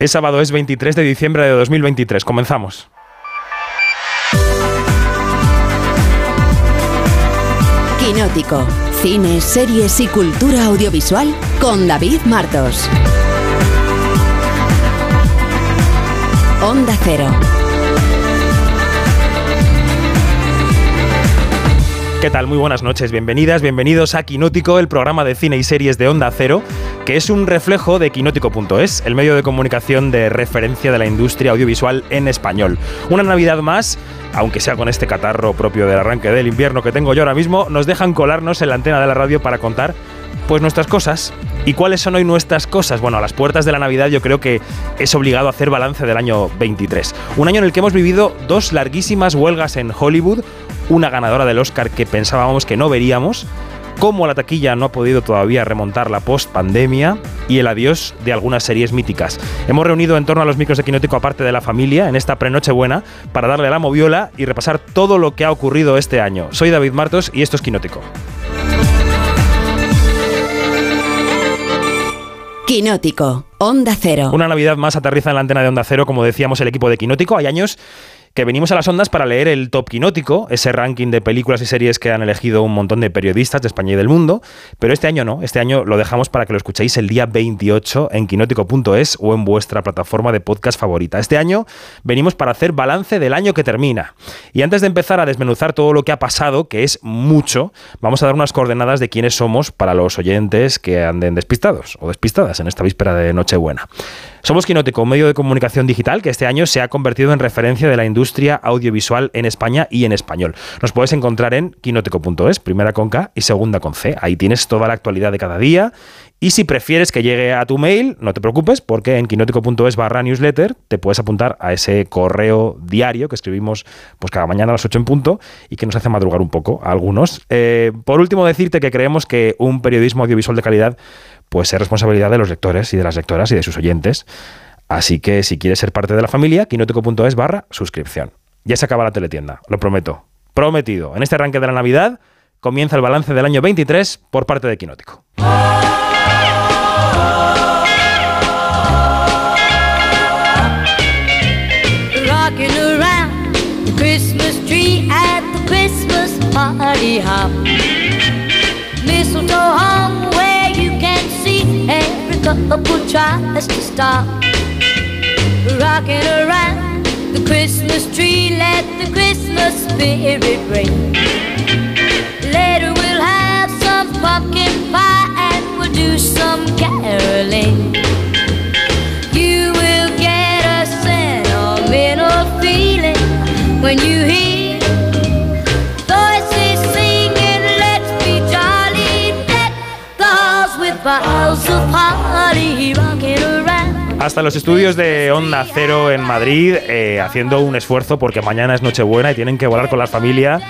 Es sábado, es 23 de diciembre de 2023. Comenzamos. Quinótico. Cine, series y cultura audiovisual con David Martos. Onda Cero. ¿Qué tal? Muy buenas noches, bienvenidas, bienvenidos a Quinótico, el programa de cine y series de Onda Cero, que es un reflejo de quinótico.es, el medio de comunicación de referencia de la industria audiovisual en español. Una Navidad más, aunque sea con este catarro propio del arranque del invierno que tengo yo ahora mismo, nos dejan colarnos en la antena de la radio para contar pues nuestras cosas. ¿Y cuáles son hoy nuestras cosas? Bueno, a las puertas de la Navidad yo creo que es obligado a hacer balance del año 23. Un año en el que hemos vivido dos larguísimas huelgas en Hollywood, una ganadora del Oscar que pensábamos que no veríamos, cómo la taquilla no ha podido todavía remontar la post-pandemia y el adiós de algunas series míticas. Hemos reunido en torno a los micros de Quinótico aparte de la familia en esta prenoche buena para darle la moviola y repasar todo lo que ha ocurrido este año. Soy David Martos y esto es Quinótico. Quinótico. Onda Cero. Una Navidad más aterriza en la antena de Onda Cero, como decíamos el equipo de Quinótico. Hay años que venimos a las ondas para leer el Top Quinótico, ese ranking de películas y series que han elegido un montón de periodistas de España y del mundo, pero este año no, este año lo dejamos para que lo escuchéis el día 28 en quinótico.es o en vuestra plataforma de podcast favorita. Este año venimos para hacer balance del año que termina. Y antes de empezar a desmenuzar todo lo que ha pasado, que es mucho, vamos a dar unas coordenadas de quiénes somos para los oyentes que anden despistados o despistadas en esta víspera de Nochebuena. Somos Quinótico, un medio de comunicación digital que este año se ha convertido en referencia de la industria audiovisual en España y en español. Nos puedes encontrar en quinótico.es, primera con K y segunda con C. Ahí tienes toda la actualidad de cada día. Y si prefieres que llegue a tu mail, no te preocupes, porque en quinótico.es barra newsletter te puedes apuntar a ese correo diario que escribimos pues cada mañana a las 8 en punto y que nos hace madrugar un poco a algunos. Eh, por último, decirte que creemos que un periodismo audiovisual de calidad pues es responsabilidad de los lectores y de las lectoras y de sus oyentes. Así que si quieres ser parte de la familia, quinótico.es barra suscripción. Ya se acaba la teletienda, lo prometo. Prometido. En este arranque de la Navidad comienza el balance del año 23 por parte de Quinótico. Couple tries to stop. Rocking around the Christmas tree, let the Christmas spirit ring. Later we'll have some pumpkin pie and we'll do some caroling. You will get a sentimental feeling when you hear Hasta los estudios de Onda Cero en Madrid, eh, haciendo un esfuerzo porque mañana es Nochebuena y tienen que volar con la familia.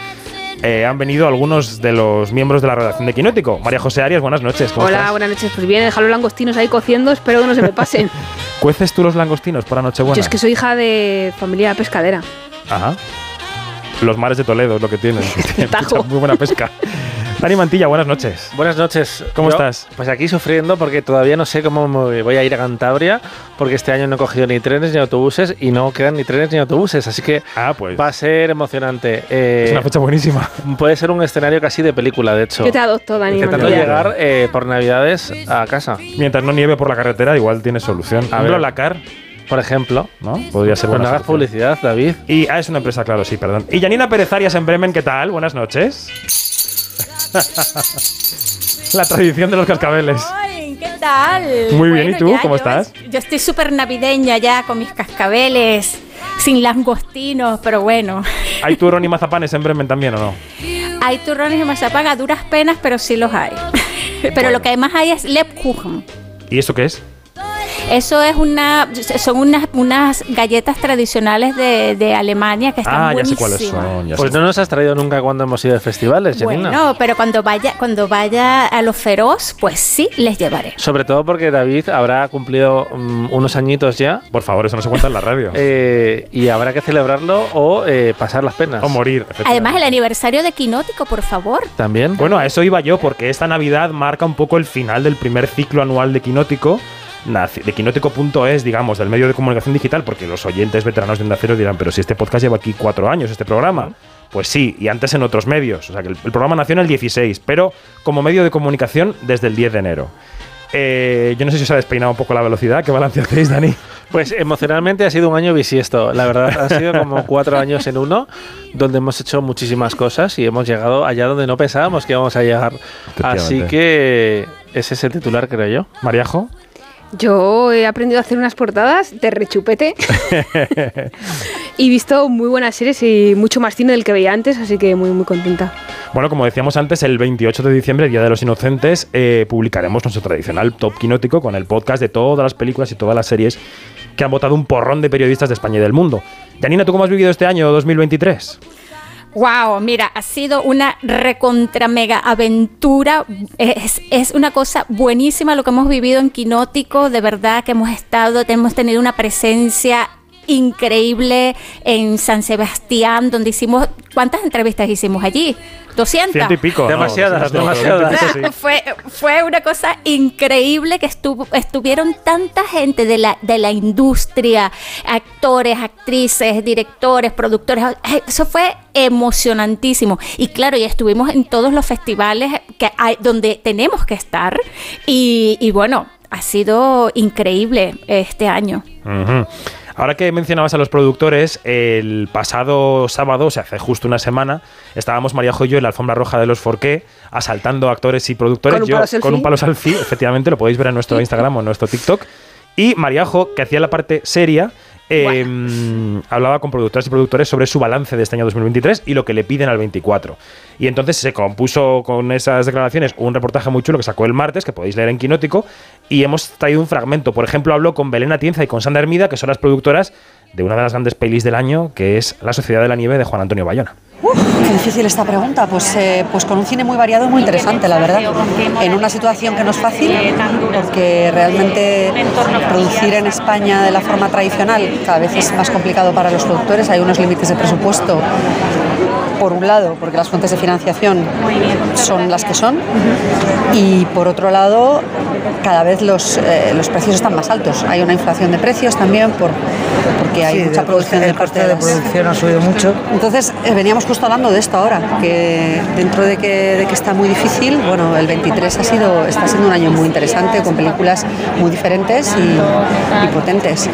eh, han venido algunos de los miembros de la redacción de Quinótico. María José Arias, buenas noches. ¿cómo Hola, estás? buenas noches. Pues bien, dejar los langostinos ahí cociendo, espero que no se me pasen. ¿Cueces tú los langostinos para Nochebuena? Yo es que soy hija de familia pescadera. Ajá. Los mares de Toledo es lo que tienen. Tienen Tajo. mucha- muy buena pesca. Dani Mantilla, buenas noches. Buenas noches. ¿Cómo Yo, estás? Pues aquí sufriendo porque todavía no sé cómo me voy a ir a Cantabria porque este año no he cogido ni trenes ni autobuses y no quedan ni trenes ni autobuses, así que Ah, pues. va a ser emocionante. Eh, Es una fecha buenísima. puede ser un escenario casi de película, de hecho. Yo te adopto, Dani. Intentando Mantilla. llegar eh, por Navidades a casa, Mientras no nieve por la carretera, igual tienes solución. A ver. la CAR, por ejemplo. ¿no? Podría ser Pues no hagas publicidad, David. Y ah, es una empresa, claro, sí, perdón. Y Janina Pérez Arias en Bremen, ¿qué tal? Buenas noches. La tradición de los cascabeles. Ay, ¿qué tal? Muy bien, ¿y tú? ya, ¿Cómo yo estás? es- Yo estoy súper navideña ya con mis cascabeles, sin langostinos, pero bueno. ¿Hay turrón y mazapanes en Bremen también o no? Hay turrones y mazapán a duras penas, pero sí los hay. Pero lo que más hay es Lebkuchen. ¿Y esto qué es? Eso es una, son unas, unas galletas tradicionales de, de Alemania que están Ah, ya sé cuáles son. ya Pues sé. no nos has traído nunca cuando hemos ido de festivales, Janina. Bueno, pero cuando vaya, cuando vaya a los feroz, pues sí les llevaré. Sobre todo porque David habrá cumplido mm, unos añitos ya Por favor, eso no se cuenta en la radio. eh, y habrá que celebrarlo o eh, pasar las penas. o morir. Además, el aniversario de Quinótico, por favor. También. Bueno, a eso iba yo, porque esta Navidad marca un poco el final del primer ciclo anual de Quinótico. De quinótico.es, digamos, del medio de comunicación digital, porque los oyentes veteranos de Onda Cero dirán, pero si este podcast lleva aquí cuatro años, este programa. Pues sí, y antes en otros medios. O sea, que el, el programa nació en el 16, pero como medio de comunicación desde el 10 de enero. Eh, yo no sé si os ha despeinado un poco la velocidad. ¿Qué balance hacéis, Dani? Pues emocionalmente ha sido un año bisiesto. La verdad, han sido como cuatro años en uno, donde hemos hecho muchísimas cosas y hemos llegado allá donde no pensábamos que íbamos a llegar. Así que ese es el titular, creo yo. Mariajo. Yo he aprendido a hacer unas portadas de rechupete y visto muy buenas series y mucho más cine del que veía antes, así que muy muy contenta. Bueno, como decíamos antes, el 28 de diciembre, Día de los Inocentes, eh, publicaremos nuestro tradicional top quinótico con el podcast de todas las películas y todas las series que han votado un porrón de periodistas de España y del mundo. Janina, ¿tú cómo has vivido este año 2023? Wow, mira, ha sido una recontra mega aventura. Es, es una cosa buenísima lo que hemos vivido en Quinótico. De verdad que hemos estado, hemos tenido una presencia increíble en San Sebastián, donde hicimos. ¿Cuántas entrevistas hicimos allí? 200. Ciento y pico. Demasiadas, No, demasiadas. Fue, fue una cosa increíble que estuvo, estuvieron tanta gente de la, de la industria, actores, actrices, directores, productores. Eso fue emocionantísimo. Y claro, ya estuvimos en todos los festivales que hay, donde tenemos que estar. Y, y bueno, ha sido increíble este año. Ujú. Ahora que mencionabas a los productores, el pasado sábado, o sea, hace justo una semana, estábamos María y yo en la alfombra roja de los Forqué, asaltando actores y productores. ¿Con un yo palo con un palo selfie, efectivamente, lo podéis ver en nuestro Instagram o en nuestro TikTok. Y Mariajo, que hacía la parte seria, eh, hablaba con productores y productores sobre su balance de este año 2023 y lo que le piden al 24. Y entonces se compuso con esas declaraciones un reportaje muy chulo que sacó el martes, que podéis leer en Quinótico, y hemos traído un fragmento. Por ejemplo, habló con Belén Atienza y con Sandra Hermida, que son las productoras de una de las grandes pelis del año, que es La Sociedad de la Nieve de Juan Antonio Bayona. Qué difícil esta pregunta. Pues, eh, pues con un cine muy variado y muy interesante, la verdad. En una situación que no es fácil, porque realmente producir en España de la forma tradicional cada vez es más complicado para los productores. Hay unos límites de presupuesto, por un lado, porque las fuentes de financiación son las que son, y por otro lado, cada vez los, eh, los precios están más altos. Hay una inflación de precios también por, porque hay Sí, mucha el producción coste- de el coste parte de producción ha subido mucho. entonces, eh, veníamos justo hablando de esto ahora, que dentro de que, de que está muy difícil, bueno, el 23 ha sido, está siendo un año muy interesante, con películas muy diferentes y, y potentes.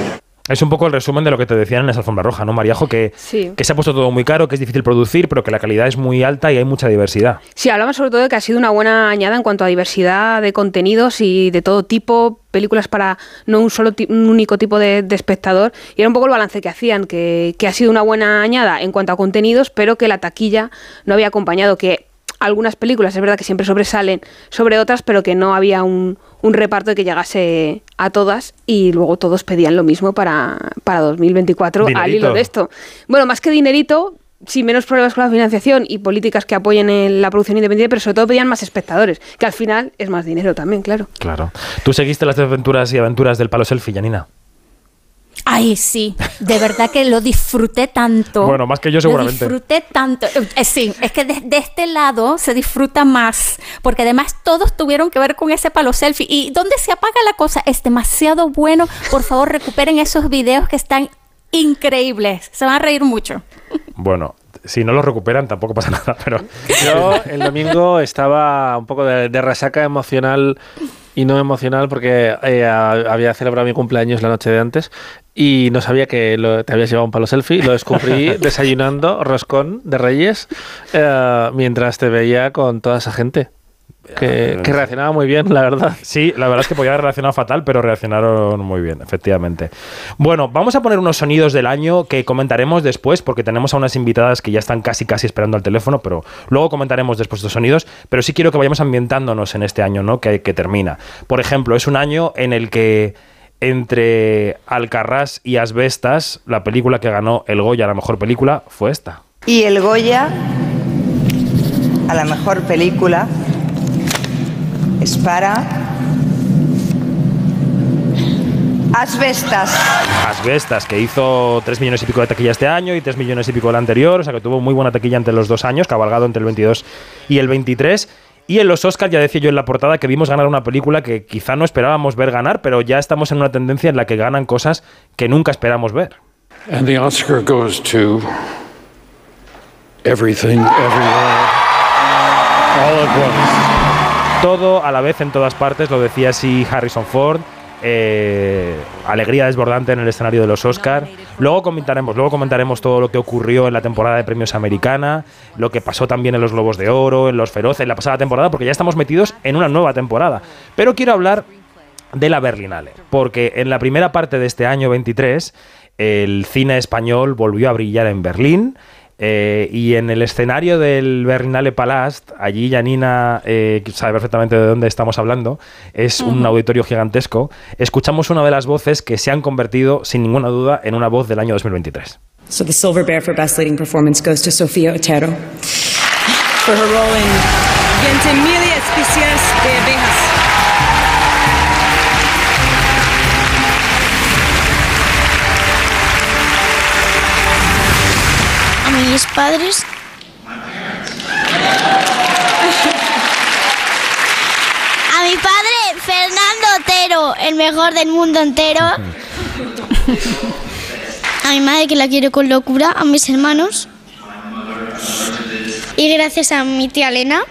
Es un poco el resumen de lo que te decían en esa alfombra roja, ¿no, Mariajo? Que, Sí. que se ha puesto todo muy caro, que es difícil producir, pero que la calidad es muy alta y hay mucha diversidad. Sí, hablamos sobre todo de que ha sido una buena añada en cuanto a diversidad de contenidos y de todo tipo, películas para no un solo un único tipo de, de espectador. Y era un poco el balance que hacían, que, que ha sido una buena añada en cuanto a contenidos, pero que la taquilla no había acompañado, que algunas películas es verdad que siempre sobresalen sobre otras, pero que no había un, un reparto que llegase a todas y luego todos pedían lo mismo para, para 2024 al Dinerito. hilo de esto. Bueno, más que dinerito, sí, menos problemas con la financiación y políticas que apoyen en la producción independiente, pero sobre todo pedían más espectadores, que al final es más dinero también, claro. Claro. ¿Tú seguiste las aventuras y aventuras del palo selfie, Janina? Ay, sí, de verdad que lo disfruté tanto. Bueno, más que yo seguramente. Lo disfruté tanto. Eh, sí, es que de, de este lado se disfruta más, porque además todos tuvieron que ver con ese palo selfie. ¿Y dónde se apaga la cosa? Es demasiado bueno. Por favor, recuperen esos videos que están increíbles. Se van a reír mucho. Bueno, si no lo recuperan tampoco pasa nada, pero... Yo el domingo estaba un poco de, de resaca emocional y no emocional porque eh, a- había celebrado mi cumpleaños la noche de antes y no sabía que lo- te habías llevado un palo selfie. Lo descubrí desayunando roscón de Reyes eh, mientras te veía con toda esa gente. Que, que reaccionaba muy bien, la verdad. Sí, la verdad es que podía haber reaccionado fatal, pero reaccionaron muy bien, efectivamente. Bueno, vamos a poner unos sonidos del año que comentaremos después, porque tenemos a unas invitadas que ya están casi casi esperando al teléfono, pero luego comentaremos después estos sonidos. Pero sí quiero que vayamos ambientándonos en este año, ¿no? Que, que termina. Por ejemplo, es un año en el que entre Alcarrás y Asbestas, la película que ganó el Goya, la mejor película, fue esta. Y el Goya a la mejor película es para Asbestas. Asbestas, que hizo 3 millones y pico de taquilla este año y 3 millones y pico el anterior, o sea que tuvo muy buena taquilla entre los dos años, cabalgado entre el 22 y el 23. Y en los Oscars ya decía yo en la portada que vimos ganar una película que quizá no esperábamos ver ganar, pero ya estamos en una tendencia en la que ganan cosas que nunca esperamos ver. And the Oscar goes to everything, everywhere, all at once. Todo a la vez en todas partes, lo decía así Harrison Ford. Eh, alegría desbordante en el escenario de los Oscars. Luego comentaremos, luego comentaremos todo lo que ocurrió en la temporada de premios americana, lo que pasó también en los Globos de Oro, en los Feroces, en la pasada temporada, porque ya estamos metidos en una nueva temporada. Pero quiero hablar de la Berlinale, porque en la primera parte de este año 23 el cine español volvió a brillar en Berlín. Eh, y en el escenario del Berlinale Palast, allí Janina eh, que sabe perfectamente de dónde estamos hablando, es un auditorio gigantesco, escuchamos una de las voces que se han convertido, sin ninguna duda, en una voz del año 2023. So the Silver Bear for Best Leading Performance goes to Sofía Otero for her role in de padres. A mi padre, Fernando Otero, el mejor del mundo entero. A mi madre, que la quiero con locura. A mis hermanos. Y gracias a mi tía Elena,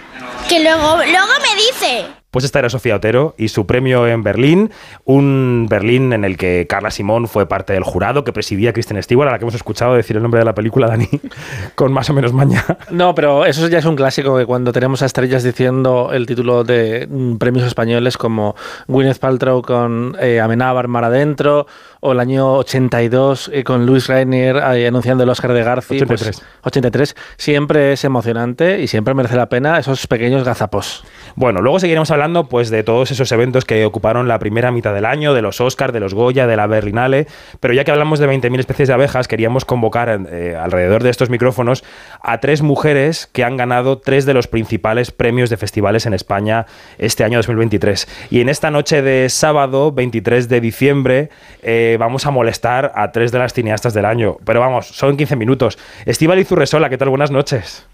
que luego, luego me dice. Pues esta era Sofía Otero y su premio en Berlín, un Berlín en el que Carla Simón fue parte del jurado que presidía Kristen Stewart, a la que hemos escuchado decir el nombre de la película, Dani, con más o menos maña. No, pero eso ya es un clásico que cuando tenemos a estrellas diciendo el título de mm, premios españoles como Gwyneth Paltrow con eh, Amenábar Mar Adentro o el año 82 eh, con Luis Rainier eh, anunciando el Oscar de Garci. 83. Pues, 83. Siempre es emocionante y siempre merece la pena esos pequeños gazapos. Bueno, luego seguiremos hablando pues de todos esos eventos que ocuparon la primera mitad del año, de los Oscars, de los Goya, de la Berlinale, pero ya que hablamos de 20.000 especies de abejas, queríamos convocar eh, alrededor de estos micrófonos a tres mujeres que han ganado tres de los principales premios de festivales en España este año 2023. Y en esta noche de sábado, 23 de diciembre, eh, vamos a molestar a tres de las cineastas del año. Pero vamos, son 15 minutos. Estíbaliz Urresola, ¿qué tal? Buenas noches.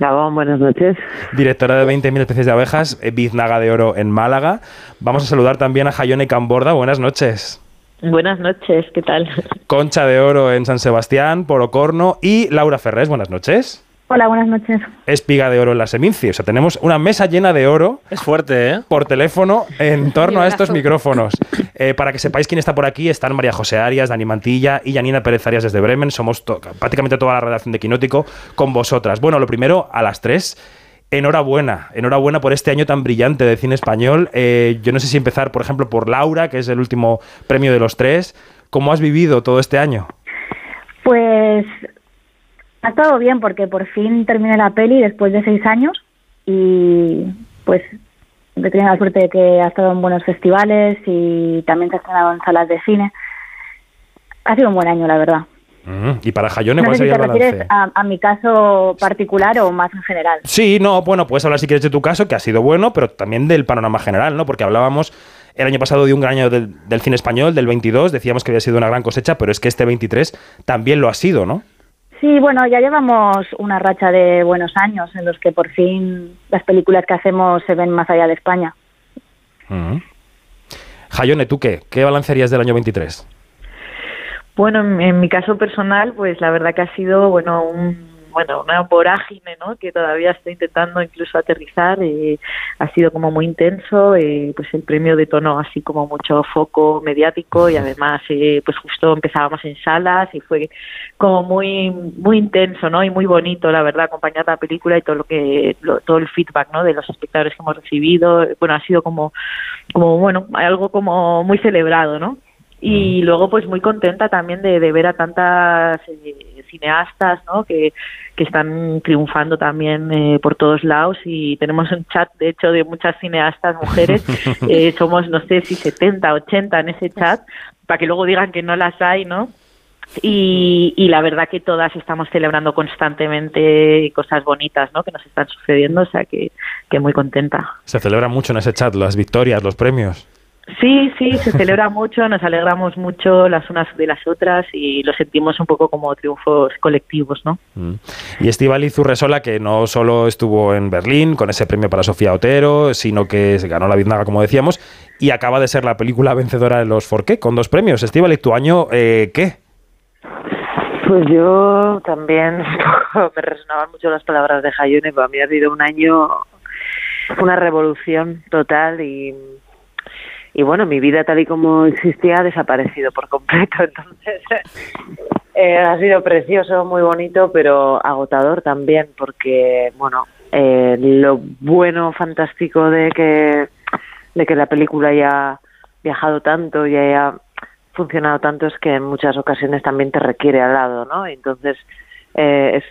Gabón, buenas noches. Directora de 20.000 especies de abejas, eh, Biznaga de Oro en Málaga. Vamos a saludar también a Jayone Camborda. Buenas noches. Buenas noches, ¿qué tal? Concha de Oro en San Sebastián, por Ocorno. Y Laura Ferrés, buenas noches. Hola, buenas noches. Espiga de Oro en la Seminci. O sea, tenemos una mesa llena de oro. Es fuerte, ¿eh? Por teléfono en torno a estos micrófonos. Eh, para que sepáis quién está por aquí, están María José Arias, Dani Mantilla y Janina Pérez Arias desde Bremen. Somos to- prácticamente toda la redacción de Quinótico con vosotras. Bueno, lo primero, a las tres. Enhorabuena, enhorabuena por este año tan brillante de cine español. Eh, yo no sé si empezar, por ejemplo, por Laura, que es el último premio de los tres. ¿Cómo has vivido todo este año? Pues ha estado bien porque por fin terminé la peli después de seis años y pues he tenido la suerte de que ha estado en buenos festivales y también se ha estrenado en salas de cine. Ha sido un buen año, la verdad. Y para Jayone, No ¿cuál sé si sería te el refieres a, a mi caso particular o más en general. Sí, no, bueno, puedes hablar si quieres de tu caso, que ha sido bueno, pero también del panorama general, ¿no? Porque hablábamos el año pasado de un gran año del, del cine español, del 22, decíamos que había sido una gran cosecha, pero es que este 23 también lo ha sido, ¿no? Sí, bueno, ya llevamos una racha de buenos años en los que por fin las películas que hacemos se ven más allá de España. Mm. Jayone, ¿tú qué? ¿Qué balance harías del año 23? Bueno, en, en mi caso personal, pues la verdad que ha sido, bueno, un, bueno, una vorágine, ¿no? Que todavía estoy intentando incluso aterrizar. eh, ha sido como muy intenso, eh, pues el premio de tono así como mucho foco mediático y además, eh, pues justo empezábamos en salas y fue como muy, muy intenso, ¿no? Y muy bonito, la verdad, acompañar la película y todo lo que, lo- todo el feedback, ¿no? De los espectadores que hemos recibido. Bueno, ha sido como, como bueno, algo como muy celebrado, ¿no? y luego pues muy contenta también de, de ver a tantas eh, cineastas ¿no? que, que están triunfando también eh, por todos lados y tenemos un chat de hecho de muchas cineastas mujeres eh, somos no sé si 70 80 en ese chat para que luego digan que no las hay no y, y la verdad que todas estamos celebrando constantemente cosas bonitas ¿no? que nos están sucediendo o sea que, que muy contenta Se celebra mucho en ese chat las victorias, los premios. Sí, sí, se celebra mucho, nos alegramos mucho las unas de las otras y lo sentimos un poco como triunfos colectivos, ¿no? Mm. Y Estivali Zurresola, que no solo estuvo en Berlín con ese premio para Sofía Otero, sino que se ganó la Biznaga, como decíamos, y acaba de ser la película vencedora de los Forqué con dos premios. Estivali, ¿tu año eh, qué? Pues yo también me resonaban mucho las palabras de Hayone, para mí ha sido un año, una revolución total y y bueno, mi vida tal y como existía ha desaparecido por completo. Entonces, eh, ha sido precioso, muy bonito, pero agotador también, porque, bueno, eh, lo bueno, fantástico de que, de que la película haya viajado tanto y haya funcionado tanto es que en muchas ocasiones también te requiere al lado, ¿no? Entonces, eh, es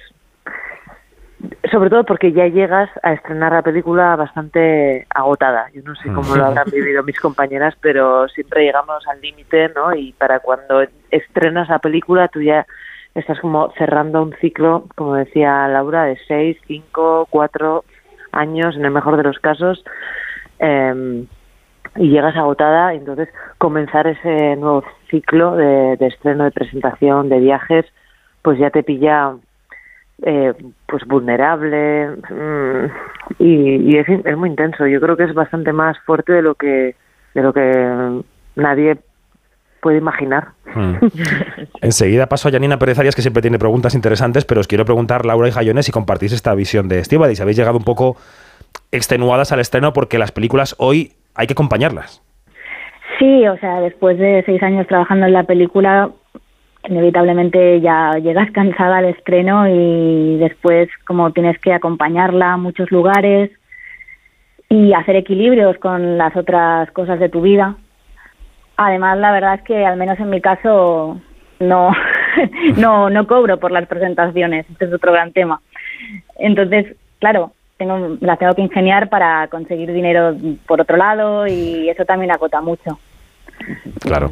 sobre todo porque ya llegas a estrenar la película bastante agotada. Yo no sé cómo lo habrán vivido mis compañeras, pero siempre llegamos al límite, ¿no? Y para cuando estrenas la película, tú ya estás como cerrando un ciclo, como decía Laura, de seis, cinco, cuatro años, en el mejor de los casos, eh, y llegas agotada. Entonces, comenzar ese nuevo ciclo de, de estreno, de presentación, de viajes, pues ya te pilla eh, pues vulnerable mm, y, y es, es, muy intenso. Yo creo que es bastante más fuerte de lo que de lo que nadie puede imaginar. Hmm. Enseguida paso a Janina Pérez Arias, que siempre tiene preguntas interesantes, pero os quiero preguntar, Laura y Jayones, si compartís esta visión de Estíbal y si habéis llegado un poco extenuadas al estreno porque las películas hoy hay que acompañarlas. Sí, o sea, después de seis años trabajando en la película, inevitablemente ya llegas cansada al estreno y después como tienes que acompañarla a muchos lugares y hacer equilibrios con las otras cosas de tu vida. Además, la verdad es que al menos en mi caso no no no cobro por las presentaciones, este es otro gran tema. Entonces, claro, tengo las tengo que ingeniar para conseguir dinero por otro lado y eso también agota mucho. Claro.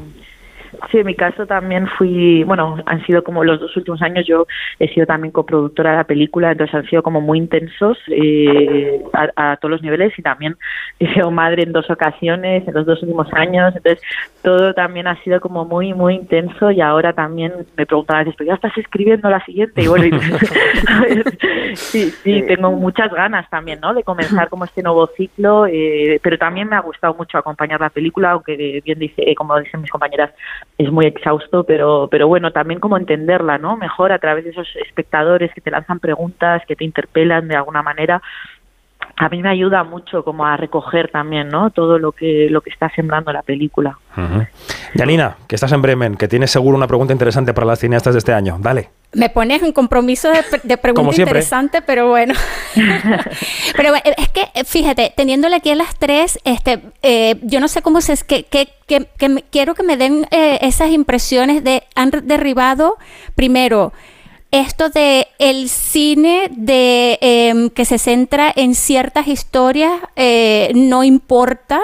Sí, en mi caso también fui, bueno, han sido como los dos últimos años, yo he sido también coproductora de la película, entonces han sido como muy intensos eh, a, a, todos los niveles y también he sido madre en dos ocasiones en los dos últimos años, entonces todo también ha sido como muy, muy intenso y ahora también me preguntan a veces, pero ya estás escribiendo la siguiente y bueno, sí, sí, tengo muchas ganas también, ¿no? De comenzar como este nuevo ciclo, eh, pero también me ha gustado mucho acompañar la película, aunque bien dice, eh, como dicen mis compañeras, es muy exhausto, pero, pero bueno, también como entenderla, ¿no? Mejor a través de esos espectadores que te lanzan preguntas, que te interpelan de alguna manera. A mí me ayuda mucho como a recoger también, ¿no? Todo lo que lo que está sembrando la película. Uh -huh. Yanina, que estás en Bremen, que tienes seguro una pregunta interesante para las cineastas de este año. Dale. Me pones un compromiso de, de pregunta interesante, pero bueno. pero es que, fíjate, teniéndole aquí a las tres, este, eh, yo no sé cómo se es que, que, que, que me, quiero que me den eh, esas impresiones de han derribado primero esto de el cine de eh, que se centra en ciertas historias eh, no importa.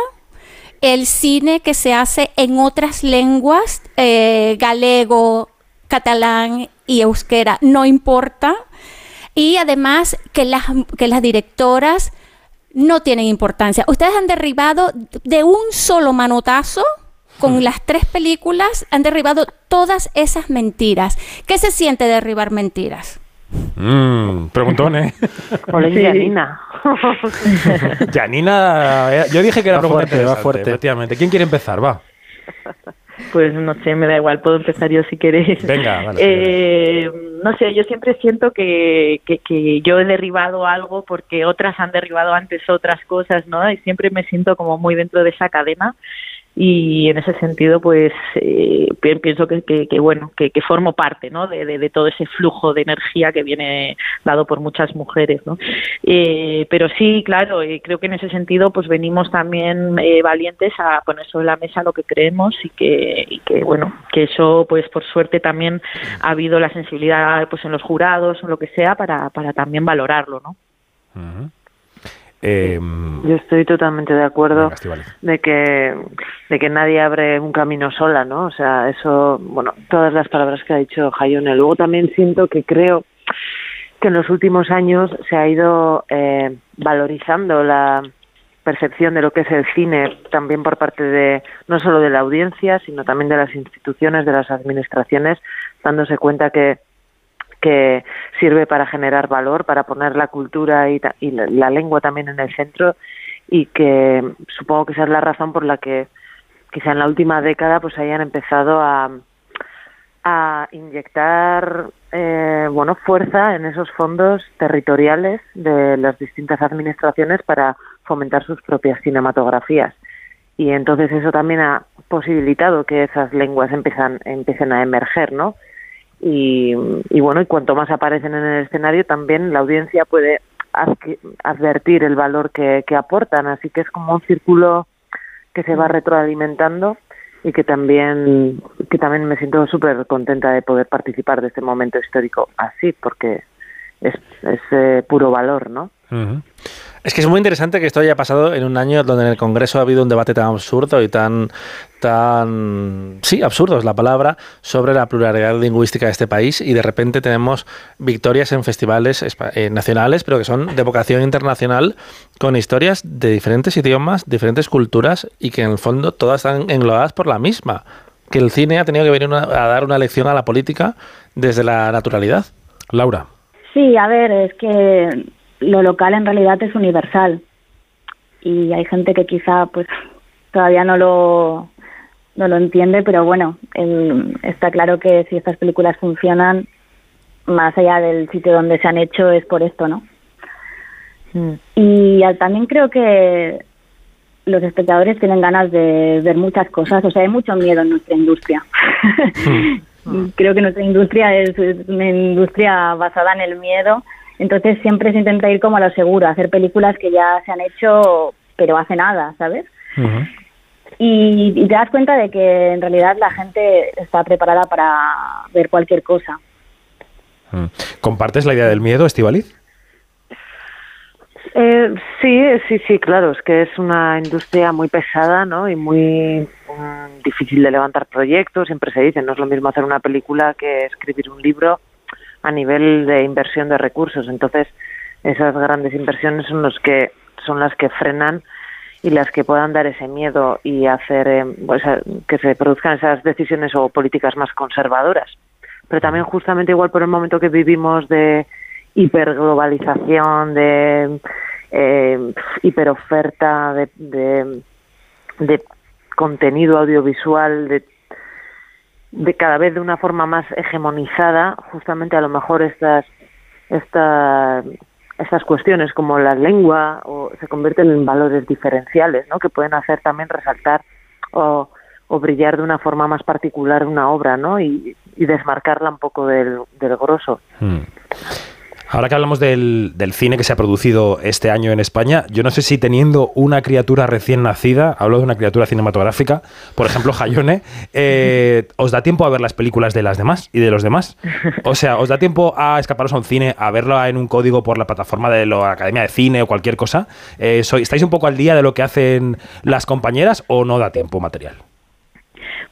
El cine que se hace en otras lenguas eh, galego catalán y euskera no importa. Y además que las que las directoras no tienen importancia. Ustedes han derribado de un solo manotazo con las tres películas han derribado todas esas mentiras. ¿Qué se siente derribar mentiras? Mm, preguntón, ¿eh? Hola, sí. Janina. Janina, yo dije que era va fuerte, va fuerte. Efectivamente. ¿Quién quiere empezar? Va. Pues no sé, me da igual, puedo empezar yo si queréis. Venga, vale. Eh, no sé, yo siempre siento que, que, que, yo he derribado algo porque otras han derribado antes otras cosas, ¿no? Y siempre me siento como muy dentro de esa cadena y en ese sentido pues eh, pienso que, bueno que, formo parte ¿no? De, de, todo ese flujo de energía que viene dado por muchas mujeres ¿no? Eh, pero sí claro eh, creo que en ese sentido pues venimos también eh, valientes a poner sobre la mesa lo que creemos y que, y que bueno que eso pues por suerte también ha habido la sensibilidad pues en los jurados o lo que sea para, para también valorarlo ¿no? Eh, Yo estoy totalmente de acuerdo de que de que nadie abre un camino sola, ¿no? O sea, eso, bueno, todas las palabras que ha dicho Hayone. Luego también siento que creo que en los últimos años se ha ido eh, valorizando la percepción de lo que es el cine también por parte de no solo de la audiencia, sino también de las instituciones, de las administraciones, dándose cuenta que que sirve para generar valor, para poner la cultura y, y la, la lengua también en el centro y que supongo que esa es la razón por la que quizá en la última década pues hayan empezado a, a inyectar eh, bueno fuerza en esos fondos territoriales de las distintas administraciones para fomentar sus propias cinematografías. Y entonces eso también ha posibilitado que esas lenguas empiezan empiecen a emerger no y, y bueno y cuanto más aparecen en el escenario también la audiencia puede advertir el valor que, que aportan. Así que es como un círculo que se va retroalimentando y que también que también me siento súper contenta de poder participar de este momento histórico así porque es, es eh, puro valor no Es que es muy interesante que esto haya pasado en un año donde en el Congreso ha habido un debate tan absurdo y tan, tan, sí, absurdo es la palabra, sobre la pluralidad lingüística de este país y de repente tenemos victorias en festivales eh, nacionales, pero que son de vocación internacional, con historias de diferentes idiomas, diferentes culturas y que en el fondo todas están englobadas por la misma. Que el cine ha tenido que venir una- a dar una lección a la política desde la naturalidad. Laura. Sí, a ver, es que lo local en realidad es universal y hay gente que quizá pues todavía no lo no lo entiende, pero bueno, el- está claro que si estas películas funcionan más allá del sitio donde se han hecho es por esto, ¿no? Y ah, también creo que los espectadores tienen ganas de ver muchas cosas, o sea, hay mucho miedo en nuestra industria. creo que nuestra industria es, es una industria basada en el miedo, entonces siempre se intenta ir como a lo seguro, hacer películas que ya se han hecho pero hace nada, ¿sabes? Y, y te das cuenta de que en realidad la gente está preparada para ver cualquier cosa. Mm. ¿Compartes la idea del miedo, Estivaliz? Eh, sí, sí, sí, claro, es que es una industria muy pesada, ¿no? Y muy mm, difícil de levantar proyectos, siempre se dice, no es lo mismo hacer una película que escribir un libro a nivel de inversión de recursos. Entonces, esas grandes inversiones son los que son las que frenan y las que puedan dar ese miedo y hacer eh, que se produzcan esas decisiones o políticas más conservadoras. Pero también justamente igual por el momento que vivimos de hiperglobalización, de eh, hiperoferta, de, de, de contenido audiovisual, de, de cada vez de una forma más hegemonizada, justamente a lo mejor estas estas estas cuestiones como la lengua o se convierten en valores diferenciales, ¿no? Que pueden hacer también resaltar o, o brillar de una forma más particular una obra, ¿no? Y, y desmarcarla un poco del, del grosso. Mm. Ahora que hablamos del, cine que se ha producido este año en España, yo no sé si teniendo una criatura recién nacida, hablo de una criatura cinematográfica, por ejemplo, Jayone, eh, ¿os da tiempo a ver las películas de las demás y de los demás? O sea, ¿os da tiempo a escaparos a un cine, a verlo en un código por la plataforma de la Academia de Cine o cualquier cosa? Eh, soy- ¿Estáis un poco al día de lo que hacen las compañeras o no da tiempo material?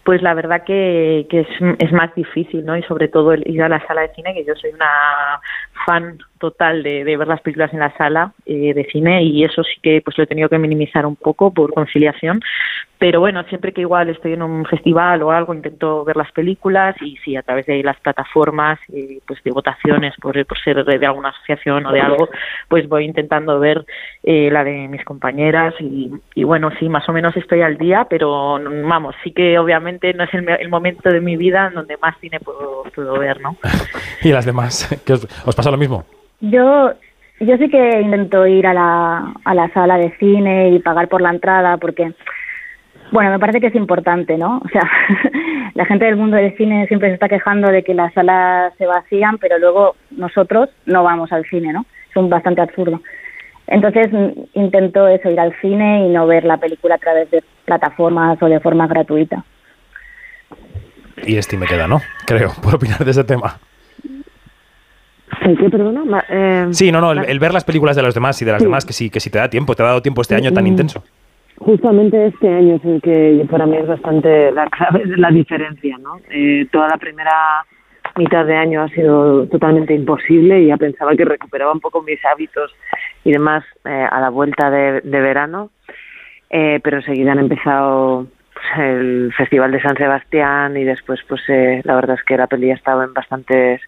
Pues la verdad que, que es, es más difícil, ¿no? Y sobre todo el ir a la sala de cine, que yo soy una fan total de, de ver las películas en la sala eh, de cine y eso sí que pues lo he tenido que minimizar un poco por conciliación. Pero bueno, siempre que igual estoy en un festival o algo, intento ver las películas y sí, a través de las plataformas, eh, pues de votaciones por, por ser de, alguna asociación o de algo, pues voy intentando ver eh, la de mis compañeras y, y bueno, sí, más o menos estoy al día, pero vamos, sí que obviamente no es el, el momento de mi vida en donde más cine puedo, puedo ver, ¿no? ¿Y las demás? ¿Qué os, os pasa lo mismo? Yo, yo sí que intento ir a la, a la sala de cine y pagar por la entrada porque, bueno, me parece que es importante, ¿no? O sea, la gente del mundo del cine siempre se está quejando de que las salas se vacían, pero luego nosotros no vamos al cine, ¿no? Es un bastante absurdo. Entonces intento eso, ir al cine y no ver la película a través de plataformas o de forma gratuita. Y este me queda, ¿no? Creo, por opinar de ese tema. ¿En qué, perdona? Ma- eh, Sí, no, no, el, el ver las películas de los demás y de las demás, que sí, que sí te da tiempo, te ha dado tiempo este año tan Mm. intenso. Justamente este año es el que para mí es bastante la clave de la diferencia, ¿no? Eh, toda la primera mitad de año ha sido totalmente imposible y ya pensaba que recuperaba un poco mis hábitos y demás eh, a la vuelta de, de verano, eh, pero enseguida han empezado pues, el Festival de San Sebastián y después pues eh, la verdad es que la peli ha estado en bastantes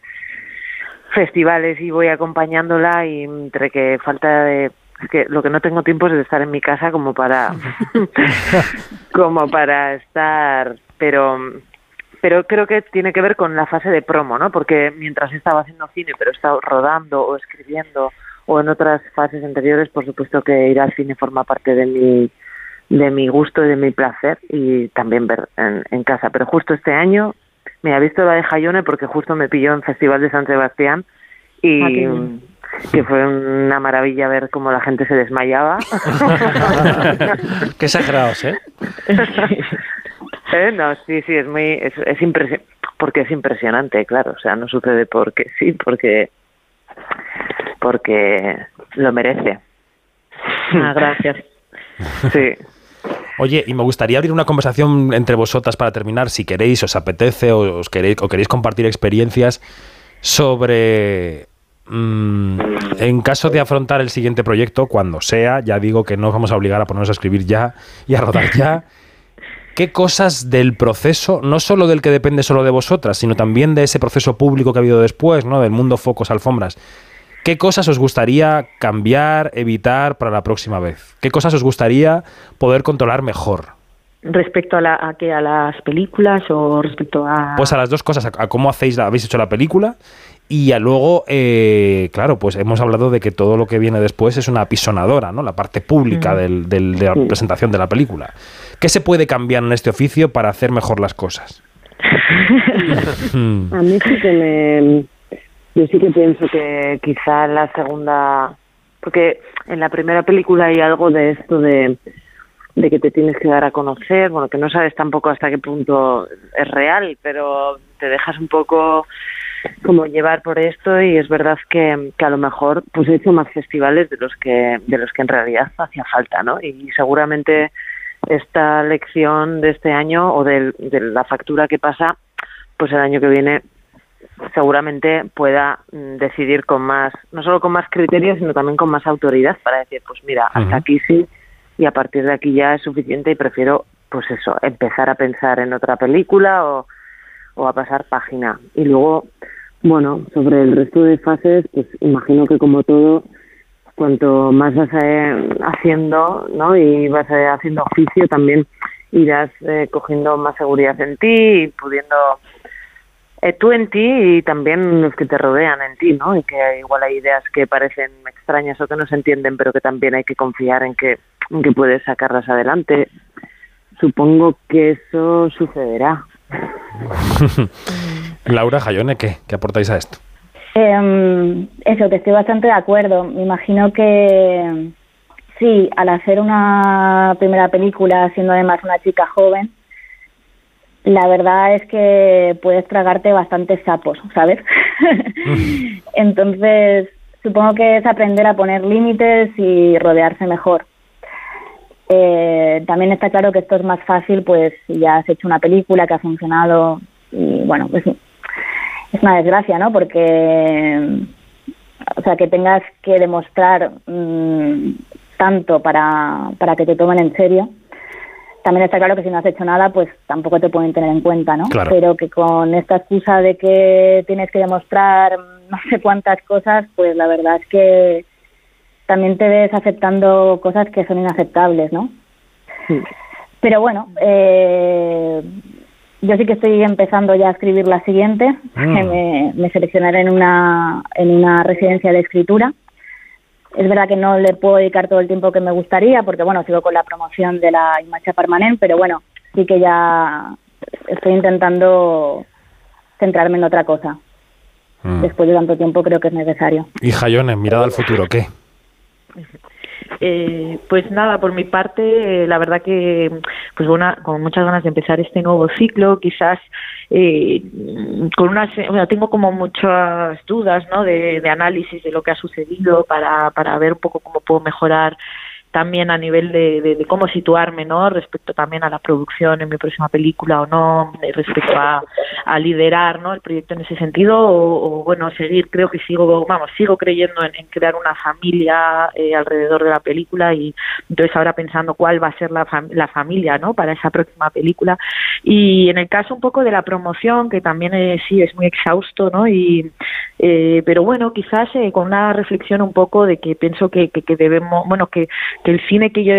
festivales y voy acompañándola y entre que falta de es que lo que no tengo tiempo es de estar en mi casa como para como para estar pero pero creo que tiene que ver con la fase de promo no porque mientras estaba haciendo cine pero he estado rodando o escribiendo o en otras fases anteriores por supuesto que ir al cine forma parte de mi de mi gusto y de mi placer y también ver en, en casa. Pero justo este año me ha visto la de Jayone porque justo me pilló en Festival de San Sebastián y Ah, que fue una maravilla ver cómo la gente se desmayaba. Qué exagerados, ¿eh? Eh, No, sí, sí, es muy, es, es impresi- porque es impresionante, claro, o sea, no sucede porque sí, porque, porque lo merece. Ah, gracias. Sí. Oye, y me gustaría abrir una conversación entre vosotras para terminar, si queréis, os apetece o queréis compartir experiencias sobre mm, en caso de afrontar el siguiente proyecto, cuando sea, ya digo que no os vamos a obligar a ponernos a escribir ya y a rodar ya. ¿Qué cosas del proceso, no solo del que depende solo de vosotras, sino también de ese proceso público que ha habido después, ¿no? Del mundo focos, alfombras. ¿Qué cosas os gustaría cambiar, evitar para la próxima vez? ¿Qué cosas os gustaría poder controlar mejor? Respecto a, la, a, qué, a las películas o respecto a... Pues a las dos cosas, a, a cómo hacéis, la- habéis hecho la película y a luego, eh, claro, pues hemos hablado de que todo lo que viene después es una apisonadora, ¿no? La parte pública Mm. del, del- de la Sí. presentación de la película. ¿Qué se puede cambiar en este oficio para hacer mejor las cosas? Hmm. A mí sí que me... Yo sí que pienso que quizá la segunda... Porque en la primera película hay algo de esto de, que te tienes que dar a conocer, bueno, que no sabes tampoco hasta qué punto es real, pero te dejas un poco como llevar por esto y es verdad que, que a lo mejor pues he hecho más festivales de los que de los que en realidad hacía falta, ¿no? Y seguramente esta lección de este año o del- de la factura que pasa, pues el año que viene seguramente pueda mm, decidir con más, no solo con más criterios, sino también con más autoridad para decir, pues mira, hasta aquí sí y a partir de aquí ya es suficiente y prefiero, pues eso, empezar a pensar en otra película o, o a pasar página. Y luego, bueno, sobre el resto de fases, pues imagino que como todo, cuanto más vas eh, haciendo, ¿no? Y vas eh, haciendo oficio, también irás eh, cogiendo más seguridad en ti y pudiendo eh, tú en ti y también los que te rodean en ti, ¿no? Y que igual hay ideas que parecen extrañas o que no se entienden, pero que también hay que confiar en que, en que puedes sacarlas adelante. Supongo que eso sucederá. Laura Jayone, ¿qué? ¿Qué aportáis a esto? Eh, eso, que estoy bastante de acuerdo. Me imagino que sí, al hacer una primera película, siendo además una chica joven, la verdad es que puedes tragarte bastantes sapos, ¿sabes? Entonces, supongo que es aprender a poner límites y rodearse mejor. Eh, también está claro que esto es más fácil, pues si ya has hecho una película que ha funcionado y bueno, pues es una desgracia, ¿no? Porque, o sea, que tengas que demostrar mm, tanto para, para que te tomen en serio. También está claro que si no has hecho nada, pues tampoco te pueden tener en cuenta, ¿no? Claro. Pero que con esta excusa de que tienes que demostrar no sé cuántas cosas, pues la verdad es que también te ves aceptando cosas que son inaceptables, ¿no? Pero bueno, eh, yo sí que estoy empezando ya a escribir la siguiente. Mm. me, me seleccionaré en una, en una residencia de escritura. Es verdad que no le puedo dedicar todo el tiempo que me gustaría, porque bueno, sigo con la promoción de la imagen permanente, pero bueno, sí que ya estoy intentando centrarme en otra cosa. Mm. Después de tanto tiempo creo que es necesario. Y Jayone, mirada al futuro, ¿qué? Eh, pues nada, por mi parte, eh, la verdad que pues bueno, con muchas ganas de empezar este nuevo ciclo, quizás eh, con unas, tengo como muchas dudas, ¿no? De, de análisis de lo que ha sucedido para, para ver un poco cómo puedo mejorar también a nivel de, de, cómo situarme, ¿no? Respecto también a la producción en mi próxima película o no, respecto a, a liderar, ¿no? El proyecto en ese sentido o, o, bueno, seguir, creo que sigo, vamos, sigo creyendo en, crear una familia eh, alrededor de la película y entonces ahora pensando cuál va a ser la, fam la familia, ¿no? Para esa próxima película y en el caso un poco de la promoción que también eh, sí es muy exhausto, ¿no? Y eh, pero bueno, quizás eh, con una reflexión un poco de que pienso que, que debemos, bueno, que, que, el cine que yo,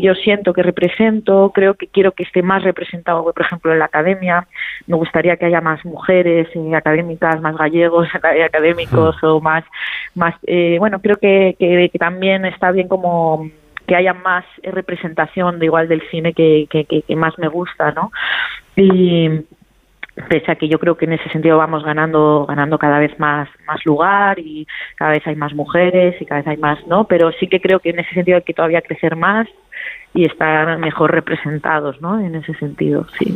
yo siento que represento, creo que quiero que esté más representado, por ejemplo, en la academia. Me gustaría que haya más mujeres eh, académicas, más gallegos académicos o más, más eh, bueno, creo que, que, que también está bien como que haya más representación de igual del cine que, que, que, que más me gusta, ¿no? Y pese a que yo creo que en ese sentido vamos ganando ganando cada vez más más lugar y cada vez hay más mujeres y cada vez hay más no pero sí que creo que en ese sentido hay que todavía crecer más y estar mejor representados no en ese sentido sí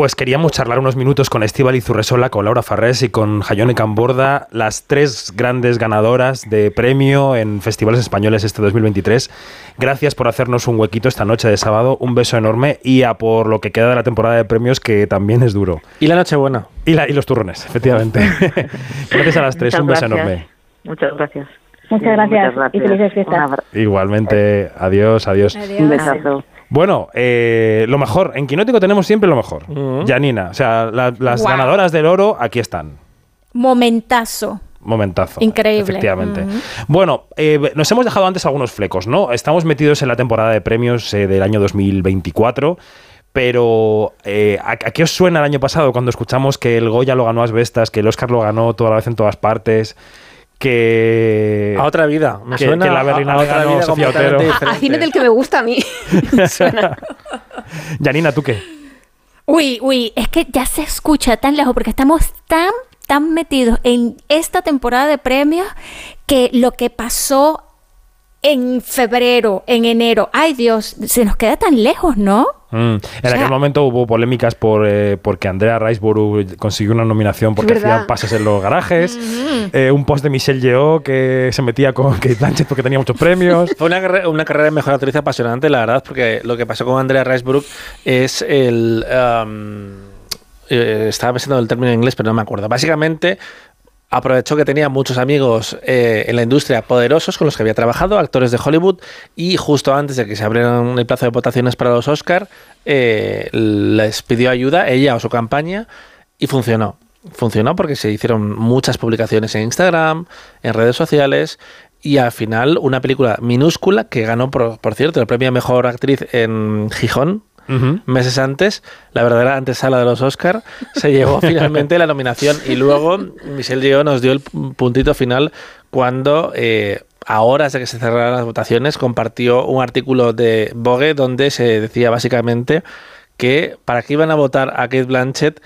pues queríamos charlar unos minutos con Estíbal Izurresola, con Laura Farrés y con Jayone Camborda, las tres grandes ganadoras de premio en festivales españoles este 2023. Gracias por hacernos un huequito esta noche de sábado, un beso enorme y a por lo que queda de la temporada de premios que también es duro. Y la noche buena. Y, la, y los turrones, efectivamente. gracias a las tres, Muchas un beso gracias. enorme. Muchas gracias. Muchas gracias, Muchas gracias. y felices fiestas. Igualmente, adiós, adiós. Un besazo. Bueno, eh, lo mejor. En Quinótico tenemos siempre lo mejor. Janina, o sea, la- las ganadoras del oro aquí están. Momentazo. Momentazo. Increíble. Efectivamente. Bueno, eh, nos hemos dejado antes algunos flecos, ¿no? Estamos metidos en la temporada de premios eh, del año 2024. Pero, eh, ¿a, a qué os suena el año pasado cuando escuchamos que el Goya lo ganó Asbestas, que el Oscar lo ganó toda la vez en todas partes, que... A otra vida. Me que, suena que la a- Berlinale a otra vida Sofía completamente Otero. A, a cine del que me gusta a mí. Suena. Janina, ¿tú qué? Uy, uy, es que ya se escucha tan lejos porque estamos tan, tan metidos en esta temporada de premios que lo que pasó en febrero, en enero, ay Dios, se nos queda tan lejos, ¿no? Mm, En sea- aquel momento hubo polémicas por eh, porque Andrea Riseborough consiguió una nominación porque hacían pases en los garajes. Eh, un post de Michelle Yeoh que se metía con Kate Blanchett porque tenía muchos premios. Fue una, carre- una carrera de mejor actriz apasionante, la verdad, porque lo que pasó con Andrea Riseborough es el... um, eh, estaba pensando en el término en inglés, pero no me acuerdo. Básicamente, aprovechó que tenía muchos amigos eh, en la industria poderosos con los que había trabajado, actores de Hollywood, y justo antes de que se abrieran el plazo de votaciones para los Oscar, eh, les pidió ayuda, ella o su campaña, y funcionó. Funcionó porque se hicieron muchas publicaciones en Instagram, en redes sociales, y al final una película minúscula que ganó, por, por cierto, el premio a Mejor Actriz en Gijón, Meses antes, la verdadera antesala de los Oscar, se llevó finalmente la nominación y luego Michelle Yeoh nos dio el puntito final cuando eh, a horas de que se cerraran las votaciones compartió un artículo de Vogue donde se decía básicamente que para qué iban a votar a Kate Blanchett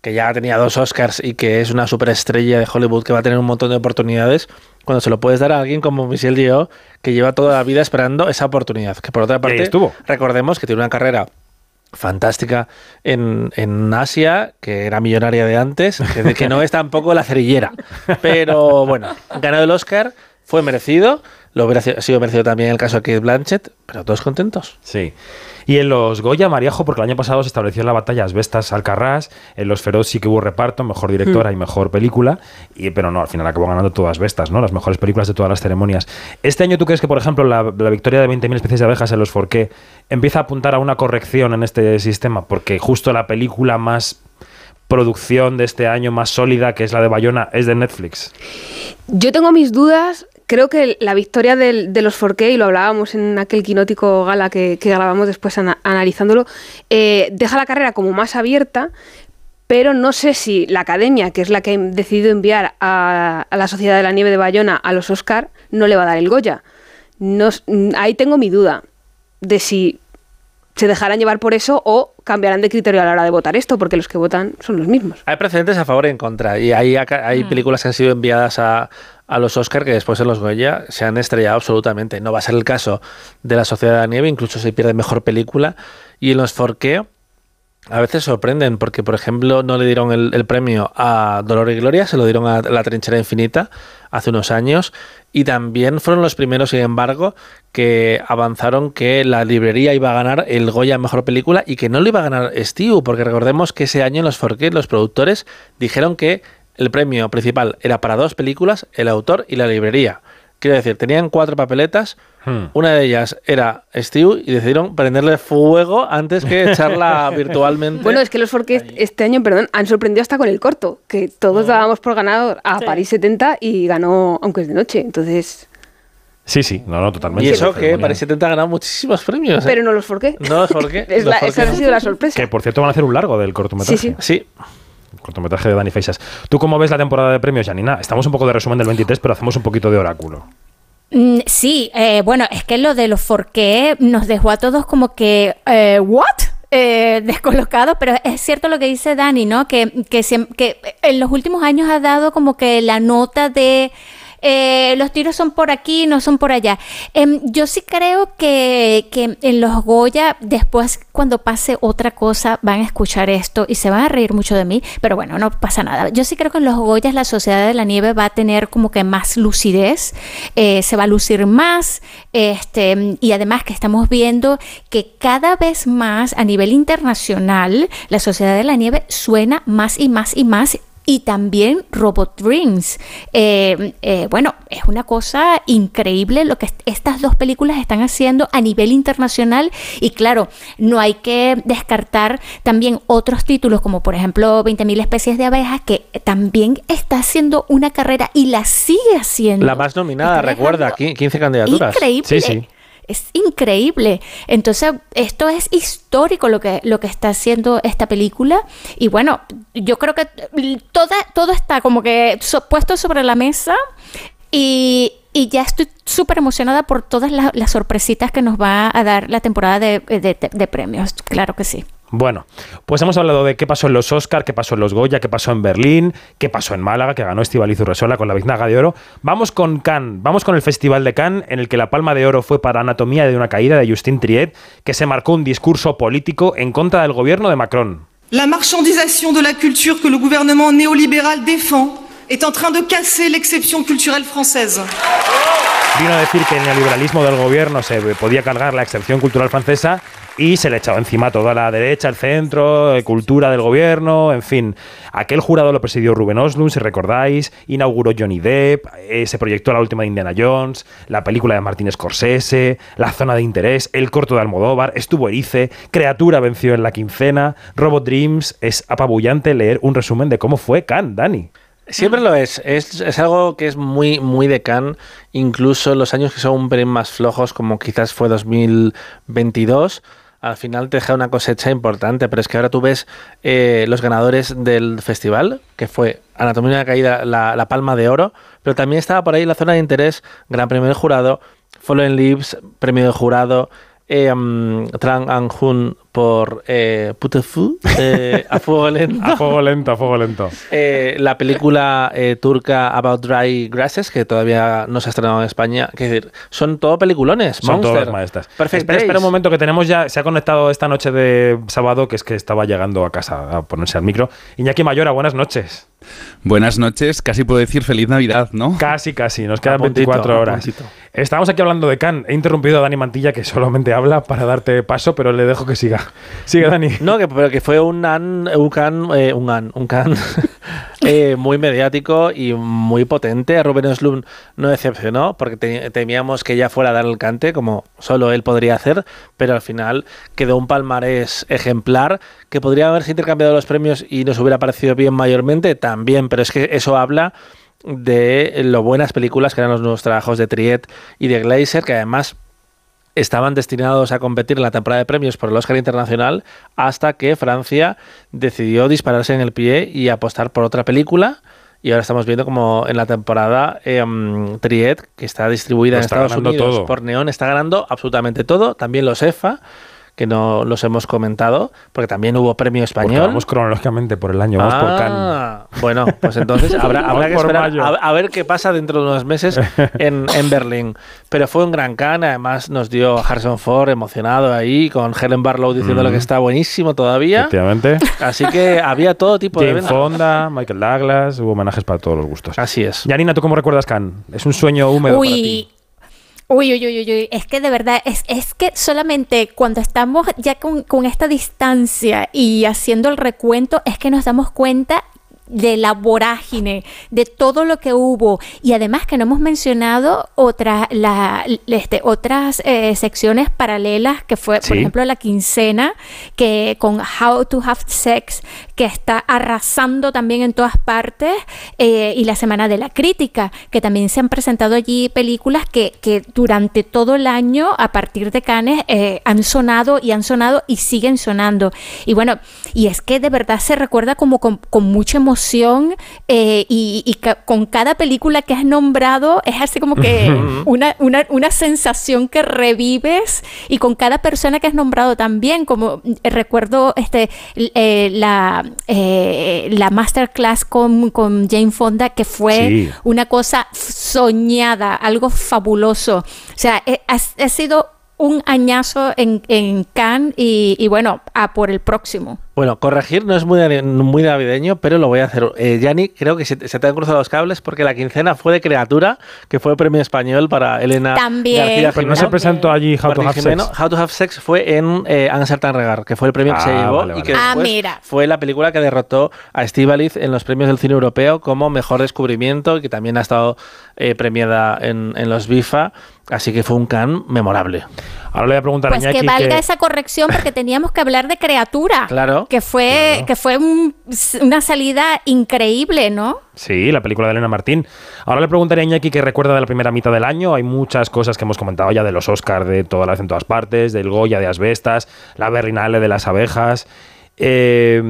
que ya tenía dos Oscars y que es una superestrella de Hollywood que va a tener un montón de oportunidades, cuando se lo puedes dar a alguien como Michelle Yeoh, que lleva toda la vida esperando esa oportunidad. Que por otra parte, estuvo. recordemos que tiene una carrera fantástica en, en Asia, que era millonaria de antes, que, que no es tampoco la cerillera. Pero bueno, ganó el Oscar, fue merecido, lo hubiera sido merecido también el caso de Kate Blanchett, pero todos contentos. Sí. Y en los Goya, Mariajo, porque el año pasado se estableció la batalla Asbestas Alcarrás, en los Feroz sí que hubo reparto, mejor directora y mejor película, y, pero no, al final acabó ganando todas Asbestas, ¿no? Las mejores películas de todas las ceremonias. Este año, ¿tú crees que, por ejemplo, la, la victoria de 20.000 especies de abejas en los Forqué empieza a apuntar a una corrección en este sistema? Porque justo la película más producción de este año, más sólida, que es la de Bayona, es de Netflix. Yo tengo mis dudas. Creo que la victoria de los 4K, y lo hablábamos en aquel quinótico gala que, grabamos después ana- analizándolo, eh, deja la carrera como más abierta, pero no sé si la academia, que es la que ha decidido enviar a, a la Sociedad de la Nieve de Bayona a los Oscar, no le va a dar el Goya. No ahí tengo mi duda de si se dejarán llevar por eso o cambiarán de criterio a la hora de votar esto, porque los que votan son los mismos. Hay precedentes a favor y en contra. Y hay, hay películas que han sido enviadas a, a los Oscar que después en los Goya se han estrellado absolutamente. No va a ser el caso de La Sociedad de la Nieve, incluso se pierde mejor película. Y en los Forqué, a veces sorprenden, porque por ejemplo no le dieron el, premio a Dolor y Gloria, se lo dieron a La Trinchera Infinita hace unos años, y también fueron los primeros, sin embargo, que avanzaron que la librería iba a ganar el Goya Mejor Película y que no lo iba a ganar Steve, porque recordemos que ese año los Forqué los productores dijeron que el premio principal era para dos películas, el autor y la librería. Quiero decir, tenían cuatro papeletas, Hmm. una de ellas era Steve y decidieron prenderle fuego antes que echarla virtualmente. Bueno, es que los Forqué este año, perdón, han sorprendido hasta con el corto, que todos dábamos por ganador a París 70 y ganó, aunque es de noche. Entonces, Sí, sí, no, no, totalmente. y eso que. París 70 ha ganado muchísimos premios. ¿eh? pero no los Forqué. No los Forqué. Es los la- esa ha sido la sorpresa. Que por cierto van a hacer un largo del cortometraje. Sí, sí. Sí, cortometraje de Dani Feixas. ¿Tú cómo ves la temporada de premios, Janina? Estamos un poco de resumen del 23, pero hacemos un poquito de oráculo. Mm, Sí, eh, bueno, es que lo de los forqué nos dejó a todos como que, eh, ¿what? Eh, descolocados, pero es cierto lo que dice Dani, ¿no? Que, que, que en los últimos años ha dado como que la nota de eh, los tiros son por aquí, no son por allá. Em, yo sí creo que, en los Goya, después cuando pase otra cosa, van a escuchar esto y se van a reír mucho de mí, pero bueno, no pasa nada. Yo sí creo que en los Goyas la Sociedad de la Nieve va a tener como que más lucidez, eh, se va a lucir más, este, y además que estamos viendo que cada vez más a nivel internacional la Sociedad de la Nieve suena más y más y más y también Robot Dreams. Eh, eh, bueno, es una cosa increíble lo que est- estas dos películas están haciendo a nivel internacional y claro, no hay que descartar también otros títulos como por ejemplo 20.000 especies de abejas que también está haciendo una carrera y la sigue haciendo. la más nominada, recuerda, qui- 15 candidaturas. Increíble. Sí, sí. Es increíble. Entonces, esto es histórico lo que, lo que está haciendo esta película. Y bueno, yo creo que todo está como que so- puesto sobre la mesa. Y, y ya estoy súper emocionada por todas las, sorpresitas que nos va a dar la temporada de- de premios. Claro que sí. Bueno, pues hemos hablado de qué pasó en los Oscar, qué pasó en los Goya, qué pasó en Berlín, qué pasó en Málaga, que ganó Estivaliz Urresola con la Biznaga de Oro. Vamos con Cannes, vamos con el Festival de Cannes, en el que la Palma de Oro fue para Anatomía de una caída de Justin Triet, que se marcó un discurso político en contra del gobierno de Macron. La marchandisation de la culture que le gouvernement néolibéral défend est en train de casser l'exception culturelle française. Vino a decir que el neoliberalismo del gobierno se podía cargar la excepción cultural francesa y se le echaba encima toda la derecha, el centro, eh, cultura del gobierno, en fin. Aquel jurado lo presidió Ruben Oslund, si recordáis, inauguró Johnny Depp, eh, se proyectó la última de Indiana Jones, la película de Martin Scorsese, la zona de interés, el corto de Almodóvar, estuvo Erice, Criatura venció en la quincena, Robot Dreams, es apabullante leer un resumen de cómo fue Cannes, Dani. Siempre lo es. es. es algo que es muy, muy de Cannes, incluso los años que son un pelín más flojos, como quizás fue 2022. Al final te deja una cosecha importante, pero es que ahora tú ves eh, los ganadores del festival, que fue Anatomía de una Caída, la, la Palma de Oro, pero también estaba por ahí la zona de interés, Gran Premio del Jurado, Fallen Leaves, Premio del Jurado, eh, um, Trang An Hun por eh, Putefu, eh, A Fuego Lento. A fuego lento, a fuego lento. Eh, la película eh, turca About Dry Grasses, que todavía no se ha estrenado en España, que decir, son todo peliculones. Son Monster, todas maestras. Perfect espera, espera un momento que tenemos ya, se ha conectado esta noche de sábado, que es que estaba llegando a casa a ponerse al micro. Iñaki Mayora, buenas noches. Buenas noches, casi puedo decir feliz Navidad, ¿no? Casi, casi, nos quedan puntito, 24 a horas. Estábamos aquí hablando de Can. He interrumpido a Dani Mantilla, que solamente habla para darte paso, pero le dejo que siga. Sigue, Dani. No, que, pero que fue un an, un can, eh, un an, un can eh, muy mediático y muy potente. Rubén Oslund no decepcionó porque te- temíamos que ya fuera a dar el cante, como solo él podría hacer, pero al final quedó un palmarés ejemplar que podría haberse intercambiado los premios y nos hubiera parecido bien mayormente, también, pero es que eso habla de lo buenas películas que eran los nuevos trabajos de Triet y de Glazer, que además estaban destinados a competir en la temporada de premios por el Oscar Internacional hasta que Francia decidió dispararse en el pie y apostar por otra película. Y ahora estamos viendo como en la temporada eh, Triet, que está distribuida en está Estados Unidos todo. por Neon, está ganando absolutamente todo. También los EFA, que no los hemos comentado, porque también hubo premio Porque español. vamos cronológicamente por el año, vamos por Cannes. Ah, Bueno, pues entonces habrá, habrá que esperar a, a ver qué pasa dentro de unos meses en, en Berlín. Pero fue un gran can, además nos dio Harrison Ford emocionado ahí, con Helen Barlow diciéndole Mm. que está buenísimo todavía. Efectivamente. Así que había todo tipo de Jane eventos. Fonda, Michael Douglas, hubo homenajes para todos los gustos. Así es. Yanina, ¿tú cómo recuerdas Cannes? Es un sueño húmedo para ti. Uy, uy, uy, uy, es que de verdad, es, es que solamente cuando estamos ya con, con esta distancia y haciendo el recuento, es que nos damos cuenta de la vorágine, de todo lo que hubo. Y además que no hemos mencionado otras la, este, otras eh, secciones paralelas que fue por ejemplo la quincena que con How to Have Sex que está arrasando también en todas partes eh, y la semana de la crítica que también se han presentado allí películas que, que durante todo el año a partir de Cannes eh, han sonado y han sonado y siguen sonando. Y bueno y es que de verdad se recuerda como con, con mucha emoción eh, y, y ca- con cada película que has nombrado es así como que una, una, una sensación que revives y con cada persona que has nombrado también, como eh, recuerdo este eh, la, eh, la masterclass con, con Jane Fonda que fue Sí. una cosa soñada, algo fabuloso. O sea, eh, ha, ha sido un añazo en, en Cannes y, y bueno, a por el próximo. Bueno, corregir no es muy, muy navideño, pero lo voy a hacer. Eh, Yanni, creo que se, te- se te han cruzado los cables porque la quincena fue de criatura, que fue el premio español para Elena También. García Pero no se presentó allí How to Martín Have Jimeno. Sex. How to Have Sex fue en eh, Answer Regar, que fue el premio que se Ah, llevó vale, y que. Ah, mira. fue la película que derrotó a Estíbaliz en los premios del cine europeo como mejor descubrimiento y que también ha estado eh, premiada en, en los BIFA. Así que fue un can memorable. Ahora le voy a preguntar Pues que valga esa corrección porque teníamos que hablar de criatura. Claro. Que fue, que fue un- una salida increíble, ¿no? Sí, la película de Elena Martín. Ahora le preguntaría a Iñaki qué recuerda de la primera mitad del año. Hay muchas cosas que hemos comentado ya de los Oscars de todas las en todas partes, del Goya de Asbestas, la Berrinale de las abejas eh,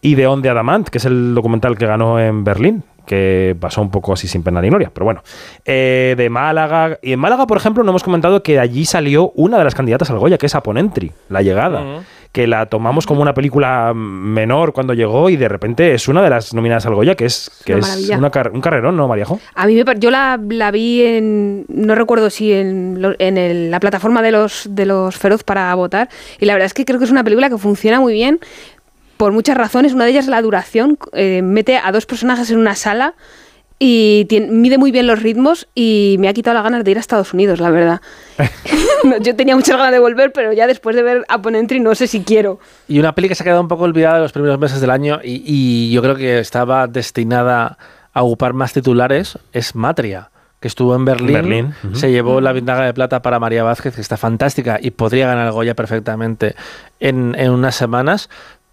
y de On de Adamant, que es el documental que ganó en Berlín que pasó un poco así sin pena ni gloria, pero bueno. Eh, de Málaga. Y en Málaga, por ejemplo, no hemos comentado que de allí salió una de las candidatas al Goya, que es Aponentry, La Llegada. Ujú. Que la tomamos como una película menor cuando llegó y de repente es una de las nominadas al Goya, que es, que Una es maravilla. una car- un carrerón, ¿no, Mariajo? A mí me, yo la, la vi en, no recuerdo si en, lo- en el- la plataforma de los, de los Feroz para votar, y la verdad es que creo que es una película que funciona muy bien por muchas razones. Una de ellas es la duración, eh, mete a dos personajes en una sala y tien- mide muy bien los ritmos y me ha quitado las ganas de ir a Estados Unidos, la verdad. No, yo tenía muchas ganas de volver, pero ya después de ver Aponentry no sé si quiero. Y una peli que se ha quedado un poco olvidada de los primeros meses del año y, y yo creo que estaba destinada a ocupar más titulares es Matria, que estuvo en Berlín. Berlín, ujú. Se llevó la vindaga de plata para María Vázquez, que está fantástica y podría ganar el Goya perfectamente en, en unas semanas.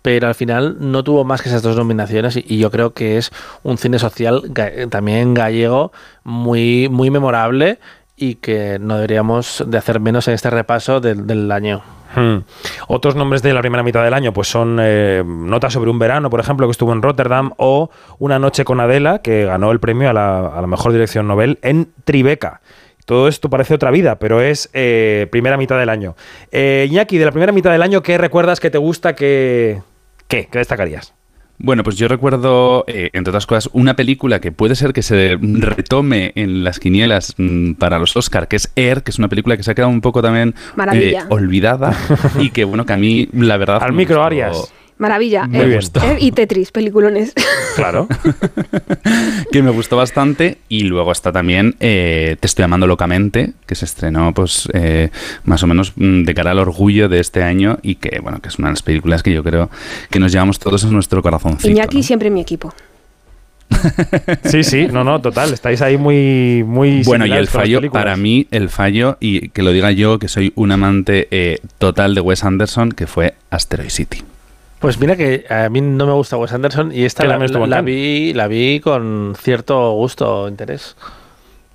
Pero al final no tuvo más que esas dos nominaciones y, yo creo que es un cine social ga- también gallego muy, muy memorable y que no deberíamos de hacer menos en este repaso del, año. Hmm. Otros nombres de la primera mitad del año pues son eh, Nota sobre un verano, por ejemplo, que estuvo en Rotterdam, o Una noche con Adela, que ganó el premio a la, a la mejor dirección novel en Tribeca. Todo esto parece otra vida, pero es eh, primera mitad del año. Eh, Iñaki, de la primera mitad del año, ¿qué recuerdas que te gusta? que ¿Qué? ¿Qué destacarías? Bueno, pues yo recuerdo, eh, entre otras cosas, una película que puede ser que se retome en las quinielas mm, para los Oscar, que es Air, que es una película que se ha quedado un poco también eh, olvidada y que, bueno, que a mí, la verdad... Al micro, gustó- Arias. Maravilla. Me Eh, gustó. eh, y Tetris, peliculones. Claro. que me gustó bastante. Y luego está también eh, Te estoy amando locamente, que se estrenó pues eh, más o menos mm, de cara al orgullo de este año y que, bueno, que es una de las películas que yo creo que nos llevamos todos en nuestro corazoncito. Iñaki siempre en mi equipo. Sí, sí, no, no, total. Estáis ahí muy, muy. Bueno, y el fallo, para mí, el fallo, y que lo diga yo, que soy un amante eh, total de Wes Anderson, que fue Asteroid City. Pues mira que a mí no me gusta Wes Anderson y esta Que la, la Cannes. vi, la vi con cierto gusto o interés.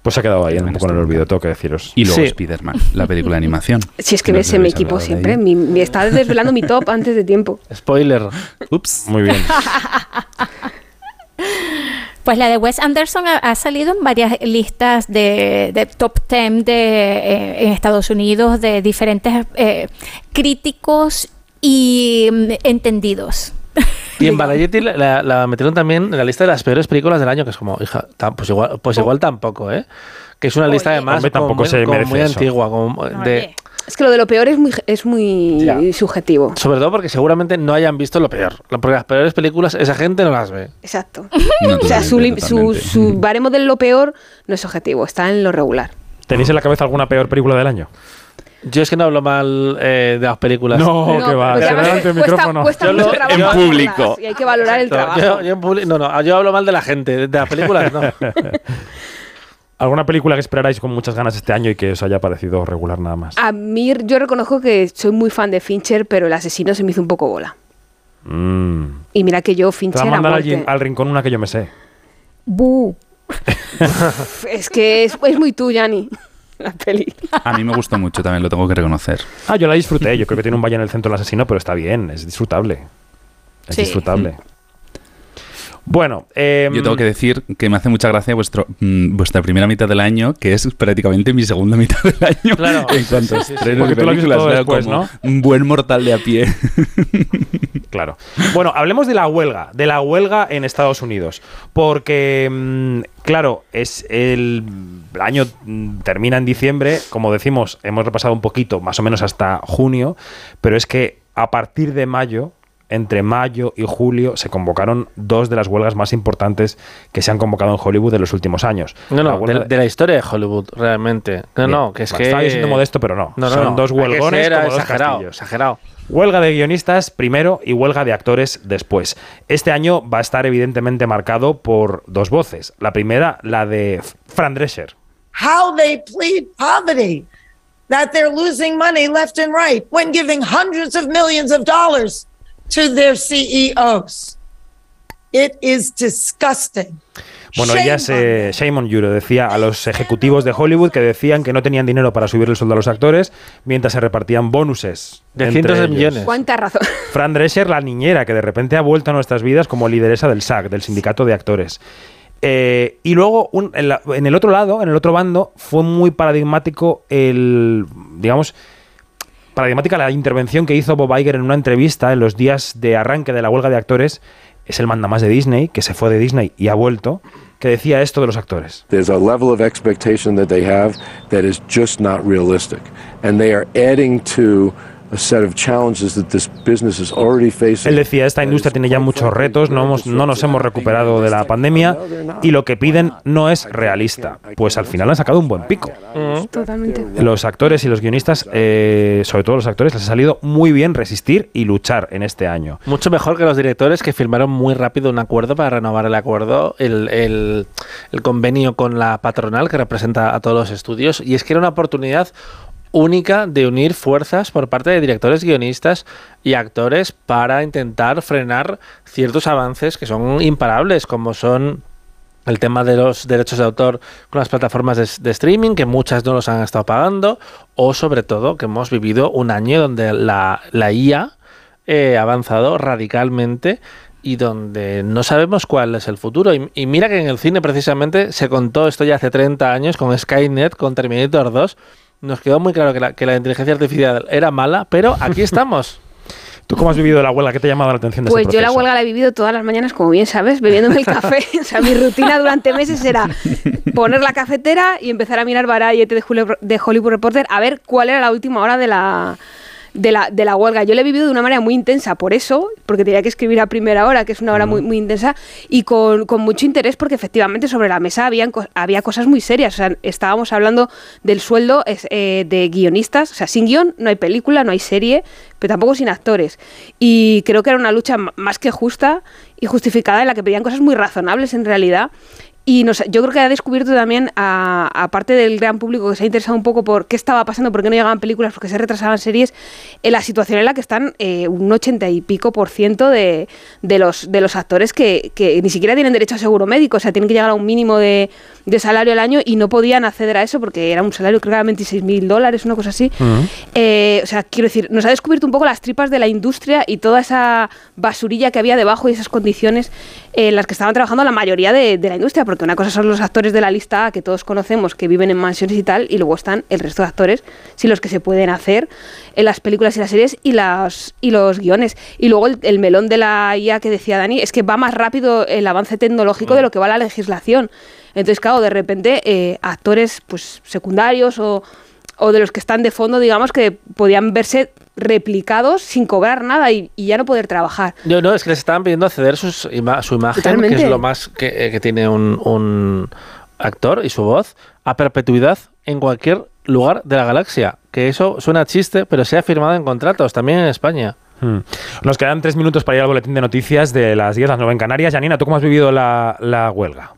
Pues se ha quedado ahí un poco en el olvido, tengo que deciros. Y luego Sí. Spider-Man, la película de animación. Si es que No ves sé en mi equipo siempre. Mi, me está desvelando mi top antes de tiempo. Spoiler. Ups. Muy bien. Pues la de Wes Anderson ha, ha salido en varias listas de, de top 10 de, eh, en Estados Unidos de diferentes eh, críticos y mm, entendidos. Y en Variety la, la- la metieron también en la lista de las peores películas del año, que es como, hija, pues igual, pues igual tampoco, ¿eh? Que es una lista además Hombre, como tampoco muy, se como merece muy eso. antigua, como de, Es que lo de lo peor es muy, es muy subjetivo. sobre todo porque seguramente no hayan visto lo peor. Porque las peores películas esa gente no las ve. Exacto. o sea, su, su, su baremo de lo peor no es objetivo, está en lo regular. ¿Tenéis en la cabeza alguna peor película del año? Yo es que no hablo mal eh, de las películas. No, No, que va, además delante el cuesta- micrófono. cuesta Yo mucho en público. Y hay que valorar el trabajo. Yo, yo en publi- no, no, yo hablo mal de la gente, de las películas no. ¿Alguna película que esperarais con muchas ganas este año y que os haya parecido regular nada más? A mí, yo reconozco que soy muy fan de Fincher, pero el asesino se me hizo un poco bola. Mm. Y mira que yo Te va Fincher a mandar alguien al rincón una que yo me sé. Bu. Es que es, es muy tú, Yanni, la peli. A mí me gustó mucho, también lo tengo que reconocer. Ah, yo la disfruté. Yo creo que tiene un valle en el centro el asesino, pero está bien, es disfrutable. Es Sí. disfrutable. Bueno, em, Yo tengo que decir que me hace mucha gracia vuestro, mm, vuestra primera mitad del año, que es prácticamente mi segunda mitad del año. Claro. En cuanto Sí, sí, sí. Porque tú lo has después, como ¿no? Un buen mortal de a pie. Claro. Bueno, hablemos de la huelga, de la huelga en Estados Unidos, porque mm, claro, es el año mm, termina en diciembre, como decimos, hemos repasado un poquito, más o menos hasta junio, pero es que a partir de mayo entre mayo y julio se convocaron dos de las huelgas más importantes que se han convocado en Hollywood en los últimos años. No, La no, huelga de, de la historia de Hollywood, realmente. No, Bien. no, que es que... estaba yo siendo modesto, pero no. Son dos Hay que huelgones como dos exagerado, castillos. exagerado. Huelga de guionistas primero y huelga de actores después. Este año va a estar evidentemente marcado por dos voces. La primera, la de Fran Drescher. how they plead poverty, that they're losing money left and right when giving hundreds of millions of dollars to their CEOs. It is disgusting. Bueno, ella se, Shame on lo decía a los ejecutivos de Hollywood que decían que no tenían dinero para subir el sueldo a los actores mientras se repartían bonuses. De cientos de ellos. millones. Cuánta razón. Fran Drescher, la niñera que de repente ha vuelto a nuestras vidas como lideresa del SAC, del sindicato de actores. Eh, y luego, un- en, la- en el otro lado, en el otro bando, fue muy paradigmático el, digamos, paradigmática la intervención que hizo Bob Iger en una entrevista en los días de arranque de la huelga de actores. Es el mandamás de Disney, que se fue de Disney y ha vuelto, que decía esto de los actores. There's a level of expectation that they have that is just not realistic. And they are adding to a set of challenges that this business is already facing. Él decía, esta industria tiene ya muchos retos, no, hemos- no nos hemos recuperado de la pandemia y lo que piden no es realista. Pues al final han sacado un buen pico. Totalmente. Los actores y los guionistas, eh, sobre todo los actores, les ha salido muy bien resistir y luchar en este año. Mucho mejor que los directores que firmaron muy rápido un acuerdo para renovar el acuerdo, el, el- el convenio con la patronal que representa a todos los estudios. Y es que era una oportunidad única de unir fuerzas por parte de directores, guionistas y actores para intentar frenar ciertos avances que son imparables, como son el tema de los derechos de autor con las plataformas de, streaming, que muchas no los han estado pagando, o sobre todo que hemos vivido un año donde la, la IA eh, ha avanzado radicalmente y donde no sabemos cuál es el futuro. Y mira que en el cine precisamente se contó esto ya hace 30 años con Skynet, con Terminator 2. Nos quedó muy claro que la, que la inteligencia artificial era mala, pero aquí estamos. ¿Tú cómo has vivido la huelga? ¿Qué te ha llamado la atención de Pues este yo la huelga la he vivido todas las mañanas, como bien sabes, bebiéndome el café. o sea, mi rutina durante meses era poner la cafetera y empezar a mirar Variety de Hollywood, de Hollywood Reporter a ver cuál era la última hora de la, de la, de la huelga. Yo la he vivido de una manera muy intensa, por eso, porque tenía que escribir a primera hora, que es una hora muy, muy intensa, y con, con mucho interés, porque efectivamente sobre la mesa habían, había cosas muy serias. O sea, estábamos hablando del sueldo eh, de guionistas. O sea, sin guion no hay película, no hay serie, pero tampoco sin actores. Y creo que era una lucha más que justa y justificada en la que pedían cosas muy razonables en realidad. Y nos, yo creo que ha descubierto también, a- aparte del gran público que se ha interesado un poco por qué estaba pasando, por qué no llegaban películas, por qué se retrasaban series, en la situación en la que están eh, un ochenta y pico por ciento de, de los, de los actores que, que ni siquiera tienen derecho a seguro médico, o sea, tienen que llegar a un mínimo de, de salario al año y no podían acceder a eso porque era un salario creo que era 26 mil dólares, una cosa así. Eh, o sea, quiero decir, nos ha descubierto un poco las tripas de la industria y toda esa basurilla que había debajo y esas condiciones en las que estaban trabajando la mayoría de, de la industria, porque una cosa son los actores de la lista A que todos conocemos, que viven en mansiones y tal, y luego están el resto de actores, sí, los que se pueden hacer en las películas y las series y, las, y los guiones. Y luego el, el melón de la IA que decía Dani, es que va más rápido el avance tecnológico de lo que va la legislación. Entonces, claro, de repente eh, actores pues secundarios o, o de los que están de fondo, digamos, que podían verse replicados sin cobrar nada y, y ya no poder trabajar. Yo no, es que les estaban pidiendo ceder sus ima- su imagen, que es lo más que, eh, que tiene un, un actor y su voz, a perpetuidad en cualquier lugar de la galaxia. Que eso suena a chiste, pero se ha firmado en contratos, también en España. Hmm. Nos quedan tres minutos para ir al boletín de noticias de las 10, las 9 en Canarias. Janina, ¿tú cómo has vivido la, la huelga?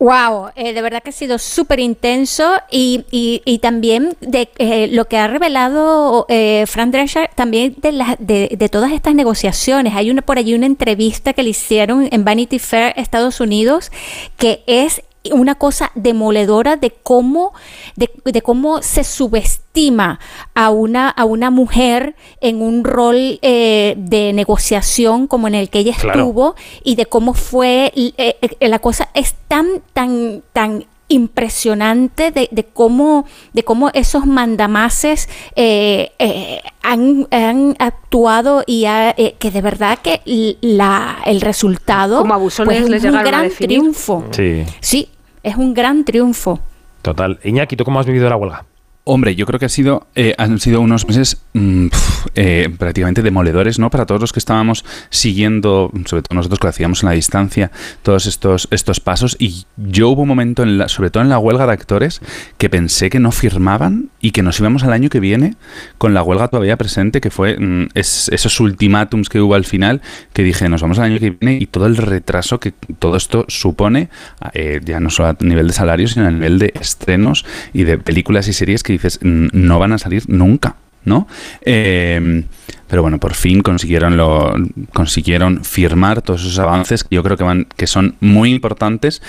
Wow, eh, de verdad que ha sido súper intenso y, y- y también de eh, lo que ha revelado eh, Fran Drescher, también de, las de, de todas estas negociaciones. Hay una por allí una entrevista que le hicieron en Vanity Fair Estados Unidos que es una cosa demoledora de cómo, de, de cómo se subestima a una, a una mujer en un rol eh, de negociación como en el que ella Claro. estuvo y de cómo fue eh, eh, la cosa es tan tan tan impresionante de, de cómo de cómo esos mandamases eh, eh, han, han actuado y ha- eh, que de verdad que la, el resultado Como abusones pues, les es un gran triunfo. Sí, sí es un gran triunfo total. Iñaki, ¿tú cómo has vivido la huelga? Hombre, yo creo que ha sido, eh, han sido unos meses mm, eh, prácticamente demoledores, ¿no? Para todos los que estábamos siguiendo, sobre todo nosotros que lo hacíamos en la distancia, todos estos, estos pasos. Y yo hubo un momento, en la, sobre todo en la huelga de actores, que pensé que no firmaban y que nos íbamos al año que viene con la huelga todavía presente, que fue mm, es- esos ultimátums que hubo al final, que dije, nos vamos al año que viene y todo el retraso que todo esto supone, eh, ya no solo a nivel de salarios, sino a nivel de estrenos y de películas y series que dices, "Mm, no van a salir nunca. ¿no? Eh, pero bueno, por fin consiguieron lo consiguieron firmar todos esos avances que yo creo que van que son muy importantes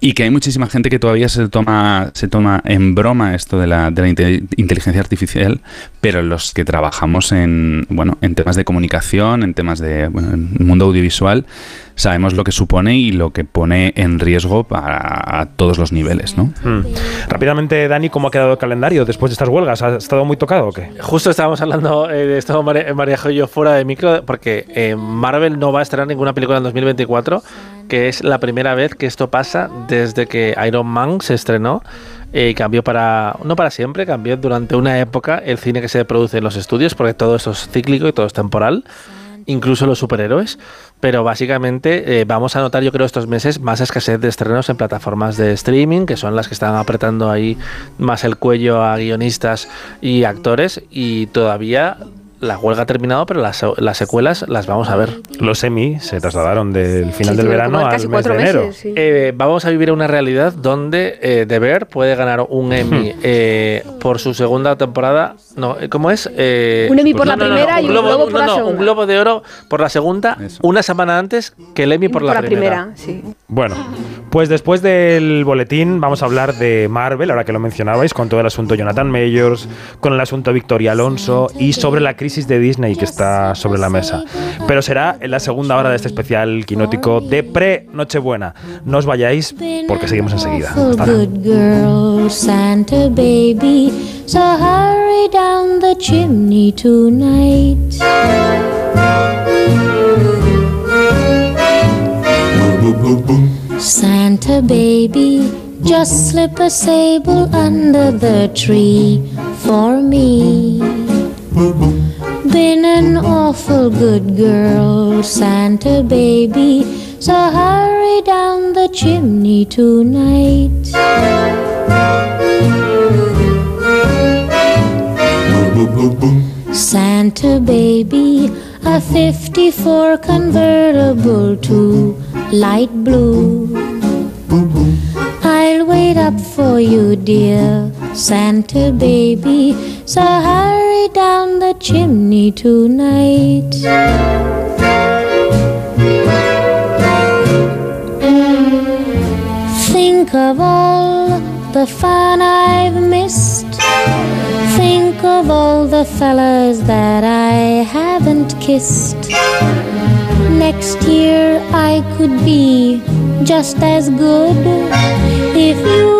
y que hay muchísima gente que todavía se toma se toma en broma esto de la, de la inte- inteligencia artificial, pero los que trabajamos en bueno, en temas de comunicación, en temas de bueno, en mundo audiovisual, sabemos lo que supone y lo que pone en riesgo para a todos los niveles, ¿no? Hmm. Rápidamente, Dani, ¿cómo ha quedado el calendario después de estas huelgas? ¿Ha estado muy tocado o qué? Justo estábamos hablando eh, de esto, María, María y yo, fuera de micro, porque eh, Marvel no va a estrenar ninguna película en 2024, que es la primera vez que esto pasa desde que Iron Man se estrenó. eh, cambió para, no para siempre, cambió durante una época el cine que se produce en los estudios, porque todo esto es cíclico y todo es temporal, incluso los superhéroes. Pero básicamente eh, vamos a notar, yo creo, estos meses más escasez de estrenos en plataformas de streaming, que son las que están apretando ahí más el cuello a guionistas y actores, y todavía la huelga ha terminado, pero las, las secuelas las vamos a ver. Los Emmy se trasladaron del final Sí, del verano al casi mes de enero. meses, Eh, vamos a vivir una realidad donde eh, The Bear puede ganar un Emmy eh, por su segunda temporada. No, eh, ¿cómo es? Eh, Un Emmy por la primera y un Globo por no, la no, segunda. Un Globo de Oro por la segunda, una semana antes que el Emmy por, la, primera. sí. Bueno, pues después del boletín vamos a hablar de Marvel, ahora que lo mencionabais, con todo el asunto Jonathan Mayors, con el asunto Victoria Alonso y sobre la crisis de Disney que está sobre la mesa. Pero será en la segunda hora de este especial quinótico de pre-Nochebuena. No os vayáis porque seguimos enseguida. Hasta ahora. good girl, Santa baby. So hurry down the chimney tonight. Santa baby, just slip a sable under the tree for me. Been an awful good girl, Santa baby. So hurry down the chimney tonight. Santa baby, a 54 convertible to light blue. I'll wait up for you, dear Santa baby. So hurry down the chimney tonight. Think of all the fun I've missed. Think of all the fellas that I haven't kissed. Next year I could be just as good if you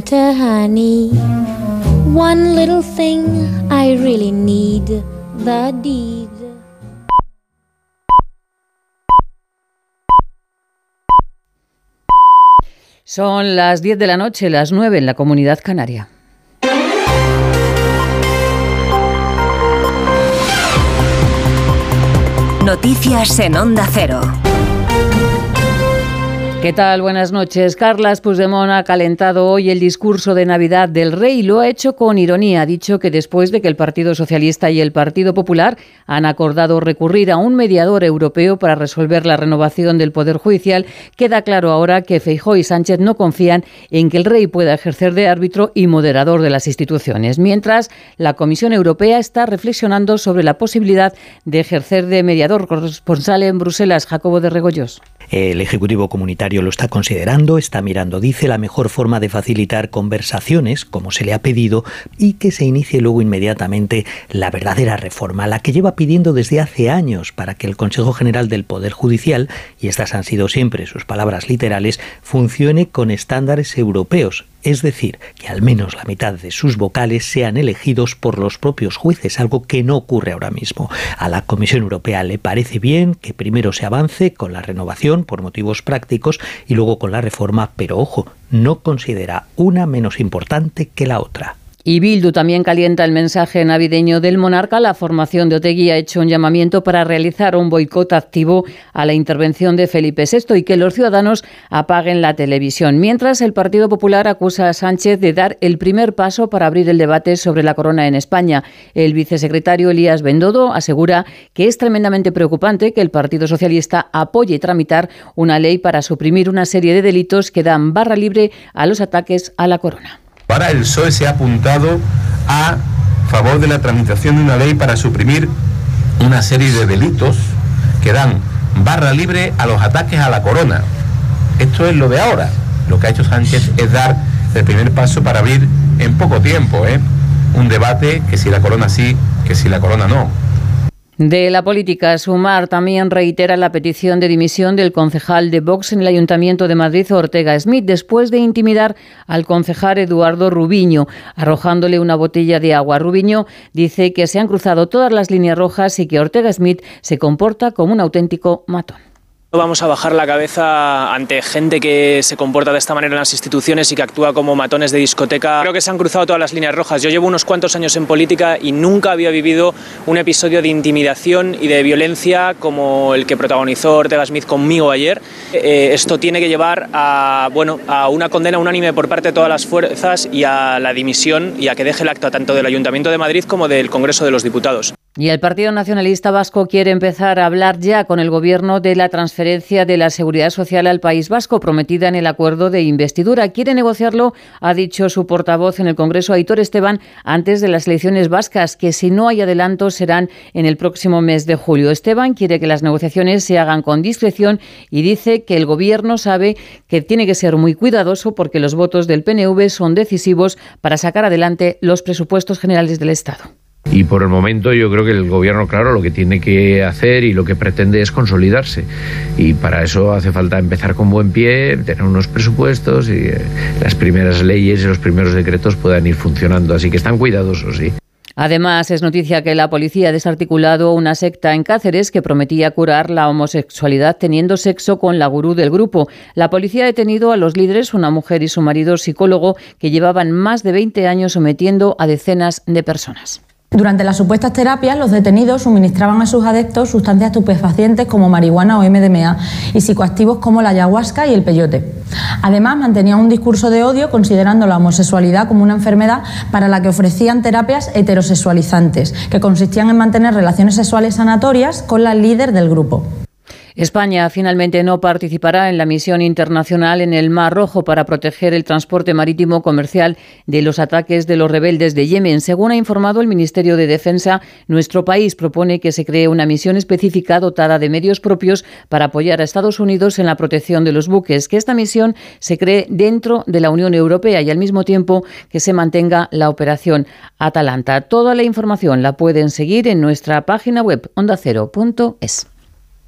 Santa honey, one little thing I really need the deed. Son las 10 de la noche, las 9 en la comunidad canaria. Noticias en Onda Cero. ¿Qué tal? Buenas noches. Carlas Puigdemont ha calentado hoy el discurso de Navidad del Rey. Lo ha hecho con ironía. Ha dicho que después de que el Partido Socialista y el Partido Popular han acordado recurrir a un mediador europeo para resolver la renovación del Poder Judicial, queda claro ahora que Feijóo y Sánchez no confían en que el Rey pueda ejercer de árbitro y moderador de las instituciones. Mientras, la Comisión Europea está reflexionando sobre la posibilidad de ejercer de mediador corresponsal en Bruselas. Jacobo de Regoyos. El Ejecutivo Comunitario lo está considerando, está mirando, dice, la mejor forma de facilitar conversaciones, como se le ha pedido, y que se inicie luego inmediatamente la verdadera reforma, la que lleva pidiendo desde hace años para que el Consejo General del Poder Judicial, y estas han sido siempre sus palabras literales, funcione con estándares europeos, es decir, que al menos la mitad de sus vocales sean elegidos por los propios jueces, algo que no ocurre ahora mismo. A la Comisión Europea le parece bien que primero se avance con la renovación por motivos prácticos y luego con la reforma, pero ojo, no considera una menos importante que la otra. Y Bildu también calienta el mensaje navideño del monarca. La formación de Otegui ha hecho un llamamiento para realizar un boicot activo a la intervención de Felipe VI y que los ciudadanos apaguen la televisión. Mientras, el Partido Popular acusa a Sánchez de dar el primer paso para abrir el debate sobre la corona en España. El vicesecretario Elías Bendodo asegura que es tremendamente preocupante que el Partido Socialista apoye tramitar una ley para suprimir una serie de delitos que dan barra libre a los ataques a la corona. Ahora el PSOE se ha apuntado a favor de la tramitación de una ley para suprimir una serie de delitos que dan barra libre a los ataques a la corona. Esto es lo de ahora. Lo que ha hecho Sánchez es dar el primer paso para abrir en poco tiempo ¿eh? un debate que si la corona sí, que si la corona no. De la política, Sumar también reitera la petición de dimisión del concejal de Vox en el Ayuntamiento de Madrid, Ortega Smith, después de intimidar al concejal Eduardo Rubiño, arrojándole una botella de agua. Rubiño dice que se han cruzado todas las líneas rojas y que Ortega Smith se comporta como un auténtico matón. No vamos a bajar la cabeza ante gente que se comporta de esta manera en las instituciones y que actúa como matones de discoteca. Creo que se han cruzado todas las líneas rojas. Yo llevo unos cuantos años en política y nunca había vivido un episodio de intimidación y de violencia como el que protagonizó Ortega Smith conmigo ayer. Eh, esto tiene que llevar a, bueno, a una condena unánime por parte de todas las fuerzas y a la dimisión y a que deje el acto tanto del Ayuntamiento de Madrid como del Congreso de los Diputados. Y el Partido Nacionalista Vasco quiere empezar a hablar ya con el Gobierno de la transferencia de la seguridad social al País Vasco prometida en el acuerdo de investidura. Quiere negociarlo, ha dicho su portavoz en el Congreso, Aitor Esteban, antes de las elecciones vascas, que si no hay adelanto serán en el próximo mes de julio. Esteban quiere que las negociaciones se hagan con discreción y dice que el Gobierno sabe que tiene que ser muy cuidadoso porque los votos del PNV son decisivos para sacar adelante los presupuestos generales del Estado. Y por el momento yo creo que el gobierno, claro, lo que tiene que hacer y lo que pretende es consolidarse. Y para eso hace falta empezar con buen pie, tener unos presupuestos y las primeras leyes y los primeros decretos puedan ir funcionando. Así que están cuidadosos, sí. Además, es noticia que la policía ha desarticulado una secta en Cáceres que prometía curar la homosexualidad teniendo sexo con la gurú del grupo. La policía ha detenido a los líderes, una mujer y su marido psicólogo, que llevaban más de 20 años sometiendo a decenas de personas. Durante las supuestas terapias, los detenidos suministraban a sus adeptos sustancias estupefacientes como marihuana o MDMA y psicoactivos como la ayahuasca y el peyote. Además, mantenían un discurso de odio considerando la homosexualidad como una enfermedad para la que ofrecían terapias heterosexualizantes, que consistían en mantener relaciones sexuales sanatorias con la líder del grupo. España finalmente no participará en la misión internacional en el Mar Rojo para proteger el transporte marítimo comercial de los ataques de los rebeldes de Yemen. Según ha informado el Ministerio de Defensa, nuestro país propone que se cree una misión específica dotada de medios propios para apoyar a Estados Unidos en la protección de los buques. Que esta misión se cree dentro de la Unión Europea y al mismo tiempo que se mantenga la operación Atalanta. Toda la información la pueden seguir en nuestra página web ondacero.es.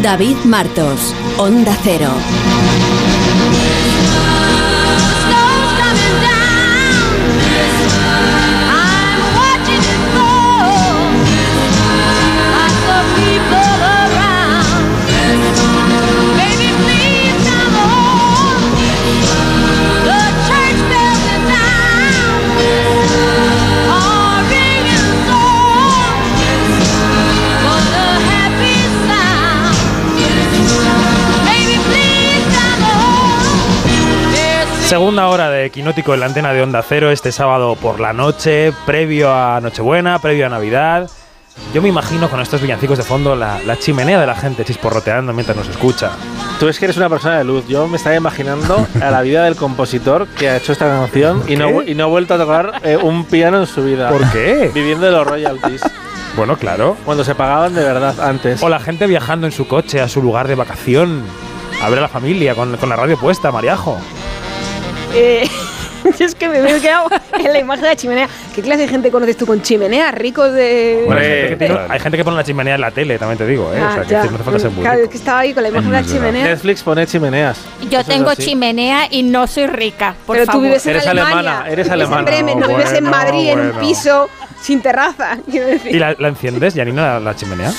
David Martos. Onda Cero. Segunda hora de Quinótico en la antena de Onda Cero este sábado por la noche, previo a Nochebuena, previo a Navidad. Yo me imagino con estos villancicos de fondo la, la chimenea de la gente chisporroteando mientras nos escucha. Tú es que eres una persona de luz. Yo me estaba imaginando a la vida del compositor que ha hecho esta canción y no, y no ha vuelto a tocar eh, un piano en su vida. ¿Por qué? Viviendo de los royalties. Bueno, claro. Cuando se pagaban de verdad antes. O la gente viajando en su coche a su lugar de vacación. A ver a la familia con, con la radio puesta, Mariajo. Eh, yo es que me veo quedado en la imagen de la chimenea. ¿Qué clase de gente conoces tú con chimenea? Ricos de. Bueno, hay, gente que tiene- hay gente que pone la chimenea en la tele, también te digo, ¿eh? Ah, o sea, que ya. no hace falta ser muy Claro, rico. es que estaba ahí con la imagen de la chimenea. Netflix pone chimeneas. Yo Eso tengo chimenea y no soy rica, por Pero tú vives en Eres Alemania. alemana, eres vives alemana. en Bremen, no, No, vives en bueno, Madrid en un piso sin terraza. Quiero decir. ¿Y la, la enciendes, Janina, la, la chimenea?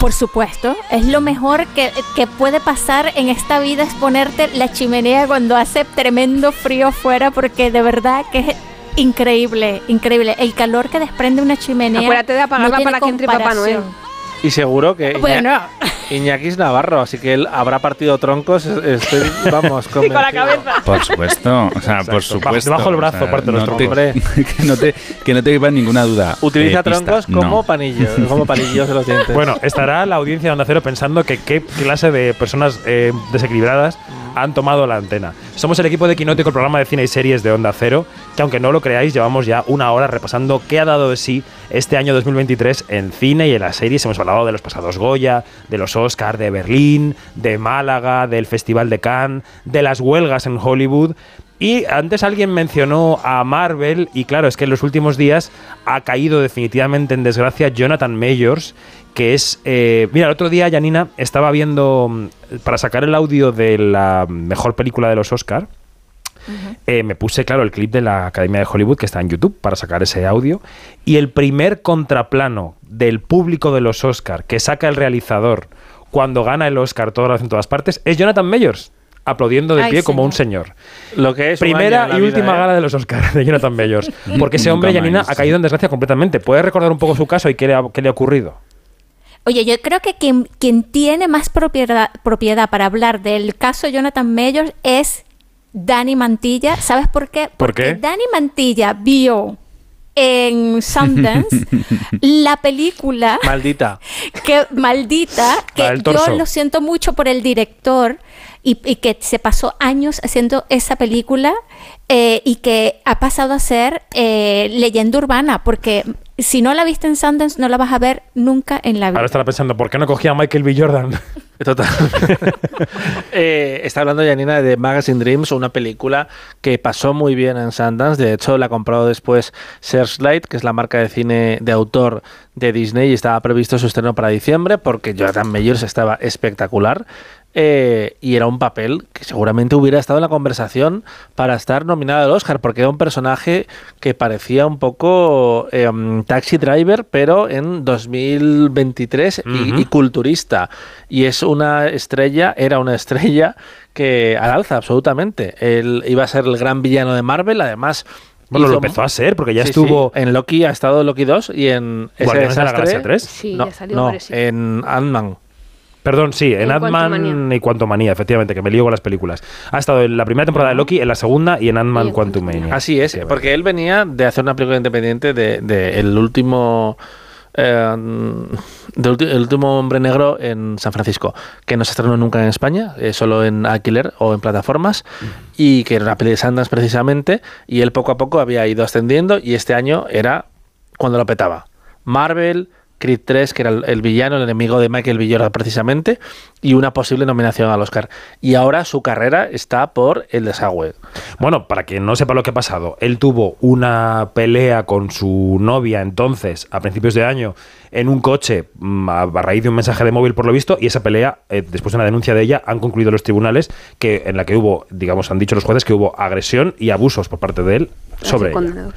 Por supuesto, es lo mejor que, que puede pasar en esta vida es ponerte la chimenea cuando hace tremendo frío afuera porque de verdad que es increíble, increíble. El calor que desprende una chimenea. Acuérdate de apagarla no para que entre Papá. Noel. Y seguro que Iña- Bueno. Iñaki es Navarro, así que él habrá partido troncos. Estoy, vamos, con la cabeza. Por supuesto, o sea, por Exacto. supuesto. Debajo del brazo, o sea, parte los no te- que, no te, que no te quepa ninguna duda. Utiliza Eh, pista, troncos como no. panillos, como panillos de los dientes. Bueno, estará la audiencia de Onda Cero pensando que qué clase de personas eh, desequilibradas han tomado la antena. Somos el equipo de Quinótico, el programa de cine y series de Onda Cero, que aunque no lo creáis, llevamos ya una hora repasando qué ha dado de sí este año 2023 en cine y en las series. Hemos hablado de los pasados Goya, de los Oscar, de Berlín, de Málaga, del Festival de Cannes, de las huelgas en Hollywood. Y antes alguien mencionó a Marvel y claro, es que en los últimos días ha caído definitivamente en desgracia Jonathan Majors, que es... eh, mira, el otro día, Janina, estaba viendo, mm, para sacar el audio de la mejor película de los Oscar, eh, me puse, claro, el clip de la Academia de Hollywood que está en YouTube para sacar ese audio. Y el primer contraplano del público de los Oscar que saca el realizador cuando gana el Oscar hace en todas partes es Jonathan Majors. aplaudiendo de Ay, pie como un señor. Lo que es Primera y vida, última ¿eh? gala de los Oscars de Jonathan Mayors. Porque ese hombre, más. ha caído en desgracia completamente. ¿Puedes recordar un poco su caso y qué le ha, qué le ha ocurrido? Oye, yo creo que quien, quien tiene más propiedad, propiedad para hablar del caso Jonathan Mayors es Dani Mantilla. ¿Sabes por qué? ¿Por Porque qué? Dani Mantilla vio en Sundance la película Maldita. que maldita, que yo lo siento mucho por el director y, y que se pasó años haciendo esa película eh, y que ha pasado a ser eh, leyenda urbana, porque si no la viste en Sundance no la vas a ver nunca en la vida. Ahora estará pensando, ¿por qué no cogía a Michael B. Jordan? Total. Eh, está hablando Janina de Magazine Dreams, una película que pasó muy bien en Sundance. De hecho, la ha comprado después Searchlight, que es la marca de cine de autor de Disney, y estaba previsto su estreno para diciembre porque Jonathan Mayors estaba espectacular. Eh, y era un papel que seguramente hubiera estado en la conversación para estar nominado al Oscar, porque era un personaje que parecía un poco eh, taxi driver, pero en 2023 y- culturista. Y es una estrella, era una estrella que al alza absolutamente. Él iba a ser el gran villano de Marvel, además. Bueno, lo empezó a ser, porque ya Sí, estuvo- sí, En Loki ha estado Loki 2 y en ese desastre- Galaxia 3. Sí, no, ya salió, no, pero sí. en Ant-Man. Perdón, sí, en En Ant-Man y Quantumania, efectivamente, que me lío con las películas. Ha estado en la primera temporada de Loki, en la segunda y en Ant-Man Quantumania. Así es, porque él venía de hacer una película independiente de, de el último eh, ulti- el último hombre negro en San Francisco, que no se estrenó nunca en España, eh, solo en alquiler o en plataformas, y que era una peli de Sundance precisamente, y él poco a poco había ido ascendiendo, y este año era cuando lo petaba. Marvel, Creed 3, que era el, el villano, el enemigo de Michael. Jordan precisamente, y una posible nominación al Oscar. Y ahora su carrera está por el desagüe. Bueno, para quien no sepa lo que ha pasado, él tuvo una pelea con su novia entonces, a principios de año, en un coche, mm, a a raíz de un mensaje de móvil por lo visto, y esa pelea, eh, después de una denuncia de ella, han concluido los tribunales que en la que hubo, digamos, han dicho los jueces que hubo agresión y abusos por parte de él sobre ella.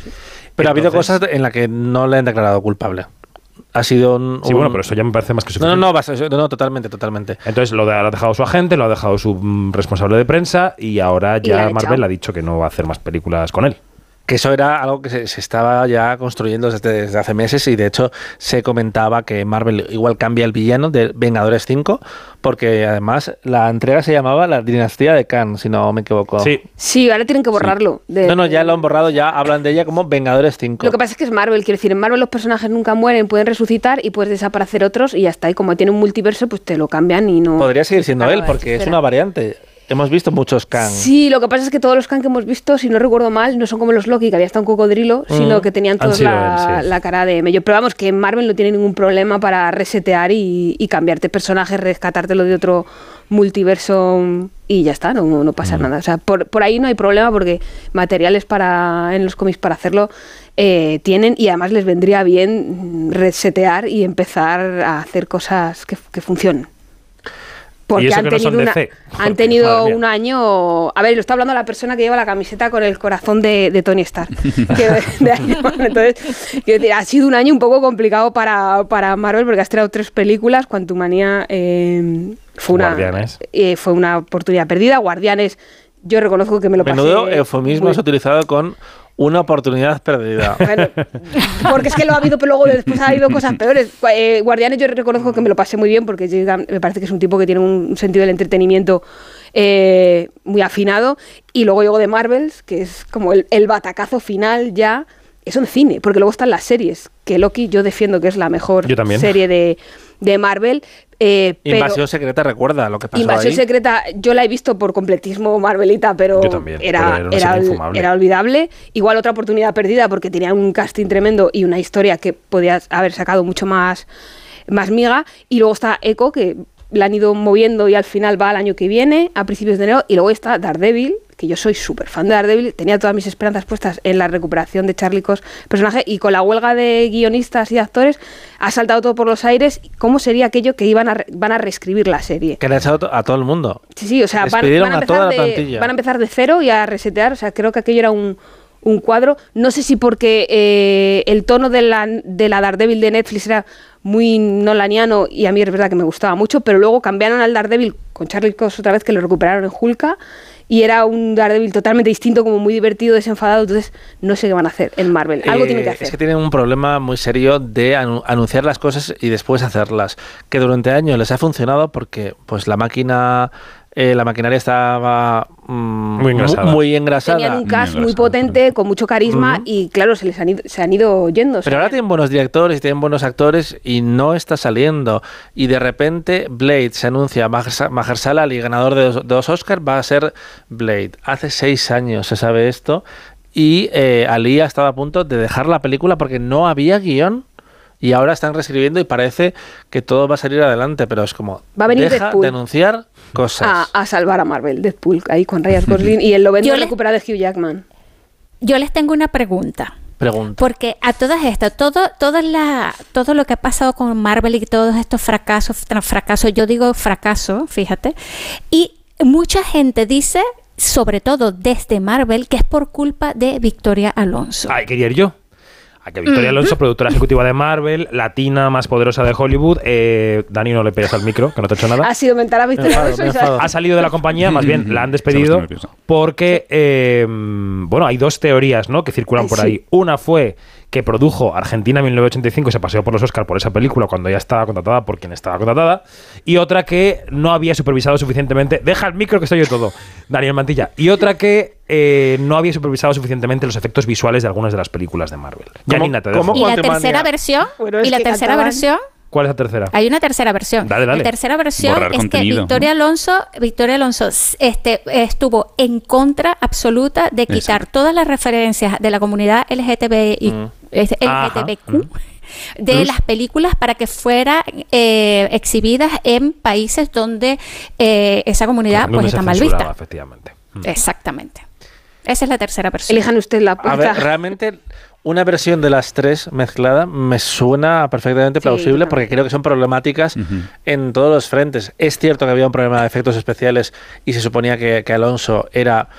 Pero ha habido cosas en las que no le han declarado culpable. Ha sido un. Sí, un- bueno, pero eso ya me parece más que No, no, suficiente. no, basta, no, no, totalmente, totalmente. Entonces lo, de- lo ha dejado su agente, lo ha dejado su mm, responsable de prensa y ahora Y ya ha Marvel ha dicho que no va a hacer más películas con él. Que eso era algo que se, se estaba ya construyendo desde, desde hace meses y de hecho se comentaba que Marvel igual cambia el villano de Vengadores 5 porque además la entrega se llamaba La Dinastía de Khan, si no me equivoco. Sí, ahora tienen que borrarlo. de- No, no, ya lo han borrado, ya hablan de ella como Vengadores 5. Lo que pasa es que es Marvel, quiero decir, en Marvel los personajes nunca mueren, pueden resucitar y puedes desaparecer otros y ya está. Y como tiene un multiverso, pues te lo cambian y no. Podría seguir siendo Claro, él porque es una variante. Hemos visto muchos Khan. Sí, lo que pasa es que todos los Khan que hemos visto, si no recuerdo mal, no son como los Loki, que había hasta un cocodrilo, Mm, sino que tenían todos la, él, sí. la cara de mello. Pero vamos, que Marvel no tiene ningún problema para resetear y, y cambiarte personajes, rescatártelo de otro multiverso y ya está, no, no pasa Mm. nada. O sea, por, por ahí no hay problema porque materiales para en los cómics para hacerlo eh, tienen y además les vendría bien resetear y empezar a hacer cosas que, que funcionen. Porque han no tenido, una- han tenido un año. A ver, lo está hablando la persona que lleva la camiseta con el corazón de, de Tony Stark. que de-. Entonces, decir, ha sido un año un poco complicado para, para Marvel porque has traído tres películas. Quantumania eh, fue, una, Guardianes. eh, fue una oportunidad perdida. Guardianes, yo reconozco que me lo Menudo pasé. eufemismo muy- has utilizado con una oportunidad perdida. porque es que lo ha habido, pero luego después ha habido cosas peores. Eh, Guardianes yo reconozco que me lo pasé muy bien porque me parece que es un tipo que tiene un sentido del entretenimiento eh, muy afinado. Y luego llego de Marvels, que es como el, el batacazo final ya. Eso en cine, porque luego están las series, que Loki yo defiendo que es la mejor Yo también. serie de, de Marvel. eh, pero- Invasión secreta, recuerda lo que pasó Invasión ahí. secreta, yo la he visto por completismo Marvelita, pero Yo también, era, pero era olvidable. Igual otra oportunidad perdida porque tenía un casting tremendo y una historia que podía haber sacado mucho más, más miga. Y luego está Echo, que la han ido moviendo y al final va al año que viene, a principios de enero. Y luego está Daredevil, que yo soy súper fan de Daredevil. Tenía todas mis esperanzas puestas en la recuperación de Charlie Cox, personaje, y con la huelga de guionistas y de actores ha saltado todo por los aires. ¿Cómo sería aquello que iban a, re- van a reescribir la serie? Que le ha echado a todo el mundo. Sí, sí, o sea, van, a a toda empezar la de, van a empezar de cero y a resetear. O sea, creo que aquello era un, un cuadro. No sé si porque eh, el tono de la, de la Daredevil de Netflix era muy nolaniano y a mí es verdad que me gustaba mucho, pero luego cambiaron al Daredevil con Charlie Cox otra vez que lo recuperaron en Hulka y era un Daredevil totalmente distinto, como muy divertido, desenfadado, entonces no sé qué van a hacer en Marvel. Algo Eh, tienen que hacer. Es que tienen un problema muy serio de anu- anunciar las cosas y después hacerlas. Que durante años les ha funcionado porque pues la máquina, eh, la maquinaria estaba mm, Muy engrasada. muy engrasada. Tenían un cast muy potente, con mucho carisma y claro, se les han ido, se han ido yendo. Pero ahora tienen buenos directores y tienen buenos actores y no está saliendo. Y de repente Blade se anuncia, Mahershala Ali, ganador de dos, dos Oscars, va a ser Blade. Hace seis años se sabe esto y eh, Ali ha estado a punto de dejar la película porque no había guion. Y ahora están reescribiendo y parece que todo va a salir adelante, pero es como Va a venir deja Deadpool. de anunciar cosas. a, a salvar a Marvel, Deadpool, ahí con Ryan Gosling y el lo le- recuperado de Hugh Jackman. Yo les tengo una pregunta. Pregunta. Porque a todas estas, todo, toda la, todo lo que ha pasado con Marvel y todos estos fracasos, tras fracasos, yo digo fracaso, fíjate, y mucha gente dice, sobre todo desde Marvel, que es por culpa de Victoria Alonso. Ay, quería ir yo. A que Victoria Ujú. Alonso, productora ejecutiva de Marvel, latina más poderosa de Hollywood. Eh, Dani, no le pegas al micro, que no te he hecho nada. Ha sido mental a Victoria Alonso. Ha salido de la compañía, más bien la han despedido porque, eh, bueno, hay dos teorías ¿no? que circulan Ay, por sí. ahí. Una fue que produjo Argentina 1985 y se paseó por los Oscars por esa película cuando ya estaba contratada por quien estaba contratada. Y otra que no había supervisado suficientemente. Deja el micro que soy yo todo, Daniel Mantilla. Y otra que eh, no había supervisado suficientemente los efectos visuales de algunas de las películas de Marvel. Janina, te dejo. y la tercera versión, y la tercera cantaban- versión, ¿Cuál es la tercera? hay una tercera versión. Dale, dale. La tercera versión Borrar es contenido. que Victoria Alonso, Victoria Alonso este, estuvo en contra absoluta de quitar todas las referencias de la comunidad LGTBI, Mm. Es- Ajá. LGTBQ de Plus. las películas para que fueran eh, exhibidas en países donde eh, esa comunidad pues está mal vista. efectivamente. Exactamente. Esa es la tercera versión. Elijan usted la A ver, realmente una versión de las tres mezclada me suena perfectamente plausible porque creo que son problemáticas en todos los frentes. Es cierto que había un problema de efectos especiales y se suponía que, que Alonso era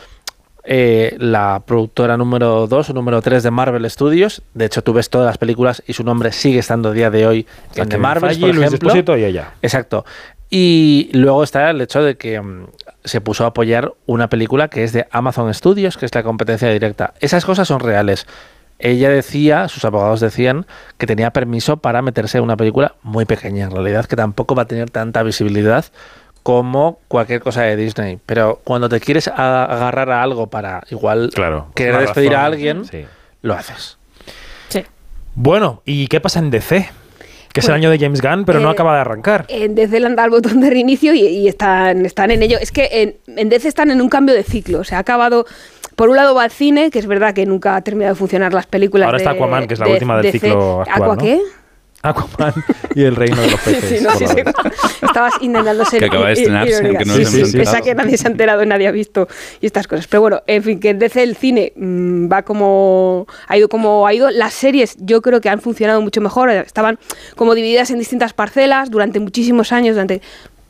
eh, la productora número 2 o número 3 de Marvel Studios. De hecho, tú ves todas las películas y su nombre sigue estando a día de hoy en Marvel, por ejemplo. Despósito y ella. Exacto. Y luego está el hecho de que mm, se puso a apoyar una película que es de Amazon Studios, que es la competencia directa. Esas cosas son reales. Ella decía, sus abogados decían, que tenía permiso para meterse en una película muy pequeña, en realidad, que tampoco va a tener tanta visibilidad como cualquier cosa de Disney. Pero cuando te quieres agarrar a algo para igual querer una despedir a alguien, sí. lo haces. Bueno, ¿y qué pasa en DC? Que es el Pues, año de James Gunn, pero no eh, acaba de arrancar. En DC le han dado el botón de reinicio y, y están, están en ello. Es que en, en DC están en un cambio de ciclo. Se ha acabado. Por un lado va al cine, que es verdad que nunca ha terminado de funcionar las películas. Ahora está Aquaman, que es la de última del DC. ciclo actual, ¿Aqua ¿no? qué? Aquaman y el reino de los Sí, peces. sí, no, sí, la sí. Estabas intentando ser Que acaba de estrenarse, aunque no nos. Esa que nadie se ha enterado, nadie ha visto y estas cosas. Pero bueno, en fin, que DC el cine mm, va como ha ido como ha ido. Las series yo creo que han funcionado mucho mejor. Estaban como divididas en distintas parcelas durante muchísimos años, durante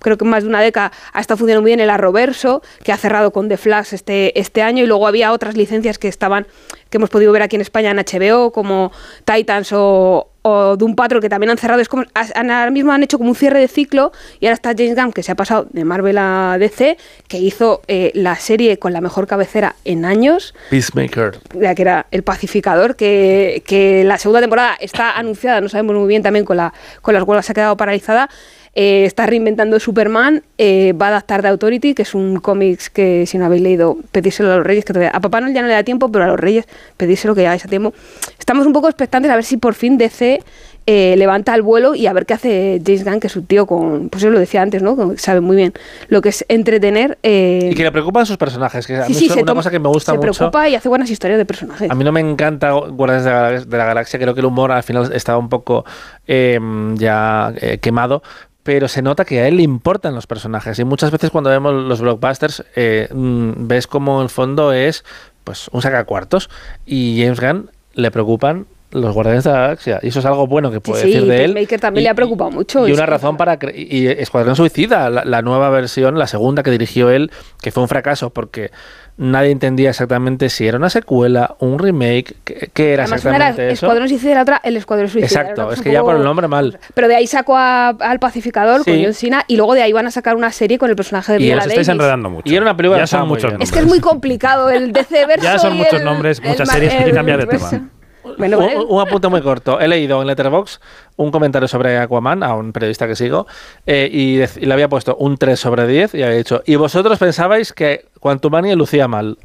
creo que más de una década ha estado funcionando muy bien el Arroverso, que ha cerrado con The Flash este, este año, y luego había otras licencias que estaban, que hemos podido ver aquí en España en HBO, como Titans o, o Doom Patrol, que también han cerrado. Es como, ahora mismo han hecho como un cierre de ciclo, y ahora está James Gunn, que se ha pasado de Marvel a DC, que hizo eh, la serie con la mejor cabecera en años, Peacemaker. la que era El Pacificador, que, que la segunda temporada está anunciada, no sabemos muy bien también con, la, con las huelgas se ha quedado paralizada. Eh, está reinventando Superman, eh, va a adaptar The Authority, que es un cómics que si no habéis leído, pedíselo a los reyes, que todavía, a Papá Noel ya no le da tiempo, pero a los reyes pedíselo que ya a tiempo. Estamos un poco expectantes a ver si por fin DC eh, levanta el vuelo y a ver qué hace James Gunn, que es un tío con, pues yo lo decía antes, ¿no? Que sabe muy bien lo que es entretener. eh, Y que le preocupan sus personajes, que a sí, mí sí, es se una toma- cosa que me gusta se mucho. preocupa y hace buenas historias de personajes. A mí no me encanta Guardianes de la, Galaxia, creo que el humor al final estaba un poco eh, ya quemado, pero se nota que a él le importan los personajes y muchas veces cuando vemos los blockbusters eh, mm, ves como el fondo es pues un sacacuartos y James Gunn le preocupan los Guardianes de la Galaxia. Y eso es algo bueno que puede sí, decir de él. Peacemaker también le ha preocupado mucho. Y una razón para... Y Escuadrón Suicida, la, la nueva versión, la segunda que dirigió él, que fue un fracaso porque nadie entendía exactamente si era una secuela, un remake, qué, qué era Además, una era exactamente eso. Escuadrón Suicida y la otra el Escuadrón Suicida. Exacto, es que ya por el nombre mal. Pero de ahí sacó a- al pacificador con. John Cena y luego de ahí van a sacar una serie con el personaje de Y Viola os estáis enredando mucho. Y era una película Ya son muchos nombres. Es que es muy complicado el DC verso Ya son y muchos el- nombres, muchas series que cambiar de verso. tema. Bueno, un, un apunte muy corto. He leído en Letterboxd un comentario sobre Aquaman a un periodista que sigo eh, y, le había puesto un 3 sobre 10 y había dicho, y vosotros pensabais que Quantumania lucía mal.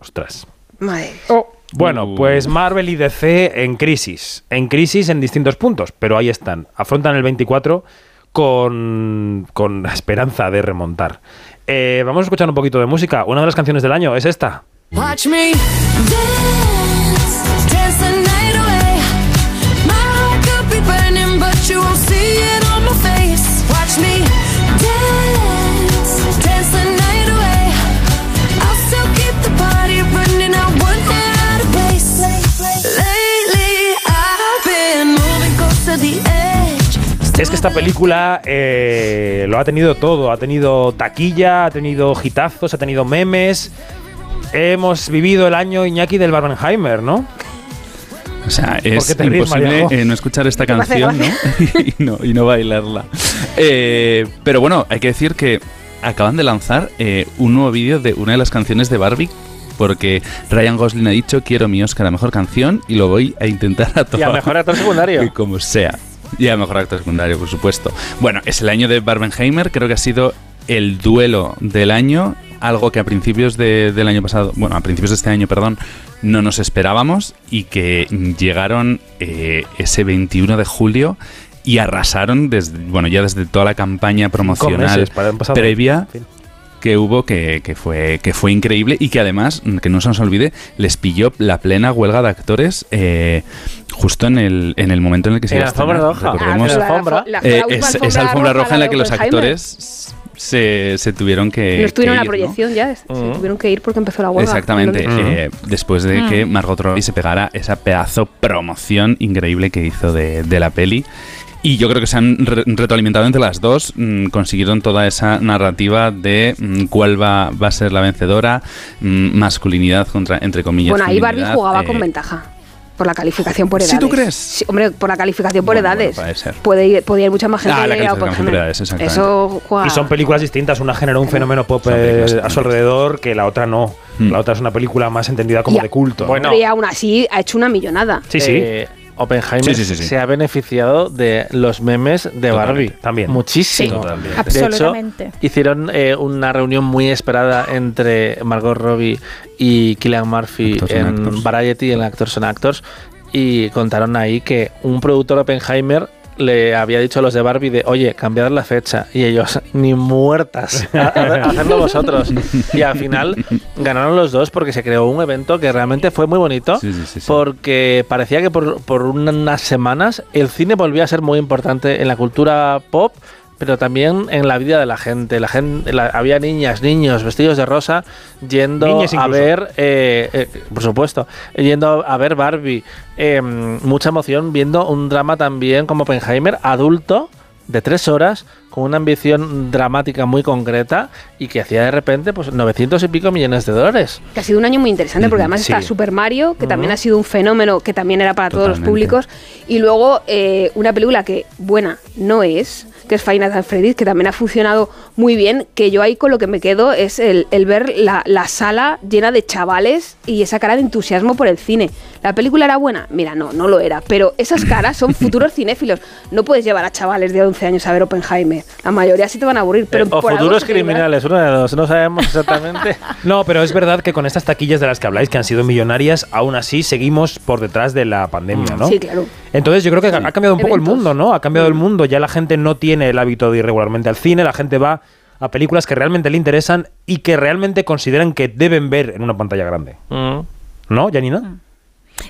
Ostras. Madre. Bueno, pues Marvel y DC en crisis. En crisis en distintos puntos, pero ahí están. Afrontan el 24 con, con la esperanza de remontar. Eh, vamos a escuchar un poquito de música. Una de las canciones del año es esta. Watch me Es que esta película eh, lo ha tenido todo. Ha tenido taquilla, ha tenido hitazos, ha tenido memes. Hemos vivido el año Iñaki del Barbenheimer, ¿no? O sea, es imposible eh, no escuchar esta canción ¿no? y, no, y no bailarla. Eh, pero bueno, hay que decir que acaban de lanzar eh, un nuevo vídeo de una de las canciones de Barbie. Porque Ryan Gosling ha dicho quiero mi Oscar a mejor canción y lo voy a intentar a todo. Y a mejor actor secundario. Como sea. Y a mejor actor secundario, por supuesto. Bueno, es el año de Barbenheimer, creo que ha sido el duelo del año, algo que a principios de- del año pasado, bueno, a principios de este año, perdón, no nos esperábamos y que llegaron eh, ese 21 de julio y arrasaron desde, bueno, ya desde toda la campaña promocional meses, previa en fin. Que hubo que, que fue que fue increíble y que además mm, que no se nos olvide les pilló la plena huelga de actores eh, justo en el, en el momento en el que se iba la a alfombra roja. Recordemos, Ah, la alfombra. La- la eh, es, alfombra esa alfombra roja, roja en la que los actores se, se tuvieron que, No estuvieron que en la ir, ¿no? proyección ya. Se tuvieron que ir porque empezó la huelga. Exactamente, Lo vi. eh, después de Mm. que Margot Robbie se pegara esa pedazo promoción increíble que hizo de, de la peli. Y yo creo que se han re- retroalimentado entre las dos, mm, consiguieron toda esa narrativa de mm, cuál va, va a ser la vencedora, mm, masculinidad contra, entre comillas. Bueno, ahí Barbie jugaba eh, con ventaja. Por la calificación por ¿Sí, edades. tú crees? Sí, hombre, por la calificación por Bueno, edades. bueno, puede ser. Puede ir, podía ir mucha más gente Ah, la calificación Oppenheimer. por edades, exactamente. Eso juega. Y son películas distintas. Una genera un fenómeno pop eh, a su alrededor que la otra no. La otra es una película más entendida como Y de culto. Bueno. Pero y aún así ha hecho una millonada. Sí, sí. Eh, Oppenheimer Sí, sí, sí, sí. se ha beneficiado de los memes de Barbie. también. Muchísimo. Sí, totalmente. De Absolutamente. hecho, hicieron eh, una reunión muy esperada entre Margot Robbie y Killian Murphy Actors en. Variety, en Actors and Actors, y contaron ahí que un productor Oppenheimer le había dicho a los de Barbie de, oye, cambiad la fecha. Y ellos, ni muertas, ha- ha- hacedlo vosotros. Y al final ganaron los dos porque se creó un evento que realmente fue muy bonito. Sí, sí, sí, sí. Porque parecía que por, por unas semanas el cine volvía a ser muy importante en la cultura pop, pero también en la vida de la gente. La gente la- había niñas, niños vestidos de rosa yendo a ver, eh, eh, por supuesto, yendo a ver Barbie. Eh, mucha emoción viendo un drama también como Oppenheimer, adulto, de tres horas, con una ambición dramática muy concreta y que hacía de repente pues 900 y pico millones de dólares. Que ha sido un año muy interesante porque además sí. está Super Mario, que también Ujú. ha sido un fenómeno que también era para todos los Totalmente. públicos. Y luego eh, una película que buena no es, que es Final Fantasy, que también ha funcionado muy bien. Que yo ahí con lo que me quedo es el, el ver la, la sala llena de chavales y esa cara de entusiasmo por el cine. ¿La película era buena? Mira, no, no lo era. Pero esas caras son futuros cinéfilos. No puedes llevar a chavales de 11 años a ver Oppenheimer. La mayoría sí te van a aburrir. Pero Eh, o por futuros celebra. criminales, uno de dos, no sabemos exactamente. No, pero es verdad que con estas taquillas de las que habláis, que han sido millonarias, aún así seguimos por detrás de la pandemia, ¿no? Sí, claro. Entonces yo creo que ha cambiado un poco el mundo, ¿no? Ha cambiado el mundo. Ya la gente no tiene el hábito de ir regularmente al cine, la gente va a películas que realmente le interesan y que realmente consideran que deben ver en una pantalla grande. Mm. ¿No, Janina?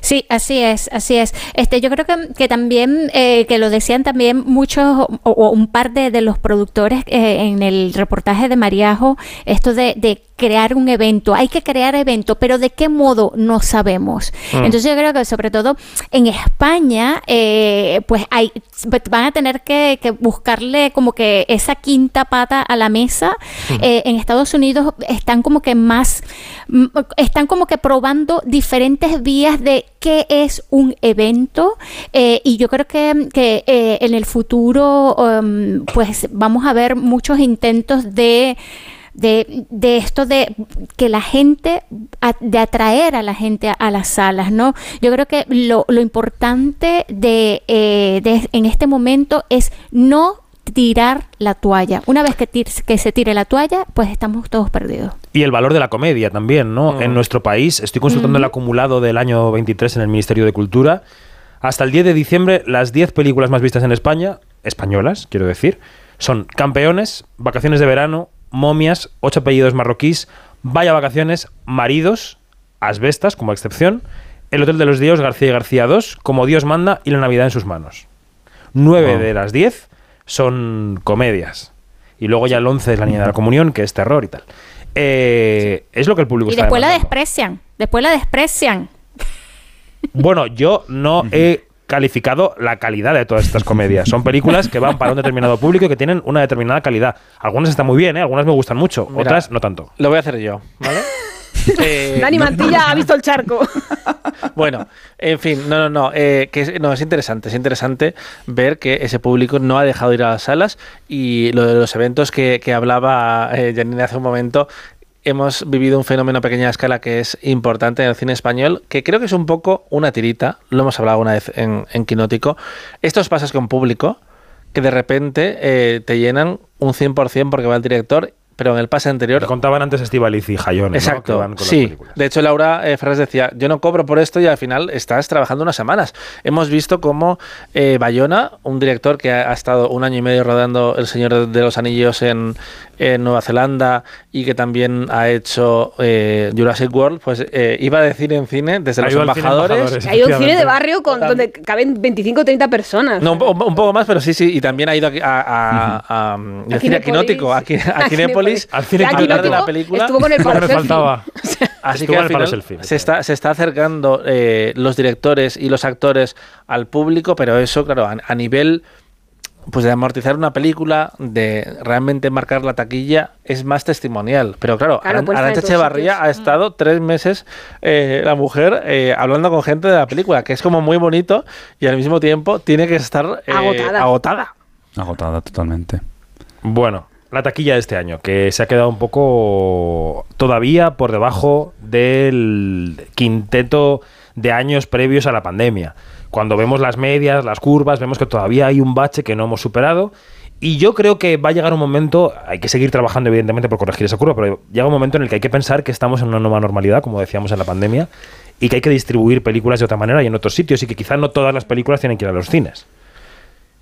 Sí, así es, así es. Este, yo creo que, que también, eh, que lo decían también muchos o, o un par de, de los productores eh, en el reportaje de Mariajo, esto de, de crear un evento. Hay que crear evento, pero ¿de qué modo? No sabemos. Mm. Entonces yo creo que sobre todo en España, eh, pues hay, van a tener que, que buscarle como que esa quinta pata a la mesa. Mm. Eh, en Estados Unidos están como que más, están como que probando diferentes vías de qué es un evento eh, y yo creo que, que, eh, en el futuro um, pues vamos a ver muchos intentos de de, de esto de que la gente, de atraer a la gente a, a las salas, ¿no? Yo creo que lo, lo importante de, eh, de- en este momento es no tirar la toalla. Una vez que, se tire la toalla, pues estamos todos perdidos. Y el valor de la comedia también, ¿no? Mm. En nuestro país, estoy consultando el acumulado del año 23 en el Ministerio de Cultura. Hasta el 10 de diciembre, las 10 películas más vistas en España, españolas, quiero decir, son Campeones, Vacaciones de Verano, Momias, Ocho apellidos marroquíes, Vaya Vacaciones, Maridos, Asbestas, como excepción, El Hotel de los Dios, García y García 2, Como Dios manda y La Navidad en sus manos. Nueve de las 10 son comedias. Y luego ya el 11 es La Niña de la Comunión, que es terror y tal. Eh, es lo que el público Y está después la desprecian, después la desprecian. Bueno, yo no he calificado la calidad de todas estas comedias. Son películas que van para un determinado público y que tienen una determinada calidad. Algunas están muy bien, ¿eh? algunas me gustan mucho, Mira, otras no tanto. Lo voy a hacer yo, ¿vale? Eh, Dani Mantilla ha visto el charco. Bueno, en fin, no, no, no, eh, que es, no, es interesante, es interesante ver que ese público no ha dejado de ir a las salas y lo de los eventos que, que hablaba eh, Janine hace un momento, hemos vivido un fenómeno a pequeña escala que es importante en el cine español, que creo que es un poco una tirita, lo hemos hablado una vez en, en Quinótico, estos pasos con público que de repente eh, te llenan un 100% porque va el director, pero en el pase anterior Te contaban antes Estivaliz y ¿no? que Exacto, van con sí. De hecho, Laura eh, Ferraz decía, yo no cobro por esto y al final estás trabajando unas semanas. Hemos visto cómo eh, Bayona, un director que ha, ha estado un año y medio rodando El Señor de los Anillos en, en Nueva Zelanda y que también ha hecho eh, Jurassic World, pues eh, iba a decir en cine desde Ha los embajadores. embajadores, Hay un cine de barrio con, donde caben 25 o 30 personas. No, un, un poco más, pero sí, sí. Y también ha ido a, a, a, a- a decir a a, Al cine a hablar de la película. estuvo con el palo selfie. faltaba. Así que al final selfie. se está, se está acercando eh, los directores y los actores al público, pero eso, claro, a, a nivel pues de amortizar una película, de realmente marcar la taquilla, es más testimonial. Pero claro, Claro, Aran- Echevarría sitios. ha estado tres meses, eh, la mujer, eh, hablando con gente de la película, que es como muy bonito y al mismo tiempo tiene que estar eh, Agotada. agotada. Agotada totalmente. Bueno, la taquilla de este año, que se ha quedado un poco todavía por debajo del quinteto de años previos a la pandemia. Cuando vemos las medias, las curvas, vemos que todavía hay un bache que no hemos superado. Y yo creo que va a llegar un momento, hay que seguir trabajando evidentemente por corregir esa curva, pero llega un momento en el que hay que pensar que estamos en una nueva normalidad, como decíamos en la pandemia, y que hay que distribuir películas de otra manera y en otros sitios, y que quizás no todas las películas tienen que ir a los cines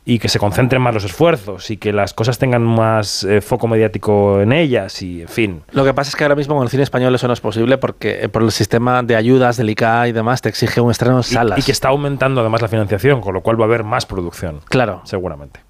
y que se concentren más los esfuerzos y que las cosas tengan más eh, foco mediático en ellas y en fin. Lo que pasa es que ahora mismo con el cine español eso no es posible porque eh, por el sistema de ayudas del ICA y demás te exige un estreno en Y, salas. y que está aumentando además la financiación, con lo cual va a haber más producción. Claro. Seguramente.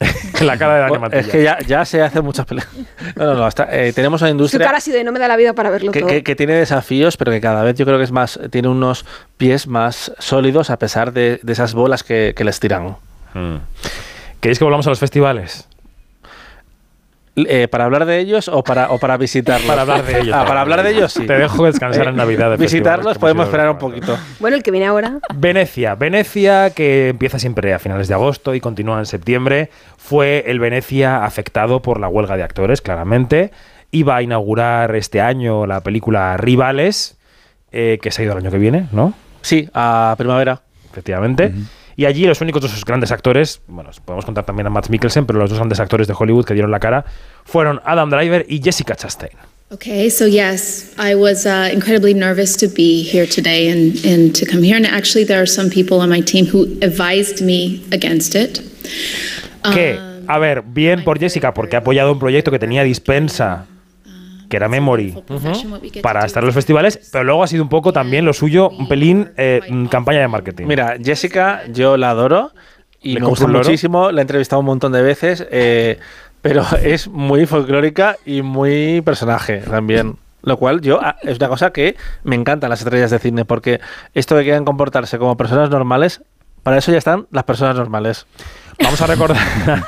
la cara de Dani Bueno, Mantilla. Es que ya, ya se hacen muchas películas. No, no, no. hasta- eh, tenemos una Su industria cara así de no me da la vida para verlo que, todo. que- que tiene desafíos, pero que cada vez yo creo que es más tiene unos pies más sólidos a pesar de, de esas bolas que, que les tiran. Mm. ¿Queréis que volvamos a los festivales? Eh, ¿Para hablar de ellos o para, o para visitarlos? Para hablar de ellos. Ah, para hablar de ellos, sí. Te dejo descansar en Navidad de Visitarlos podemos si esperar un poquito. Bueno, el que viene ahora. Venecia, Venecia que empieza siempre a finales de agosto y continúa en septiembre, fue el Venecia afectado por la huelga de actores, claramente. Iba a inaugurar este año la película Rivales, eh, que se ha ido el año que viene, ¿no? Sí, a primavera. Efectivamente. Y allí los únicos dos grandes actores, bueno, podemos contar también a Matt Mikkelsen, pero los dos grandes actores de Hollywood que dieron la cara fueron Adam Driver y Jessica Chastain. Okay, so yes, I was uh, incredibly nervous to be here today and, and to come here. And actually, there are some people on my team who advised me against it. Que, Um, a ver, bien por Jessica, porque ha apoyado un proyecto que tenía dispensa, que era Memory, para estar en los festivales, pero luego ha sido un poco también lo suyo, un pelín eh, campaña de marketing. Mira, Jessica, yo la adoro y ¿Le me gusta muchísimo. La he entrevistado un montón de veces. eh, pero es muy folclórica y muy personaje también. Lo cual yo ah, es una cosa que me encantan las estrellas de cine, porque esto de que quieran comportarse como personas normales, para eso ya están las personas normales. Vamos a recordar.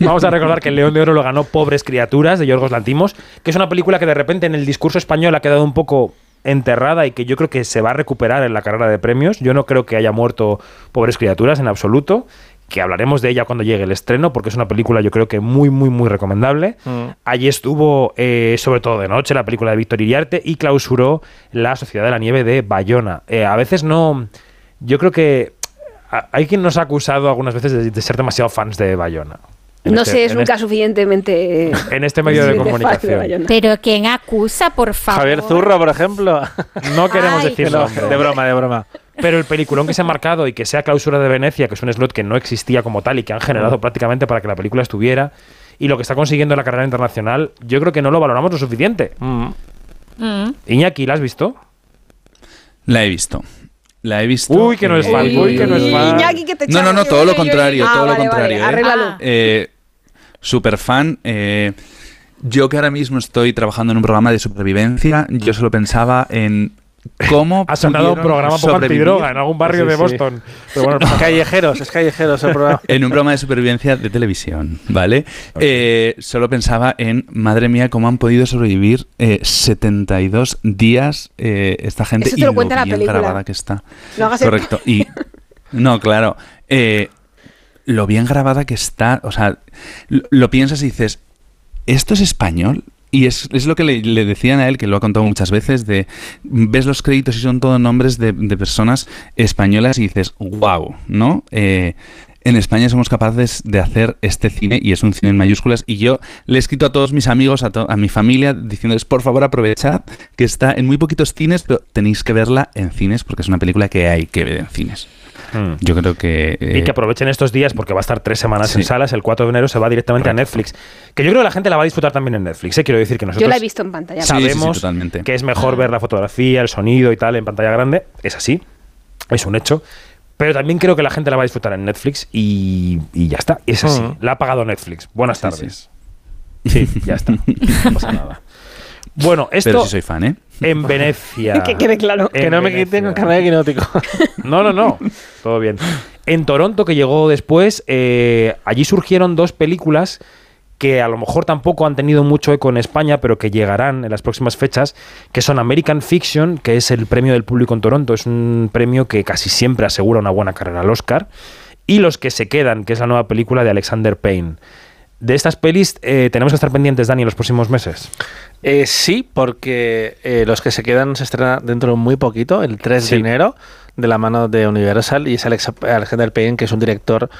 Vamos a recordar que el León de Oro lo ganó Pobres Criaturas de Yorgos Lantimos, que es una película que de repente en el discurso español ha quedado un poco enterrada y que yo creo que se va a recuperar en la carrera de premios. Yo no creo que haya muerto Pobres Criaturas en absoluto, que hablaremos de ella cuando llegue el estreno, porque es una película yo creo que muy, muy, muy recomendable. Allí estuvo, eh, sobre todo de noche, la película de Víctor Iriarte y clausuró La Sociedad de la Nieve de Bayona. Eh, a veces no... Yo creo que hay quien nos ha acusado algunas veces de, de ser demasiado fans de Bayona. En No este- sé, es nunca este- suficientemente. en este medio de comunicación. Pero ¿quién acusa, por favor? Javier Zurro, por ejemplo. No queremos Ay. decir Que no, nombre. de broma, de broma. Pero el peliculón que se ha marcado y que sea clausura de Venecia, que es un slot que no existía como tal y que han generado prácticamente para que la película estuviera, y lo que está consiguiendo en la carrera internacional, yo creo que no lo valoramos lo suficiente. Mm. Iñaki, ¿la has visto? La he visto. La he visto. Uy, que no es fan, uy, que no es fan. Iñaki, que te No, no, no, todo lo contrario, todo Ah, lo vale, contrario. vale, ¿eh? arréglalo. Eh, super fan. eh, yo que ahora mismo estoy trabajando en un programa de supervivencia, yo solo pensaba en cómo. Ha sonado un programa poco antidroga en algún barrio Sí, de sí. Boston. Pero bueno, Es callejeros, es callejeros el programa. En un programa de supervivencia de televisión, ¿vale? Eh, solo pensaba en, madre mía, cómo han podido sobrevivir eh, 72 días eh, esta gente Eso te y lo cuenta la bien película. grabada que está. No hagas el- Correcto. Y, no, claro. eh, lo bien grabada que está, o sea, lo, piensas y dices, ¿esto es español? Y es, es lo que le, le decían a él, que lo ha contado muchas veces, de ves los créditos y son todos nombres de, de personas españolas y dices, wow, ¿no? Eh, en España somos capaces de hacer este cine y es un cine en mayúsculas y yo le he escrito a todos mis amigos, a, to- a mi familia, diciéndoles, por favor, aprovechad que está en muy poquitos cines, pero tenéis que verla en cines porque es una película que hay que ver en cines. Hmm. Yo creo que... Y eh, que aprovechen estos días porque va a estar tres semanas Sí. en salas. El 4 de enero se va directamente a Netflix. Que yo creo que la gente la va a disfrutar también en Netflix. ¿eh? Quiero decir que nosotros Yo la he visto en pantalla. Sí, sí, sí, sabemos que es mejor ver la fotografía, el sonido y tal en pantalla grande. Es así. Es un hecho. Pero también creo que la gente la va a disfrutar en Netflix y, y ya está. Es así. Mm. La ha pagado Netflix. Buenas Sí, tardes. Sí, ya está. No pasa nada. Bueno, esto Pero sí soy fan, ¿eh? En Venecia. Que quede claro. En Que no me quiten el carnet de quinótico. No, no, no. Todo bien. En Toronto, que llegó después, eh, allí surgieron dos películas que a lo mejor tampoco han tenido mucho eco en España, pero que llegarán en las próximas fechas, que son American Fiction, que es el premio del público en Toronto, es un premio que casi siempre asegura una buena carrera al Oscar, y Los que se quedan, que es la nueva película de Alexander Payne. De estas pelis eh, tenemos que estar pendientes, Dani, en los próximos meses. Eh, sí, porque eh, los que se quedan se estrena dentro de muy poquito, el 3 Sí. de enero, de la mano de Universal, y es Alex, Alexander Payne, que es un director,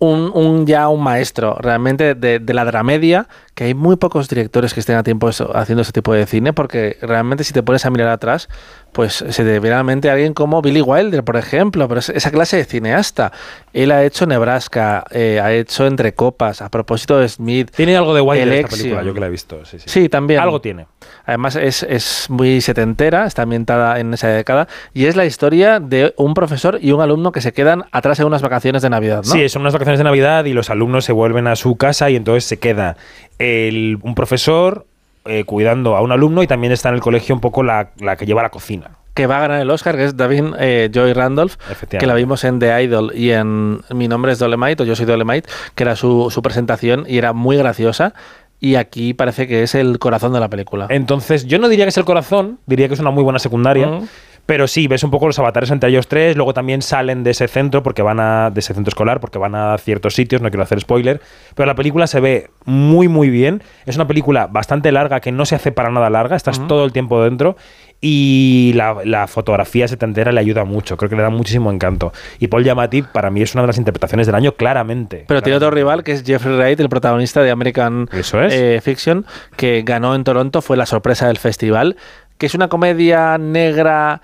un, un ya un maestro realmente de, de la dramedia, que hay muy pocos directores que estén a tiempo eso- haciendo ese tipo de cine, porque realmente si te pones a mirar atrás, pues se te viene a la mente alguien como Billy Wilder, por ejemplo, pero es esa clase de cineasta. Él ha hecho Nebraska, eh, ha hecho Entre Copas, a propósito de Smith. Tiene algo de Wilder esta película, yo que la he visto. Sí, sí. Sí, también. Algo tiene. Además es, es muy setentera, está ambientada en esa década y es la historia de un profesor y un alumno que se quedan atrás en unas vacaciones de Navidad, ¿no? Sí, son unas vacaciones de Navidad y los alumnos se vuelven a su casa y entonces se queda el- un profesor eh, cuidando a un alumno y también está en el colegio un poco la, la que lleva la cocina. Que va a ganar el Oscar, que es David eh, Joy Randolph, que la vimos en The Idol y en Mi nombre es Dolemite o Yo soy Dolemite, que era su, su presentación y era muy graciosa. Y aquí parece que es el corazón de la película. Entonces, yo no diría que es el corazón, diría que es una muy buena secundaria. Mm. Pero sí, ves un poco los avatares entre ellos tres, luego también salen de ese centro porque van a de ese centro escolar porque van a ciertos sitios, no quiero hacer spoiler, pero la película se ve muy muy bien, es una película bastante larga que no se hace para nada larga, estás todo el tiempo dentro y la, la fotografía setentera le ayuda mucho, creo que le da muchísimo encanto. Y Paul Giamatti para mí es una de las interpretaciones del año claramente. Pero tiene otro rival que es Jeffrey Wright, el protagonista de American Eso es. eh, Fiction, que ganó en Toronto, fue la sorpresa del festival, que es una comedia negra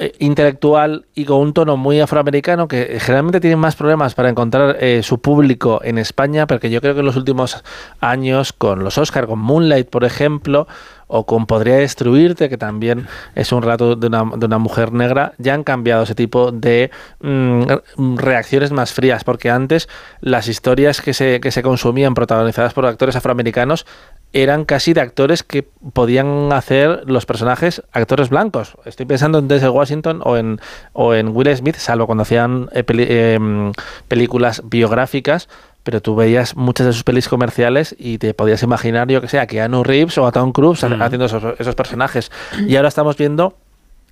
eh, intelectual y con un tono muy afroamericano que generalmente tienen más problemas para encontrar eh, su público en España, porque yo creo que en los últimos años con los Oscar, con Moonlight, por ejemplo, o con Podría Destruirte, que también es un relato de una, de una mujer negra, ya han cambiado ese tipo de mm, reacciones más frías, porque antes las historias que se, que se consumían protagonizadas por actores afroamericanos eran casi de actores que podían hacer los personajes actores blancos. Estoy pensando en Denzel Washington o en, o en Will Smith, salvo cuando hacían eh, peli- em, películas biográficas, pero tú veías muchas de sus pelis comerciales y te podías imaginar, yo que sé, a Keanu Reeves o a Tom Cruise haciendo esos, esos personajes. Y ahora estamos viendo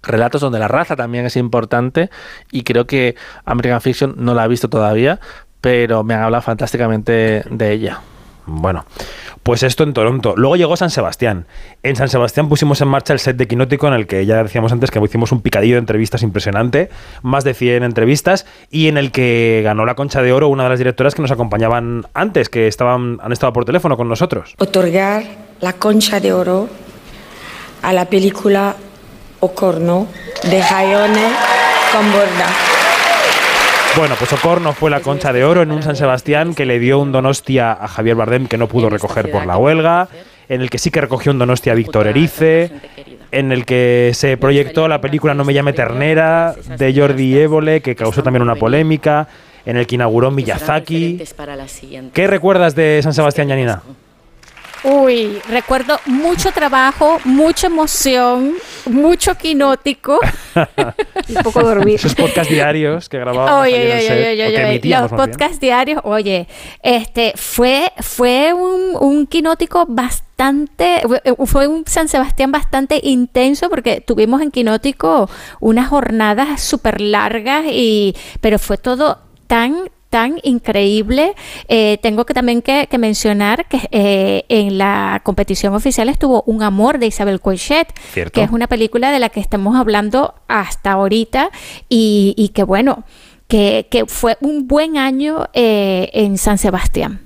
relatos donde la raza también es importante y creo que American Fiction no la ha visto todavía, pero me han hablado fantásticamente de ella. Bueno, pues esto en Toronto. Luego llegó San Sebastián. En San Sebastián pusimos en marcha el set de Quinótico, en el que ya decíamos antes que hicimos un picadillo de entrevistas impresionante, más de 100 entrevistas, y en el que ganó la Concha de Oro una de las directoras que nos acompañaban antes, que estaban, han estado por teléfono con nosotros. otorgar la concha de oro a la película Ocorno de Hayone con Borda. Bueno, pues Ocorno fue la Concha de Oro en un San Sebastián que le dio un Donostia a Javier Bardem que no pudo recoger por la huelga, en el que sí que recogió un Donostia a Víctor Erice, en el que se proyectó la película No me llame ternera de Jordi Évole, que causó también una polémica, en el que inauguró Miyazaki. ¿Qué recuerdas de San Sebastián, Yanina? Uy, recuerdo mucho trabajo, mucha emoción, mucho quinótico. y poco dormir. Esos podcast diarios que grabábamos Oye, oye, set, oye, oye, oye, los más bien. podcast diarios, oye, este fue fue un, un quinótico bastante fue un San Sebastián bastante intenso porque tuvimos en quinótico unas jornadas súper largas y pero fue todo tan tan increíble. Eh, tengo que también que, que mencionar que eh, en la competición oficial estuvo Un amor de Isabel Coixet, Cierto. que es una película de la que estamos hablando hasta ahorita y, y que bueno, que, que fue un buen año eh, en San Sebastián.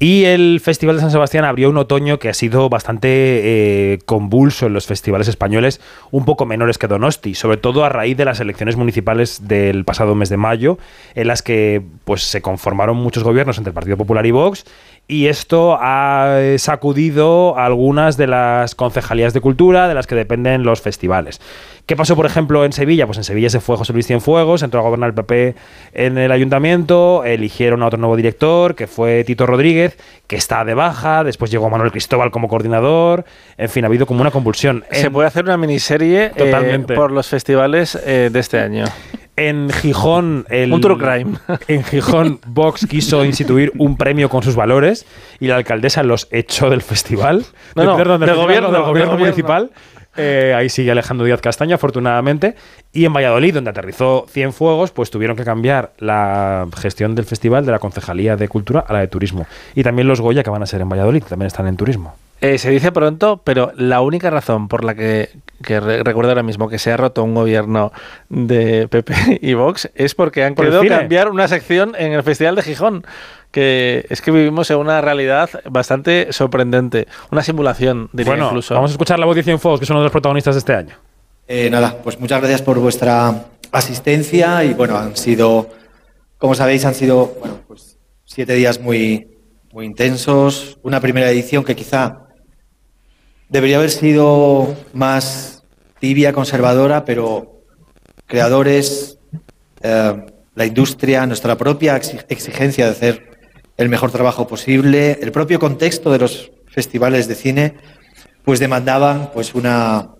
Y el Festival de San Sebastián abrió un otoño que ha sido bastante eh, convulso en los festivales españoles, un poco menores que Donosti, sobre todo a raíz de las elecciones municipales del pasado mes de mayo, en las que pues se conformaron muchos gobiernos entre el Partido Popular y Vox, y esto ha sacudido a algunas de las concejalías de cultura de las que dependen los festivales. ¿Qué pasó, por ejemplo, en Sevilla? Pues en Sevilla se fue José Luis Cienfuegos, entró a gobernar el PP en el ayuntamiento, eligieron a otro nuevo director, que fue Tito Rodríguez, que está de baja, después llegó Manuel Cristóbal como coordinador, en fin, ha habido como una convulsión. Se En- puede hacer una miniserie eh, por los festivales eh, de este año. En Gijón, el, Un true crime. En Gijón, Vox quiso instituir un premio con sus valores y la alcaldesa los echó del festival. No, no, perdón, del gobierno, no, del del gobierno municipal. Eh, ahí sigue Alejandro Díaz Castaño, afortunadamente. Y en Valladolid, donde aterrizó Cienfuegos, pues tuvieron que cambiar la gestión del festival de la Concejalía de Cultura a la de Turismo. Y también los Goya, que van a ser en Valladolid, también están en turismo. Eh, se dice pronto, pero la única razón por la que, que re- recuerdo ahora mismo que se ha roto un gobierno de PP y Vox es porque han Por querido cambiar una sección en el Festival de Gijón. Que es que vivimos en una realidad bastante sorprendente. Una simulación, diría bueno, incluso. vamos a escuchar la voz de Cienfuegos, que es uno de los protagonistas de este año. Eh, nada, pues muchas gracias por vuestra asistencia y bueno, han sido, como sabéis, han sido bueno, pues siete días muy, muy intensos. Una primera edición que quizá debería haber sido más tibia, conservadora, pero creadores, eh, la industria, nuestra propia exi- exigencia de hacer el mejor trabajo posible, el propio contexto de los festivales de cine, pues demandaban pues una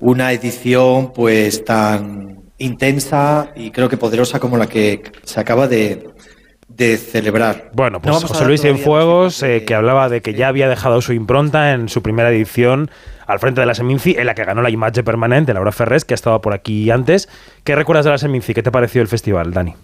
una edición pues tan intensa y creo que poderosa como la que se acaba de, de celebrar. Bueno, No pues José Luis Cienfuegos, eh, que hablaba de que ya había dejado su impronta en su primera edición al frente de la Seminci, en la que ganó la imagen permanente, Laura Ferrés, que ha estado por aquí antes. ¿Qué recuerdas de la Seminci? ¿Qué te pareció el festival, Dani?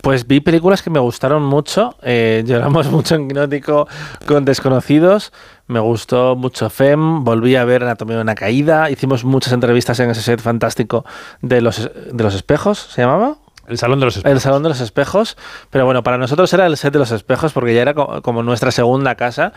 Pues vi películas que me gustaron mucho. Eh, lloramos mucho en Quinótico con Desconocidos. Me gustó mucho FEM. Volví a ver Anatomía de una Caída. Hicimos muchas entrevistas en ese set fantástico de los, de los espejos. ¿Se llamaba? El Salón de los Espejos. El Salón de los Espejos. Pero bueno, para nosotros era el set de los espejos porque ya era co- como nuestra segunda casa.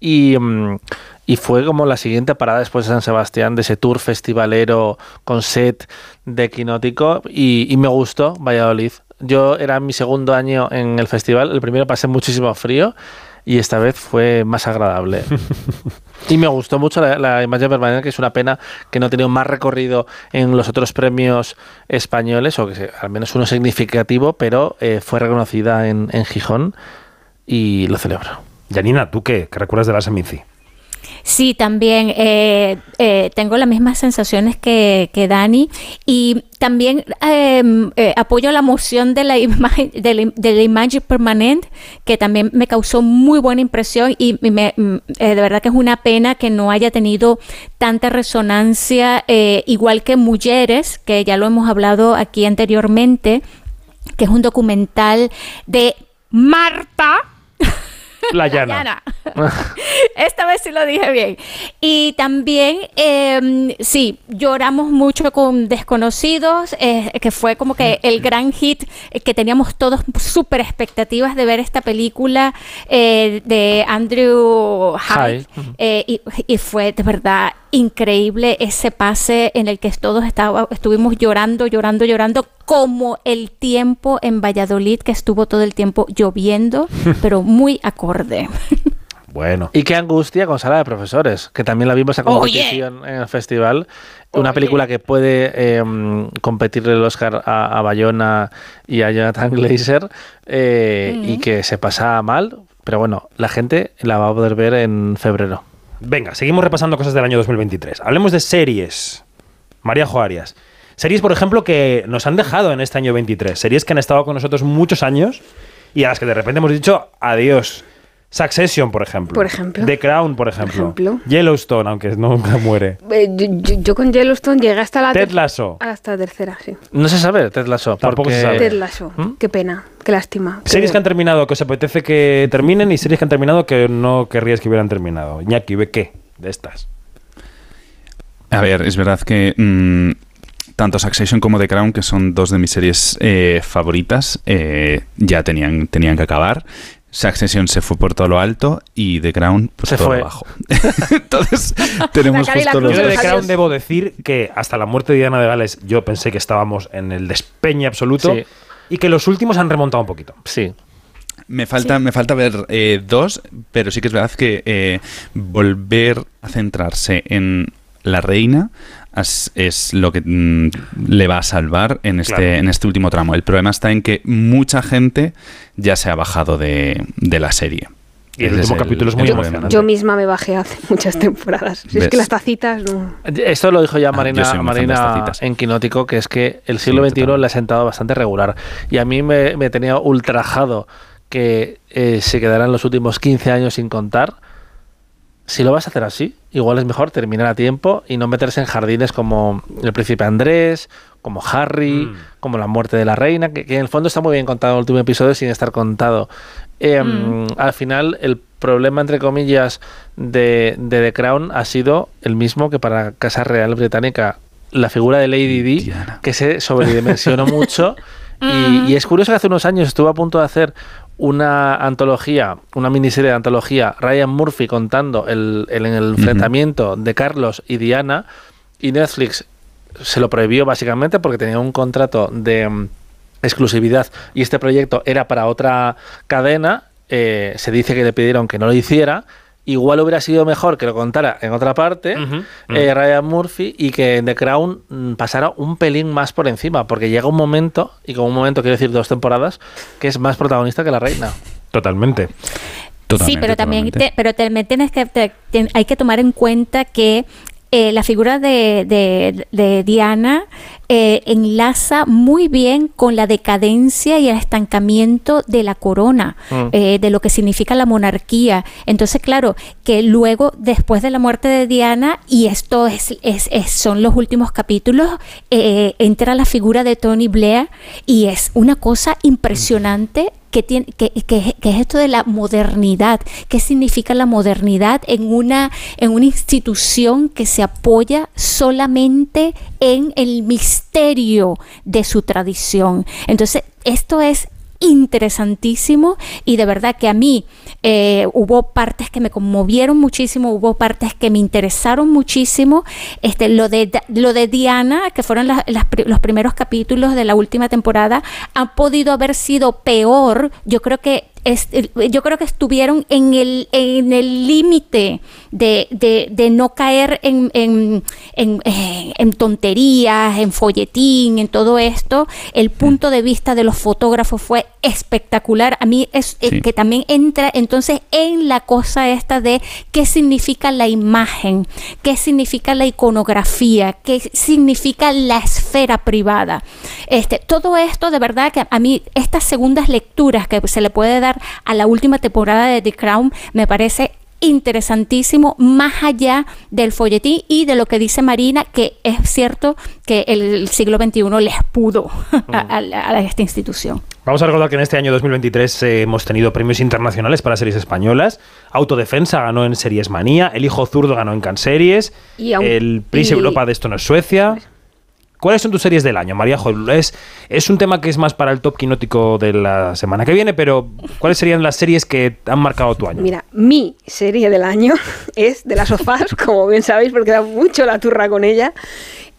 Y, mm, y fue como la siguiente parada después de San Sebastián, de ese tour festivalero con set de Quinótico, y, y me gustó Valladolid. Yo era mi segundo año en el festival, el primero pasé muchísimo frío y esta vez fue más agradable. y me gustó mucho la, la imagen permanente, que es una pena que no ha tenido más recorrido en los otros premios españoles, o que sea, al menos uno significativo, pero eh, fue reconocida en, en Gijón y lo celebro. Janina, ¿tú qué? ¿Qué recuerdas de la Semici? Sí, también eh, eh, tengo las mismas sensaciones que, que Dani. Y también eh, eh, apoyo la moción de la imagen de la, imagen permanente que también me causó muy buena impresión y me, mm, eh, de verdad que es una pena que no haya tenido tanta resonancia igual que Mujeres que ya lo hemos hablado aquí anteriormente que es un documental de Marta Llana. Esta vez sí lo dije bien. Y también, eh, sí, lloramos mucho con Desconocidos, eh, que fue como que el gran hit eh, que teníamos todos súper expectativas de ver esta película eh, de Andrew Hyde. Eh, y, y fue de verdad increíble ese pase en el que todos estaba, estuvimos llorando, llorando, llorando, como el tiempo en Valladolid, que estuvo todo el tiempo lloviendo, pero muy acorde. Bueno. Y qué angustia con Sala de Profesores, que también la vimos a competición en el festival. Una película que puede eh, competirle el Oscar a, a Bayona y a Jonathan Glazer eh, y que se pasa mal. Pero bueno, la gente la va a poder ver en febrero. Venga, seguimos repasando cosas del año 2023. Hablemos de series. María Joarias. Series, por ejemplo, que nos han dejado en este año 23. Series que han estado con nosotros muchos años y a las que de repente hemos dicho adiós. Succession, por ejemplo. Por ejemplo. The Crown, por ejemplo. ejemplo. Yellowstone, aunque nunca muere. Eh, yo, yo- yo con Yellowstone llegué hasta la Ted Lasso. hasta la tercera, sí. No se sabe Ted Lasso. Tampoco porque- se sabe. Ted Lasso. Qué pena, qué lástima. Series que han terminado que os apetece que terminen y series que han terminado que no querríais que hubieran terminado. Iñaki, ¿ve qué de estas? A ver, es verdad que mm, tanto Succession como The Crown, que son dos de mis series eh, favoritas, eh, ya tenían, tenían que acabar. Succession se fue por todo lo alto y The Crown por Se todo fue. lo bajo. Entonces tenemos La justo cruz los Yo de The Crown debo decir que hasta la muerte de Diana de Gales yo pensé que estábamos en el despeñe absoluto Sí. y que los últimos han remontado un poquito. Sí. Me falta, me falta ver eh, dos, pero sí que es verdad que eh, volver a centrarse en la reina es, es lo que mm, le va a salvar en este, Claro. en este último tramo. El problema está en que mucha gente ya se ha bajado de, de la serie. Y el Ese último es capítulo es muy emocionante. Yo misma me bajé hace muchas temporadas. Si es que las tacitas no. Esto lo dijo ya Ah, Marina, Marina en Quinótico, que es que el siglo Sí, XXI total. le ha sentado bastante regular. Y a mí me, me tenía ultrajado que eh, se quedaran los últimos 15 años sin contar. Si lo vas a hacer así, igual es mejor terminar a tiempo y no meterse en jardines como el príncipe Andrés, como Harry, Mm. como la muerte de la reina, que, que en el fondo está muy bien contado en el último episodio sin estar contado. Eh, Al final, el problema, entre comillas, de, de The Crown ha sido el mismo que para Casa Real Británica. La figura de Lady Di, que se sobredimensionó mucho. Y, y es curioso que hace unos años estuvo a punto de hacer una antología, una miniserie de antología, Ryan Murphy contando el, el- el enfrentamiento de Carlos y Diana, y Netflix se lo prohibió básicamente porque tenía un contrato de mm, exclusividad y este proyecto era para otra cadena. eh, se dice que le pidieron que no lo hiciera. Igual hubiera sido mejor que lo contara en otra parte, eh, Ryan Murphy, y que en The Crown mm, pasara un pelín más por encima, porque llega un momento, y con un momento quiero decir dos temporadas, que es más protagonista que la reina. Totalmente. Totalmente, sí, pero también, te- pero también tienes que, te- hay que tomar en cuenta que eh, la figura de, de- de Diana eh, enlaza muy bien con la decadencia y el estancamiento de la corona, Mm. eh, de lo que significa la monarquía. Entonces, claro, que luego, después de la muerte de Diana, y esto es, es- es- son los últimos capítulos, eh, entra la figura de Tony Blair y es una cosa impresionante que es esto de la modernidad. ¿Qué significa la modernidad en una, en una institución que se apoya solamente en el misterio de su tradición? Entonces, esto es interesantísimo y de verdad que a mí eh, hubo partes que me conmovieron muchísimo, hubo partes que me interesaron muchísimo. Este, lo, de, lo de Diana, que fueron las- las los primeros capítulos de la última temporada, ha podido haber sido peor. Yo creo que es- yo creo que estuvieron en el en el límite de, de- de no caer en, en, en- eh, en tonterías, en folletín, en todo esto. El punto de vista de los fotógrafos fue espectacular. A mí es eh, que también entra entonces en la cosa esta de qué significa la imagen, qué significa la iconografía, qué significa la esfera privada. Este, todo esto de verdad que a mí estas segundas lecturas que se le puede dar a la última temporada de The Crown me parece interesantísimo más allá del folletín y de lo que dice Marina que es cierto que el siglo XXI les pudo a, a esta institución. Vamos a recordar que en este año 2023 eh, hemos tenido premios internacionales para series españolas. Autodefensa ganó en Series Manía, El Hijo Zurdo ganó en Canseries, Y el Pris y- Europa de Esto no es Suecia. ¿Cuáles son tus series del año, María? Es, es un tema que es más para el top quinótico de la semana que viene, pero ¿cuáles serían las series que han marcado tu año? Mira, mi serie del año es de las sofás, como bien sabéis, porque da mucho la turra con ella.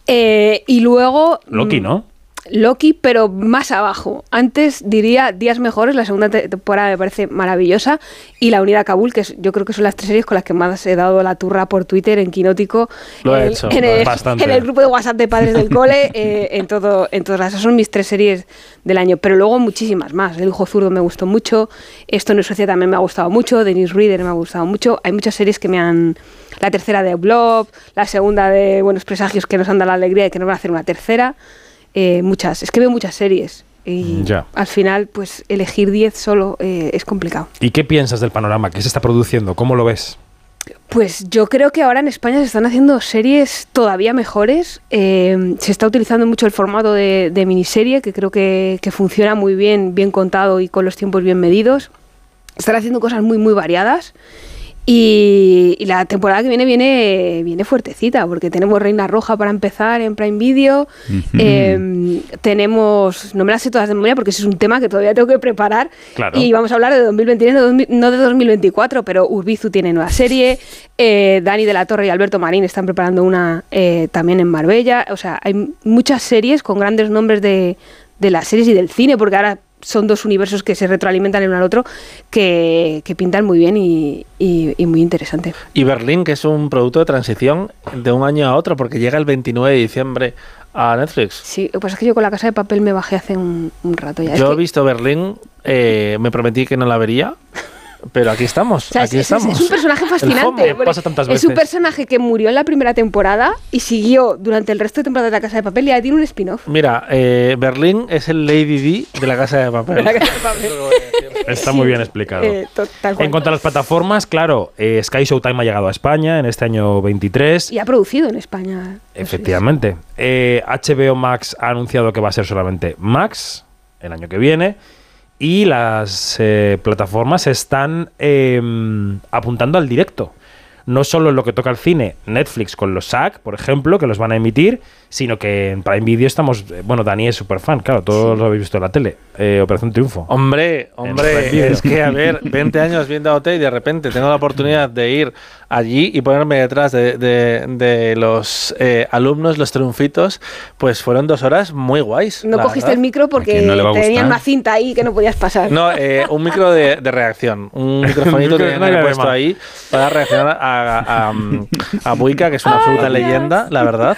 Eh, y luego. Loki, mm, ¿no? Loki, pero más abajo. Antes diría Días Mejores, la segunda te- temporada me parece maravillosa, y La Unidad Kabul, que es- yo creo que son las tres series con las que más he dado la turra por Twitter, en Quinótico, Lo he en, el- hecho, en el. Bastante. en el grupo de WhatsApp de padres del cole, eh, en todo, en todas las. Son mis tres series del año, pero luego muchísimas más. El Hijo Zurdo me gustó mucho, Esto no es Suecia también me ha gustado mucho, Dennis Reader me ha gustado mucho. Hay muchas series que me han. La tercera de Blob, la segunda de Buenos Presagios que nos han dado la alegría de que nos van a hacer una tercera. Eh, muchas, es que veo muchas series. Y Ya. al final, pues elegir 10 solo eh, es complicado. ¿Y qué piensas del panorama? ¿Qué se está produciendo? ¿Cómo lo ves? Pues yo creo que ahora en España se están haciendo series todavía mejores. Eh, se está utilizando mucho el formato de, de miniserie, que creo que, que funciona muy bien, bien contado y con los tiempos bien medidos. Están haciendo cosas muy, muy variadas. Y, y la temporada que viene viene viene fuertecita, porque tenemos Reina Roja para empezar en Prime Video. Eh, tenemos, no me las sé todas de memoria porque ese es un tema que todavía tengo que preparar. Claro. Y vamos a hablar de 2023, no de 2000 no de 2024, pero Urbizu tiene nueva serie. eh, Dani de la Torre y Alberto Marín están preparando una eh, también en Marbella. O sea, hay muchas series con grandes nombres de, de las series y del cine, porque ahora son dos universos que se retroalimentan el uno al otro, que, que pintan muy bien y, y- y muy interesante. Y Berlín, que es un producto de transición de un año a otro, porque llega el 29 de diciembre a Netflix. Sí, pasa es que yo con la casa de papel me bajé hace un, un rato ya. Es Yo que- he visto Berlín, eh, me prometí que no la vería, pero aquí estamos, O sea, aquí es, es- estamos. es un personaje fascinante. Pasa tantas es un veces. personaje que murió en la primera temporada y siguió durante el resto de temporadas de la Casa de Papel y ahora tiene un spin-off. Mira, eh, Berlín es el Lady D de la Casa de Papel. La Casa de Papel. Está muy bien explicado. eh. En cuanto a las plataformas, claro, eh, Sky Showtime ha llegado a España en este año 23. Y ha producido en España. Efectivamente. Eh, HBO Max ha anunciado que va a ser solamente Max el año que viene. Y las eh, plataformas están eh, apuntando al directo. No solo en lo que toca al cine, Netflix con los SAG, por ejemplo, que los van a emitir, sino que en Prime Video estamos. eh, Bueno, Dani es súper fan, claro, todos lo habéis visto en la tele. Eh, Operación Triunfo. Hombre, hombre, es que a ver, 20 años viendo OT y de repente tengo la oportunidad de ir allí y ponerme detrás de, de- de los eh, alumnos, los triunfitos, pues fueron dos horas muy guays. No cogiste verdad. el micro porque no tenían una cinta ahí que no podías pasar. No, eh, un micro de, de reacción. Un microfonito que Micro- tenían puesto ahí para reaccionar a, a, a, a Buica, que es una fruta leyenda, la verdad.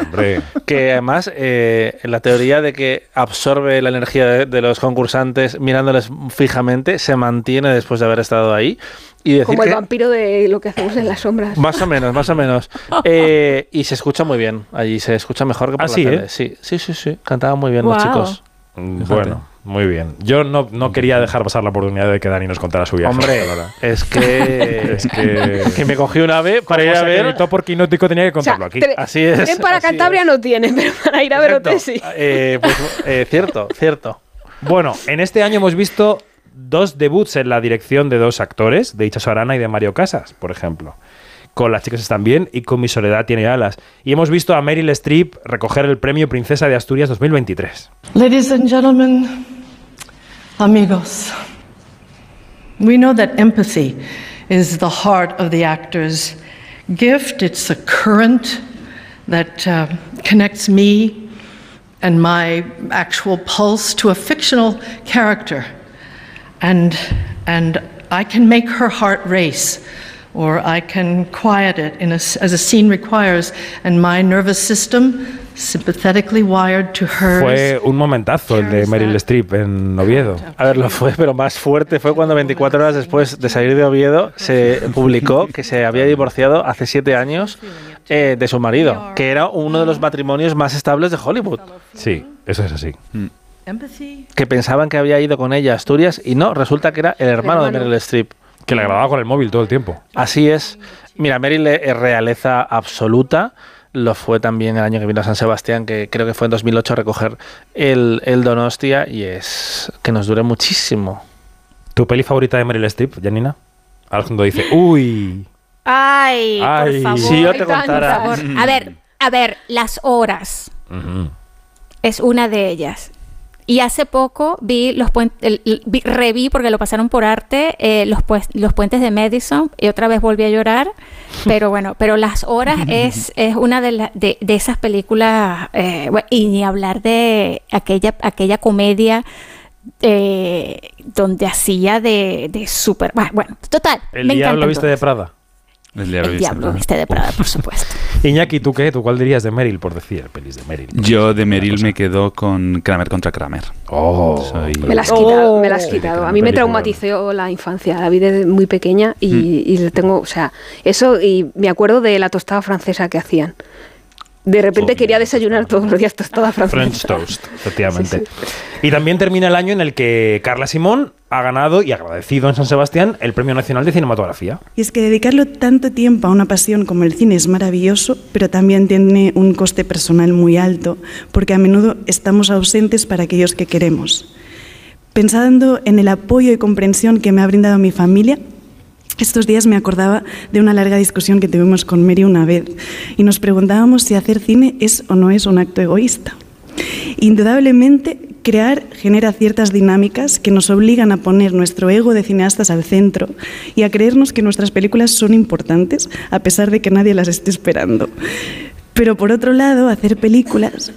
Que además, eh, la teoría de que absorbe la energía de, de los concursantes mirándoles fijamente se mantiene después de haber estado ahí. Y decir Como el que- vampiro de lo que hacemos en las sombras. más o menos, más o menos. Eh, y se escucha muy bien. Allí se escucha mejor que por Ah, la sí, tele. ¿eh? Sí, sí, sí, sí. Cantaban muy bien los chicos. Bueno, muy bien. Yo no, no quería dejar pasar la oportunidad de que Dani nos contara su viaje. Hombre, es que, Es que- que me cogí un ave para ir a ver. mi topo quinótico tenía que O sea, contarlo aquí. tre- Así es. tren para Cantabria no tiene, pero para ir a ver sí. Eh, pues, eh, cierto, cierto. Bueno, en este año hemos visto dos debuts en la dirección de dos actores, de Ichazo Arana y de Mario Casas, por ejemplo. Con Las chicas están bien y con Mi soledad tiene alas. Y hemos visto a Meryl Streep recoger el premio Princesa de Asturias 2023. Ladies and gentlemen, Amigos, we know that empathy is the heart of the actor's gift. It's a current that uh, connects me and my actual pulse to a fictional character. And, and I can make her heart race, or I can quiet it in a, as a scene requires, and my nervous system sympathetically wired to hers. Fue un momentazo el de Meryl Streep en Oviedo. A ver, lo fue, pero más fuerte fue cuando 24 horas después de salir de Oviedo se publicó que se había divorciado hace siete años eh, de su marido, que era uno de los matrimonios más estables de Hollywood. Sí, eso es así. Que pensaban que había ido con ella a Asturias y no, resulta que era el hermano, de Meryl Streep. Que la grababa con el móvil todo el tiempo. Así es. Mira, Meryl es realeza absoluta. Lo fue también el año que vino a San Sebastián, que creo que fue en 2008 a recoger el, el Donostia y es que nos dure muchísimo. ¿Tu peli favorita de Meryl Streep, Janina? Alejandro dice, uy. Ay, Ay. por favor. Si yo te contara. favor. A ver, a ver, las horas es una de ellas. Y hace poco vi los puentes, reví porque lo pasaron por arte eh, los, pues- los puentes de Madison y otra vez volví a llorar. Pero bueno, pero las horas es, es una de, la- de, de esas películas eh, y ni hablar de aquella aquella comedia eh, donde hacía de, de súper bueno total El me diablo viste de. Prada. El el diablo viste de Prada por supuesto Iñaki, ¿tú qué? ¿Tú cuál dirías de Meryl por decir pelis de Meryl? Yo de Meryl me quedo con Kramer contra Kramer. Oh. Soy- Me la has quitado, me la has quitado. A mí me traumatizó la infancia, la vi desde muy pequeña y, y le tengo, o sea, eso y me acuerdo de la tostada francesa que hacían. De repente quería desayunar todos los días tostada francesa. French Toast, efectivamente. Y también termina el año en el que Carla Simón ha ganado y agradecido en San Sebastián el Premio Nacional de Cinematografía. Y es que dedicarlo tanto tiempo a una pasión como el cine es maravilloso, pero también tiene un coste personal muy alto, porque a menudo estamos ausentes para aquellos que queremos. Pensando en el apoyo y comprensión que me ha brindado mi familia, estos días me acordaba de una larga discusión que tuvimos con Mary una vez y nos preguntábamos si hacer cine es o no es un acto egoísta. Indudablemente, crear genera ciertas dinámicas que nos obligan a poner nuestro ego de cineastas al centro y a creernos que nuestras películas son importantes a pesar de que nadie las esté esperando. Pero por otro lado, hacer películas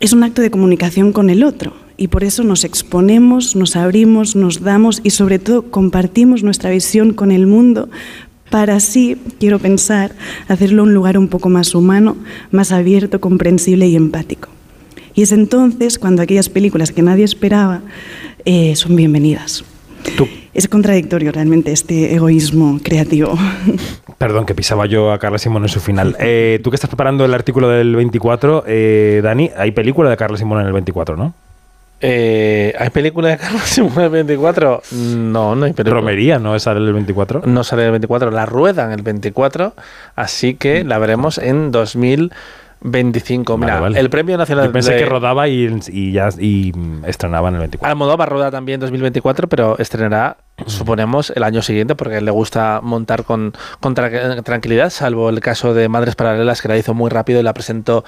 es un acto de comunicación con el otro y por eso nos exponemos, nos abrimos, nos damos y sobre todo compartimos nuestra visión con el mundo para así, quiero pensar, hacerlo un lugar un poco más humano, más abierto, comprensible y empático. Y es entonces cuando aquellas películas que nadie esperaba eh, son bienvenidas. Es contradictorio realmente este egoísmo creativo. Perdón, que pisaba yo a Carla Simón en su final. Eh, Tú que estás preparando el artículo del 24, eh, Dani, hay película de Carla Simón en el 24, ¿no? Eh, ¿Hay película de Carlos Simón el 24? No, no hay película. Romería, ¿no es el 24? No sale el 24, la ruedan el 24, así que la veremos en 2025. Mira, Vale, vale. el Premio Nacional Yo pensé de que rodaba y, y ya y mm, estrenaba en el 24. Almodóvar rueda también en 2024, pero estrenará, suponemos, el año siguiente, porque le gusta montar con, con tra- tranquilidad, salvo el caso de Madres Paralelas, que la hizo muy rápido y la presentó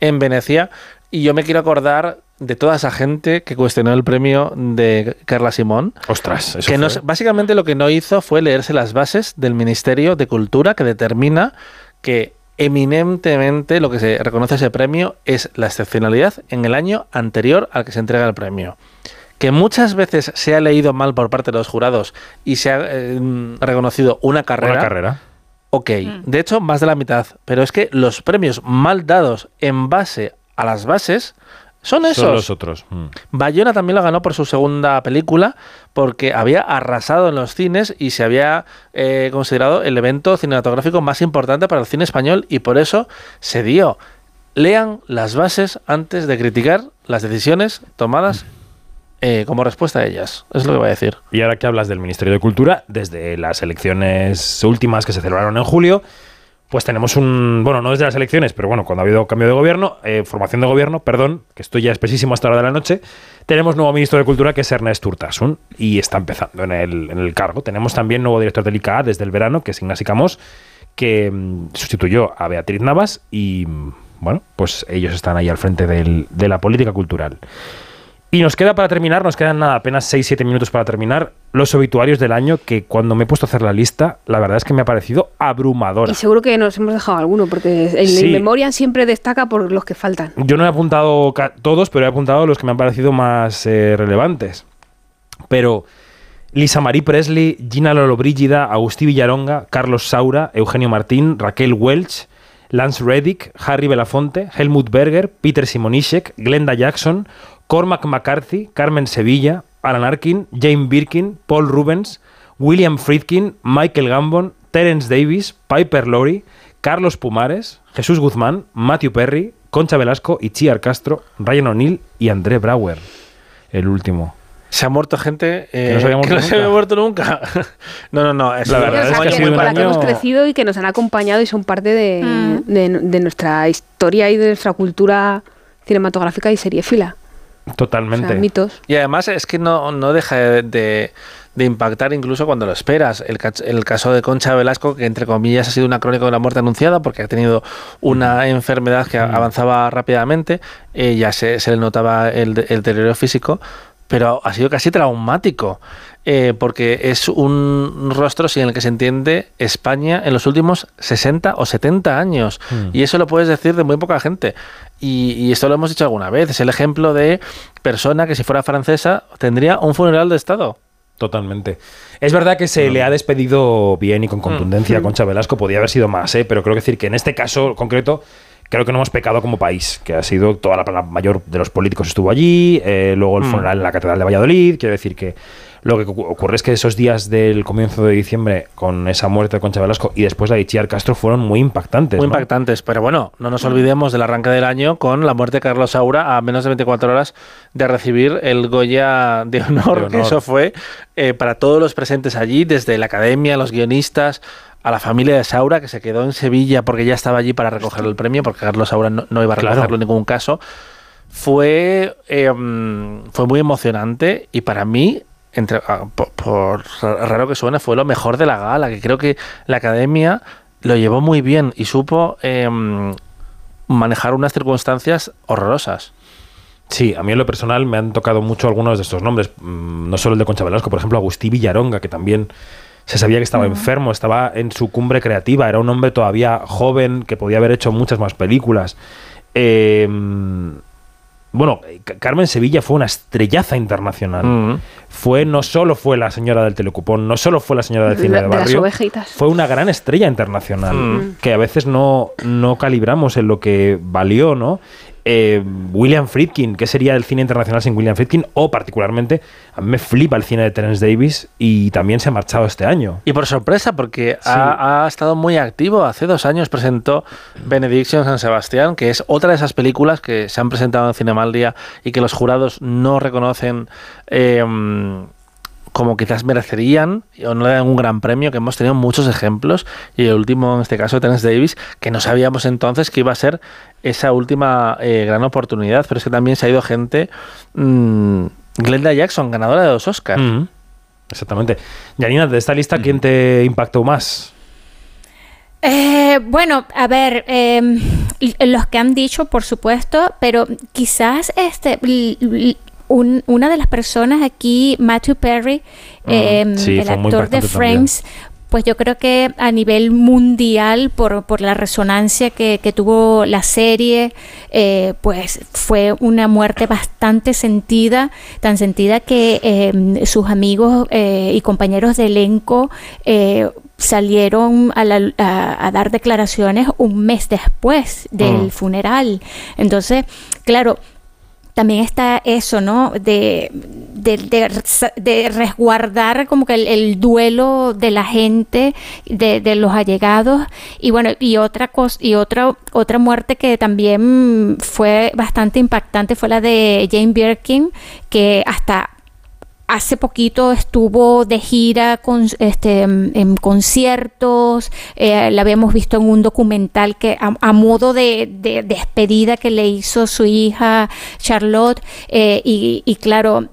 en Venecia. Y yo me quiero acordar de toda esa gente que cuestionó el premio de Carla Simón. Ostras, eso que no básicamente lo que no hizo fue leerse las bases del Ministerio de Cultura que determina que eminentemente lo que se reconoce ese premio es la excepcionalidad en el año anterior al que se entrega el premio. Que muchas veces se ha leído mal por parte de los jurados y se ha eh, reconocido una carrera. Una carrera. Ok, de hecho, más de la mitad. Pero es que los premios mal dados en base a las bases son esos. Son los otros. Mm. Bayona también lo ganó por su segunda película porque había arrasado en los cines y se había eh, considerado el evento cinematográfico más importante para el cine español y por eso se dio. Lean las bases antes de criticar las decisiones tomadas eh, como respuesta a ellas. Es lo que voy a decir. Y ahora que hablas del Ministerio de Cultura, desde las elecciones últimas que se celebraron en julio, pues tenemos un, bueno, no desde las elecciones, pero bueno, cuando ha habido cambio de gobierno, eh, formación de gobierno, perdón, que estoy ya espesísimo hasta la hora de la noche, tenemos nuevo ministro de Cultura que es Ernest Urtasun y está empezando en el, en el cargo. Tenemos también nuevo director del ICA desde el verano, que es Ignasi Camós, que mm, sustituyó a Beatriz Navas y, mm, bueno, pues ellos están ahí al frente de la política cultural. Y nos queda para terminar, nos quedan nada, apenas 6-7 minutos para terminar, los obituarios del año que cuando me he puesto a hacer la lista, la verdad es que me ha parecido abrumadora. Y seguro que nos hemos dejado alguno, porque el Sí. Memoriam siempre destaca por los que faltan. Yo no he apuntado todos, pero he apuntado los que me han parecido más eh, relevantes. Pero Lisa Marie Presley, Gina Lollobrigida, Agustí Villaronga, Carlos Saura, Eugenio Martín, Raquel Welch, Lance Reddick, Harry Belafonte, Helmut Berger, Peter Simonischek, Glenda Jackson, Cormac McCarthy, Carmen Sevilla, Alan Arkin, Jane Birkin, Paul Rubens, William Friedkin, Michael Gambon, Terence Davis, Piper Laurie, Carlos Pumares, Jesús Guzmán, Matthew Perry, Concha Velasco, Itziar Castro, Ryan O'Neill y André Brauer. El último. Se ha muerto gente eh, Que no se había muerto no se nunca. había muerto nunca. no, no, no. es La verdad es que año ha sido muy un la que hemos crecido y que nos han acompañado y son parte de, Mm. de- de nuestra historia y de nuestra cultura cinematográfica y O Totalmente. sea, mitos. Y además es que no, no deja de, de- de impactar incluso cuando lo esperas. El, el caso de Concha Velasco, que entre comillas ha sido una crónica de una muerte anunciada porque ha tenido una enfermedad que a- avanzaba rápidamente, eh, ya se, se le notaba el, el deterioro físico, pero ha sido casi traumático. Eh, porque es un rostro sin el que se entiende España en los últimos 60 o 70 años. Mm. Y eso lo puedes decir de muy poca gente. Y, y esto lo hemos dicho alguna vez. Es el ejemplo de persona que si fuera francesa tendría un funeral de Estado. Totalmente. Es verdad que se le ha despedido bien y con contundencia a Concha Velasco, podía haber sido más, ¿eh? pero creo que decir que en este caso concreto creo que no hemos pecado como país, que ha sido toda la, la mayor de los políticos estuvo allí, eh, luego el Mm. funeral en la Catedral de Valladolid, quiero decir que lo que ocu- ocurre es que esos días del comienzo de diciembre con esa muerte de Concha Velasco y después la de Itziar Castro fueron muy impactantes. Muy ¿no? impactantes. Pero bueno, no nos olvidemos del arranque del año con la muerte de Carlos Saura a menos de 24 horas de recibir el Goya de honor. De Que honor. eso fue eh, para todos los presentes allí, desde la academia, los guionistas, a la familia de Saura, que se quedó en Sevilla porque ya estaba allí para recoger el premio, porque Carlos Saura no, no iba a Claro. recogerlo en ningún caso. Fue, eh, mm, fue muy emocionante y para mí, entre, ah, por, por raro que suene, fue lo mejor de la gala, que creo que la academia lo llevó muy bien y supo eh, manejar unas circunstancias horrorosas. Sí, a mí en lo personal me han tocado mucho algunos de estos nombres, mm, no solo el de Concha Velasco, por ejemplo Agustí Villaronga, que también se sabía que estaba enfermo, estaba en su cumbre creativa, era un hombre todavía joven que podía haber hecho muchas más películas. Eh, bueno, C- Carmen Sevilla fue una estrellaza internacional. Mm. Fue, no solo fue la señora del telecupón, no solo fue la señora del cine La- del de las barrio, ovejitas. fue una gran estrella internacional Mm. que a veces no, no calibramos en lo que valió, ¿no? Eh, William Friedkin, ¿qué sería el cine internacional sin William Friedkin? O particularmente, a mí me flipa el cine de Terence Davis y también se ha marchado este año. Y por sorpresa, porque ha, ha estado muy activo. Hace dos años presentó Benediction San Sebastián, que es otra de esas películas que se han presentado en Cinemaldia y que los jurados no reconocen eh, como quizás merecerían o no le dan un gran premio, que hemos tenido muchos ejemplos. Y el último, en este caso, Terence Davis, que no sabíamos entonces que iba a ser esa última eh, gran oportunidad. Pero es que también se ha ido gente... mm, Glenda Jackson, ganadora de dos Oscars. Mm, exactamente. Yanina, de esta lista, ¿quién te impactó más? Eh, bueno, a ver, eh, l- los que han dicho, por supuesto, pero quizás este un- una de las personas aquí, Matthew Perry, eh, sí, el actor de también. Frames, pues yo creo que a nivel mundial, por, por la resonancia que, que tuvo la serie, eh, pues fue una muerte bastante sentida, tan sentida que eh, sus amigos eh, y compañeros de elenco eh, salieron a, la- a- a dar declaraciones un mes después del Mm. funeral. Entonces, claro, también está eso, ¿no? De, de, de res- de resguardar como que el, el duelo de la gente, de, de los allegados. Y bueno, y otra cosa, y otra, otra muerte que también fue bastante impactante fue la de Jane Birkin, que hasta Hace poquito estuvo de gira con, este, en conciertos, eh, la habíamos visto en un documental que a, a modo de, de despedida que le hizo su hija Charlotte eh, y, y claro,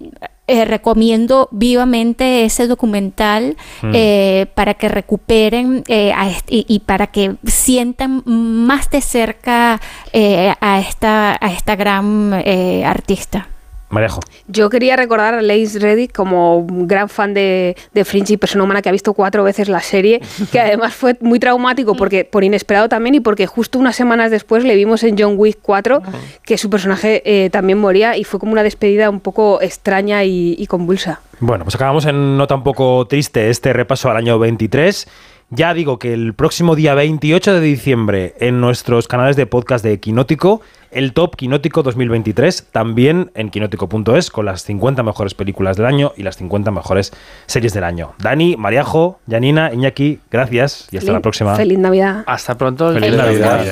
eh, recomiendo vivamente ese documental Mm. eh, para que recuperen eh, a y, y para que sientan más de cerca eh, a, esta, a esta gran eh, artista. Marejo. Yo quería recordar a Lace Reddick como un gran fan de, de Fringe y persona humana que ha visto cuatro veces la serie, que además fue muy traumático porque por inesperado también y porque justo unas semanas después le vimos en John Wick 4 que su personaje eh, también moría y fue como una despedida un poco extraña y, y convulsa. Bueno, pues acabamos en no tan poco triste este repaso al año 23. Ya digo que el próximo día 28 de diciembre en nuestros canales de podcast de Quinótico, el Top Quinótico 2023, también en quinótico.es con las 50 mejores películas del año y las 50 mejores series del año. Dani, Mariajo, Janina, Iñaki, gracias y hasta Feliz- la próxima. Feliz Navidad. Hasta pronto. Feliz Navidad.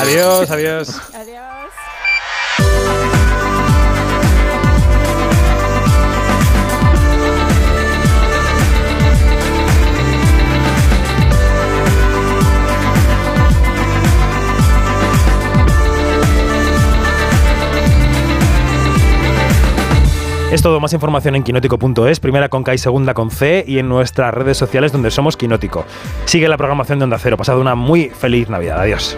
Adiós, adiós. Es todo, más información en quinótico.es, primera con K y segunda con C y en nuestras redes sociales donde somos Quinótico. Sigue la programación de Onda Cero. Pasad una muy feliz Navidad. Adiós.